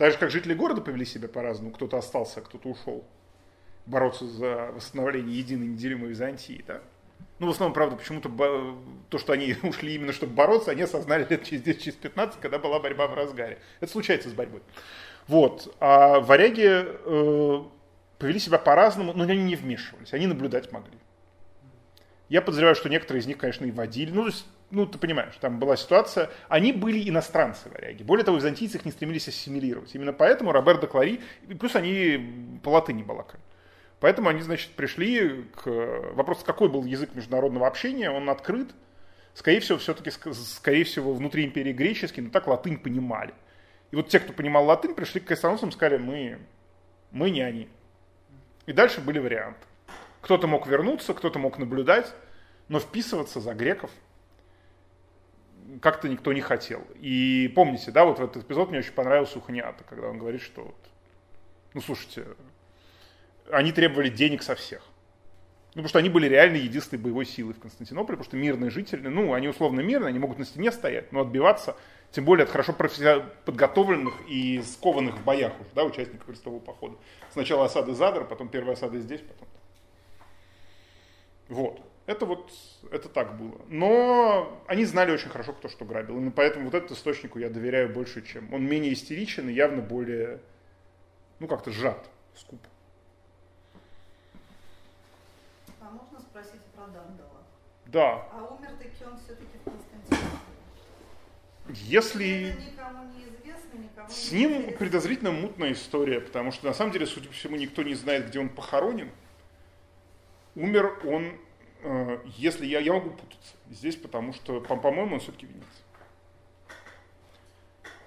Так же, как жители города повели себя по-разному, кто-то остался, а кто-то ушел бороться за восстановление единой неделимой Византии. Да? Ну, в основном, правда, почему-то то, что они ушли именно чтобы бороться, они осознали лет через 10, через 15, когда была борьба в разгаре. Это случается с борьбой. Вот. А варяги э, повели себя по-разному, но они не вмешивались, они наблюдать могли. Я подозреваю, что некоторые из них, конечно, и водили. Ну, то есть ну, ты понимаешь, там была ситуация, они были иностранцы варяги. Более того, византийцы их не стремились ассимилировать. Именно поэтому Роберт де Клари, плюс они по латыни балакали. Поэтому они, значит, пришли к вопросу, какой был язык международного общения, он открыт. Скорее всего, все-таки, скорее всего, внутри империи греческий, но так латынь понимали. И вот те, кто понимал латынь, пришли к крестоносцам и сказали, мы, мы не они. И дальше были варианты. Кто-то мог вернуться, кто-то мог наблюдать, но вписываться за греков – как-то никто не хотел. И помните, да, вот в этот эпизод мне очень понравился у Ханиата, когда он говорит, что вот, ну слушайте, они требовали денег со всех. Ну, потому что они были реально единственной боевой силой в Константинополе, потому что мирные жители, ну, они условно мирные, они могут на стене стоять, но отбиваться, тем более от хорошо подготовленных и скованных в боях уже, да, участников крестового похода. Сначала осады Задра, потом первая осада здесь, потом. Вот. Это вот, это так было. Но они знали очень хорошо, кто что грабил. И поэтому вот этому источнику я доверяю больше, чем... Он менее истеричен и явно более, ну как-то сжат, скуп. А можно спросить про Дандала? Да. А умер таки он все-таки в Константинополе? Если... Не известно, никому С ним интересно. подозрительно мутная история, потому что на самом деле, судя по всему, никто не знает, где он похоронен. Умер он если я, я могу путаться здесь, потому что, по- по-моему, он все-таки венец.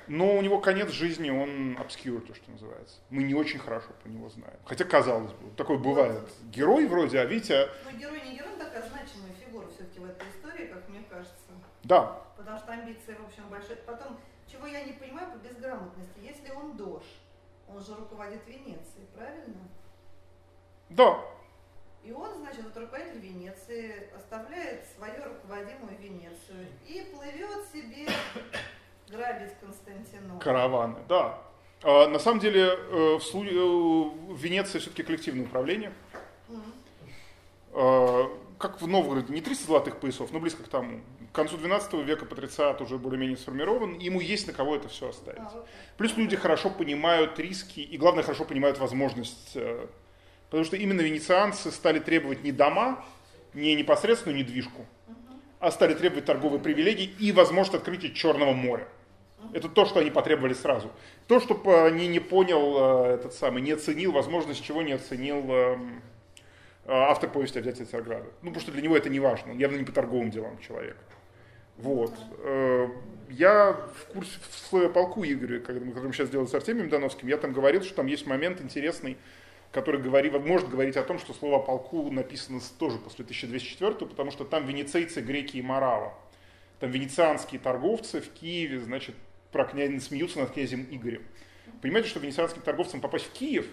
Но у него конец жизни, он obscure, то, что называется. Мы не очень хорошо про него знаем. Хотя, казалось бы, такой бывает. Герой вроде, а Витя... Ну, герой не герой, такая значимая фигура все-таки в этой истории. Да, Потому что амбиции, в общем, большие. Потом, чего я не понимаю по безграмотности, если он дож, он же руководит Венецией, правильно? да, И он, значит, вот руководитель Венеции, оставляет свою руководимую Венецию и плывет себе грабить Константинополь. караваны, да. А, на самом деле э, в, слу- э, в Венеции все-таки коллективное управление. Мгм. А, как в Новгороде, не 300 золотых поясов, но близко к тому. К концу 12 века патрициат уже более-менее сформирован, ему есть на кого это все оставить. А. Плюс люди хорошо понимают риски и, главное, хорошо понимают возможность. Потому что именно венецианцы стали требовать не дома, не непосредственную недвижку, а стали требовать торговые привилегии и возможность открытия Черного моря. Это то, что они потребовали сразу. То, что по- не, понял э, этот самый, не оценил, возможность чего не оценил эм, э, автор повести о взятии Царграда. Ну, потому что для него это не важно, он явно не по торговым делам человек. Вот. Э, Я в курсе в полку Игоря, когда мы сейчас делали с Артемием Доновским, я там говорил, что там есть момент интересный, который говори, может говорить о том, что слово о полку написано тоже после 1204, потому что там венецийцы, греки и морава. Там венецианские торговцы в Киеве, значит, про князя смеются над князем Игорем. Понимаете, что венецианским торговцам попасть в Киев,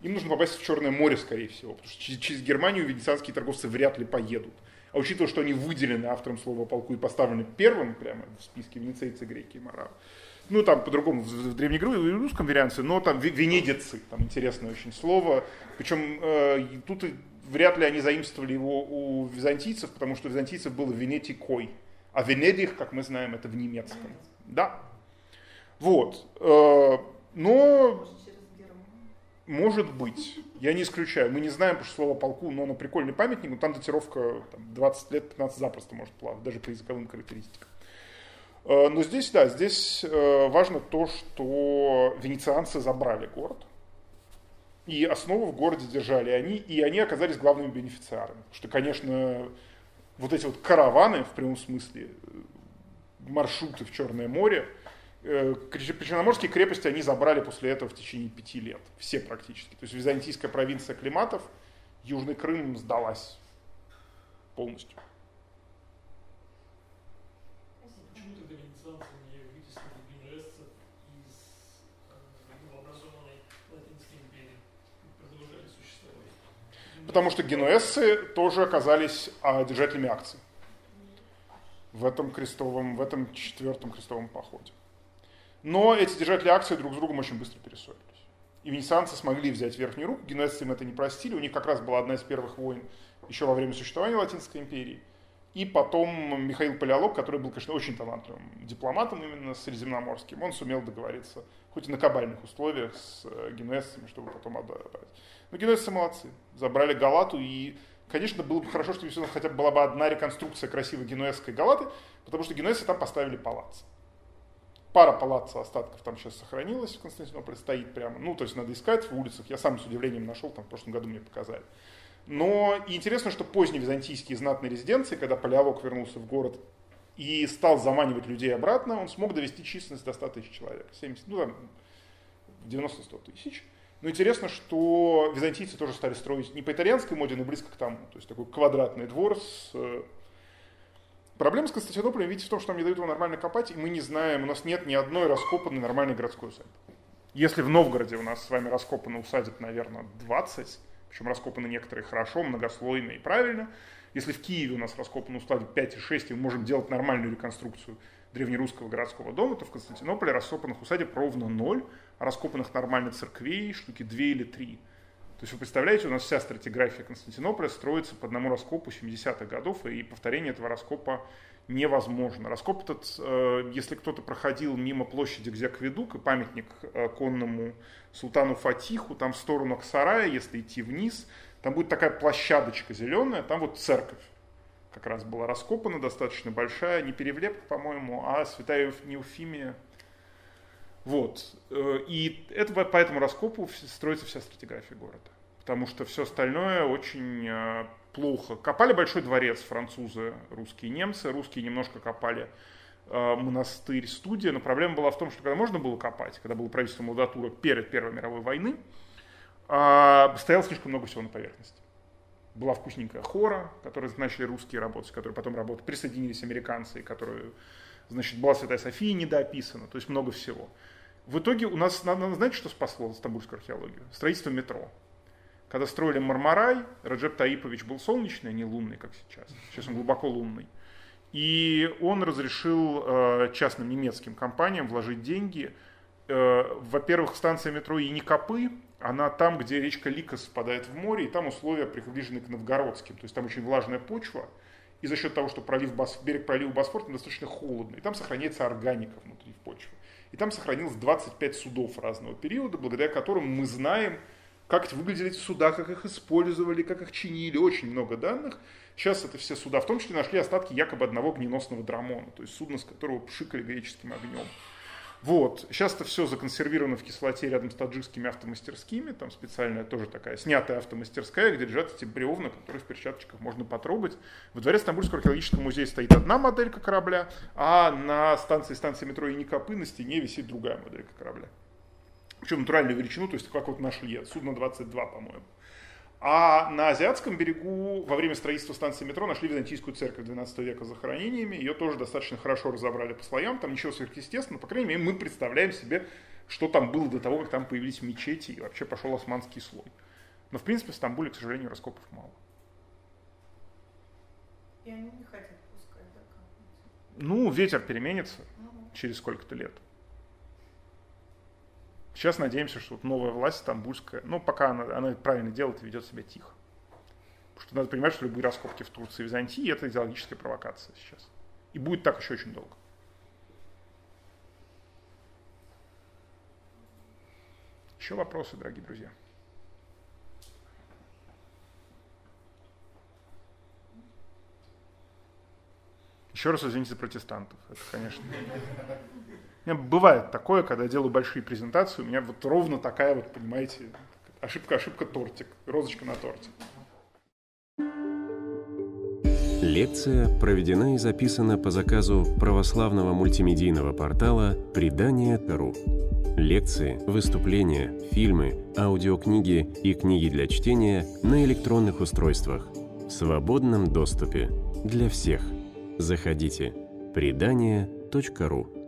им нужно попасть в Черное море, скорее всего, потому что через, Германию венецианские торговцы вряд ли поедут. А учитывая, что они выделены автором слова полку и поставлены первым прямо в списке венецийцы, греки и моравы, ну, там по-другому, в, в древнерусском варианте, но там ве- венедицы, там интересное очень слово. Причем э, тут вряд ли они заимствовали его у византийцев, потому что у византийцев было венетикой. А Венедих, как мы знаем, это в немецком. Да. Вот. Э, но Может, быть. Я не исключаю. Мы не знаем, потому что слово полку, но оно прикольный памятник, но там датировка там, 20 лет, 15 запросто может плавать, даже по языковым характеристикам. Э, Но здесь, да, здесь э, важно то, что венецианцы забрали город, и основу в городе держали они, и они оказались главными бенефициарами. Что, конечно, вот эти вот караваны, в прямом смысле, э, маршруты в Черное море, Причерноморские крепости они забрали после этого в течение пяти лет. Все практически. То есть византийская провинция Климатов, Южный Крым сдалась полностью. Почему тогда венецианцы не вытеснили генуэзцев из э, новообразованной Латинской империи и продолжали существовать? Потому что генуэзцы тоже оказались а, держателями акций в этом крестовом, в этом четвертом крестовом походе. Но эти держатели акций друг с другом очень быстро перессорились. И венецианцы смогли взять верхнюю руку, генуэзцы им это не простили. У них как раз была одна из первых войн еще во время существования Латинской империи. И потом Михаил Палеолог, который был, конечно, очень талантливым дипломатом именно средиземноморским, он сумел договориться, хоть и на кабальных условиях, с э, генуэзцами, чтобы потом отдать. Но генуэзцы молодцы. Забрали Галату, и, конечно, было бы хорошо, что если хотя бы была бы одна реконструкция красивой генуэзской Галаты, потому что генуэзцы там поставили палац. Пара палаца остатков там сейчас сохранилась в Константинополе, стоит прямо. Ну, то есть надо искать в улицах. Я сам с удивлением нашел, там в прошлом году мне показали. Но и интересно, что поздние византийские знатные резиденции, когда Палеолог вернулся в город и стал заманивать людей обратно, он смог довести численность до 100 тысяч человек. 70, ну там 90-100 тысяч. Но интересно, что византийцы тоже стали строить не по итальянской моде, но близко к тому. То есть такой квадратный двор с... э, Проблема с Константинополем, видите, в том, что нам не дают его нормально копать, и мы не знаем, у нас нет ни одной раскопанной нормальной городской усадьбы. Если в Новгороде у нас с вами раскопано усадеб, наверное, 20, причем раскопаны некоторые хорошо, многослойно и правильно, если в Киеве у нас раскопано усадеб 5 и 6, и мы можем делать нормальную реконструкцию древнерусского городского дома, то в Константинополе раскопанных усадеб ровно ноль, а раскопанных нормально церквей штуки 2 или 3. То есть вы представляете, у нас вся стратиграфия Константинополя строится по одному раскопу 70-х годов, и повторение этого раскопа невозможно. Раскоп этот, э, если кто-то проходил мимо площади, где акведук и памятник э, конному султану Фатиху, там в сторону Аксарая, если идти вниз, там будет такая площадочка зеленая, там вот церковь как раз была раскопана, достаточно большая, не перевлепка, по-моему, а святая Неуфимия. Вот. Э, И это по этому раскопу строится вся стратиграфия города. Потому что все остальное очень э, плохо. Копали большой дворец французы, русские немцы. Русские немножко копали э, монастырь, студия. Но проблема была в том, что когда можно было копать, когда было правительство Младатура перед Первой мировой войны, а, стояло слишком много всего на поверхности. была вкусненькая хора, которые начали русские работать, которые потом работали, присоединились американцы, которые, значит, была Святая София недоописана, то есть много всего. В итоге у нас, надо, знаете, что спасло стамбульскую археологию? Строительство метро. Когда строили Мармарай, Раджеп Таипович был солнечный, а не лунный, как сейчас. Сейчас он глубоко лунный. И он разрешил э, частным немецким компаниям вложить деньги. Э, во-первых, станция метро Яникопы, она там, где речка Лика спадает в море, и там условия приближены к Новгородским. То есть там очень влажная почва, и за счет того, что пролив Бос, берег пролива Босфор там достаточно холодно, и там сохраняется органика внутри в почве. И там сохранилось 25 судов разного периода, благодаря которым мы знаем, как выглядели эти суда, как их использовали, как их чинили, очень много данных. Сейчас это все суда, в том числе нашли остатки якобы одного гненосного драмона, то есть судна, с которого пшикали греческим огнем. Вот. Сейчас это все законсервировано в кислоте рядом с таджикскими автомастерскими. Там специальная тоже такая снятая автомастерская, где лежат эти бревна, которые в перчаточках можно потрогать. В дворе Стамбульского археологического музея стоит одна моделька корабля, а на станции станции метро Яникопы на стене висит другая моделька корабля. Причем натуральную величину, то есть как вот нашли, судно 22, по-моему. А на Азиатском берегу во время строительства станции метро нашли византийскую церковь 12 века с захоронениями. Ее тоже достаточно хорошо разобрали по слоям. Там ничего сверхъестественного. По крайней мере, мы представляем себе, что там было до того, как там появились мечети и вообще пошел османский слой. Но, в принципе, в Стамбуле, к сожалению, раскопов мало. И они не хотят пускать, да, Ну, ветер переменится угу. через сколько-то лет. Сейчас надеемся, что вот новая власть стамбульская, ну, пока она, она правильно делает и ведет себя тихо. Потому что надо понимать, что любые раскопки в Турции и Византии – это идеологическая провокация сейчас. И будет так еще очень долго. Еще вопросы, дорогие друзья? Еще раз извините за протестантов. Это, конечно. Меня бывает такое, когда я делаю большие презентации, у меня вот ровно такая вот, понимаете, ошибка, ошибка, тортик, розочка на торте. Лекция проведена и записана по заказу православного мультимедийного портала «Предание.ру». Лекции, выступления, фильмы, аудиокниги и книги для чтения на электронных устройствах в свободном доступе для всех. Заходите. Предание.ру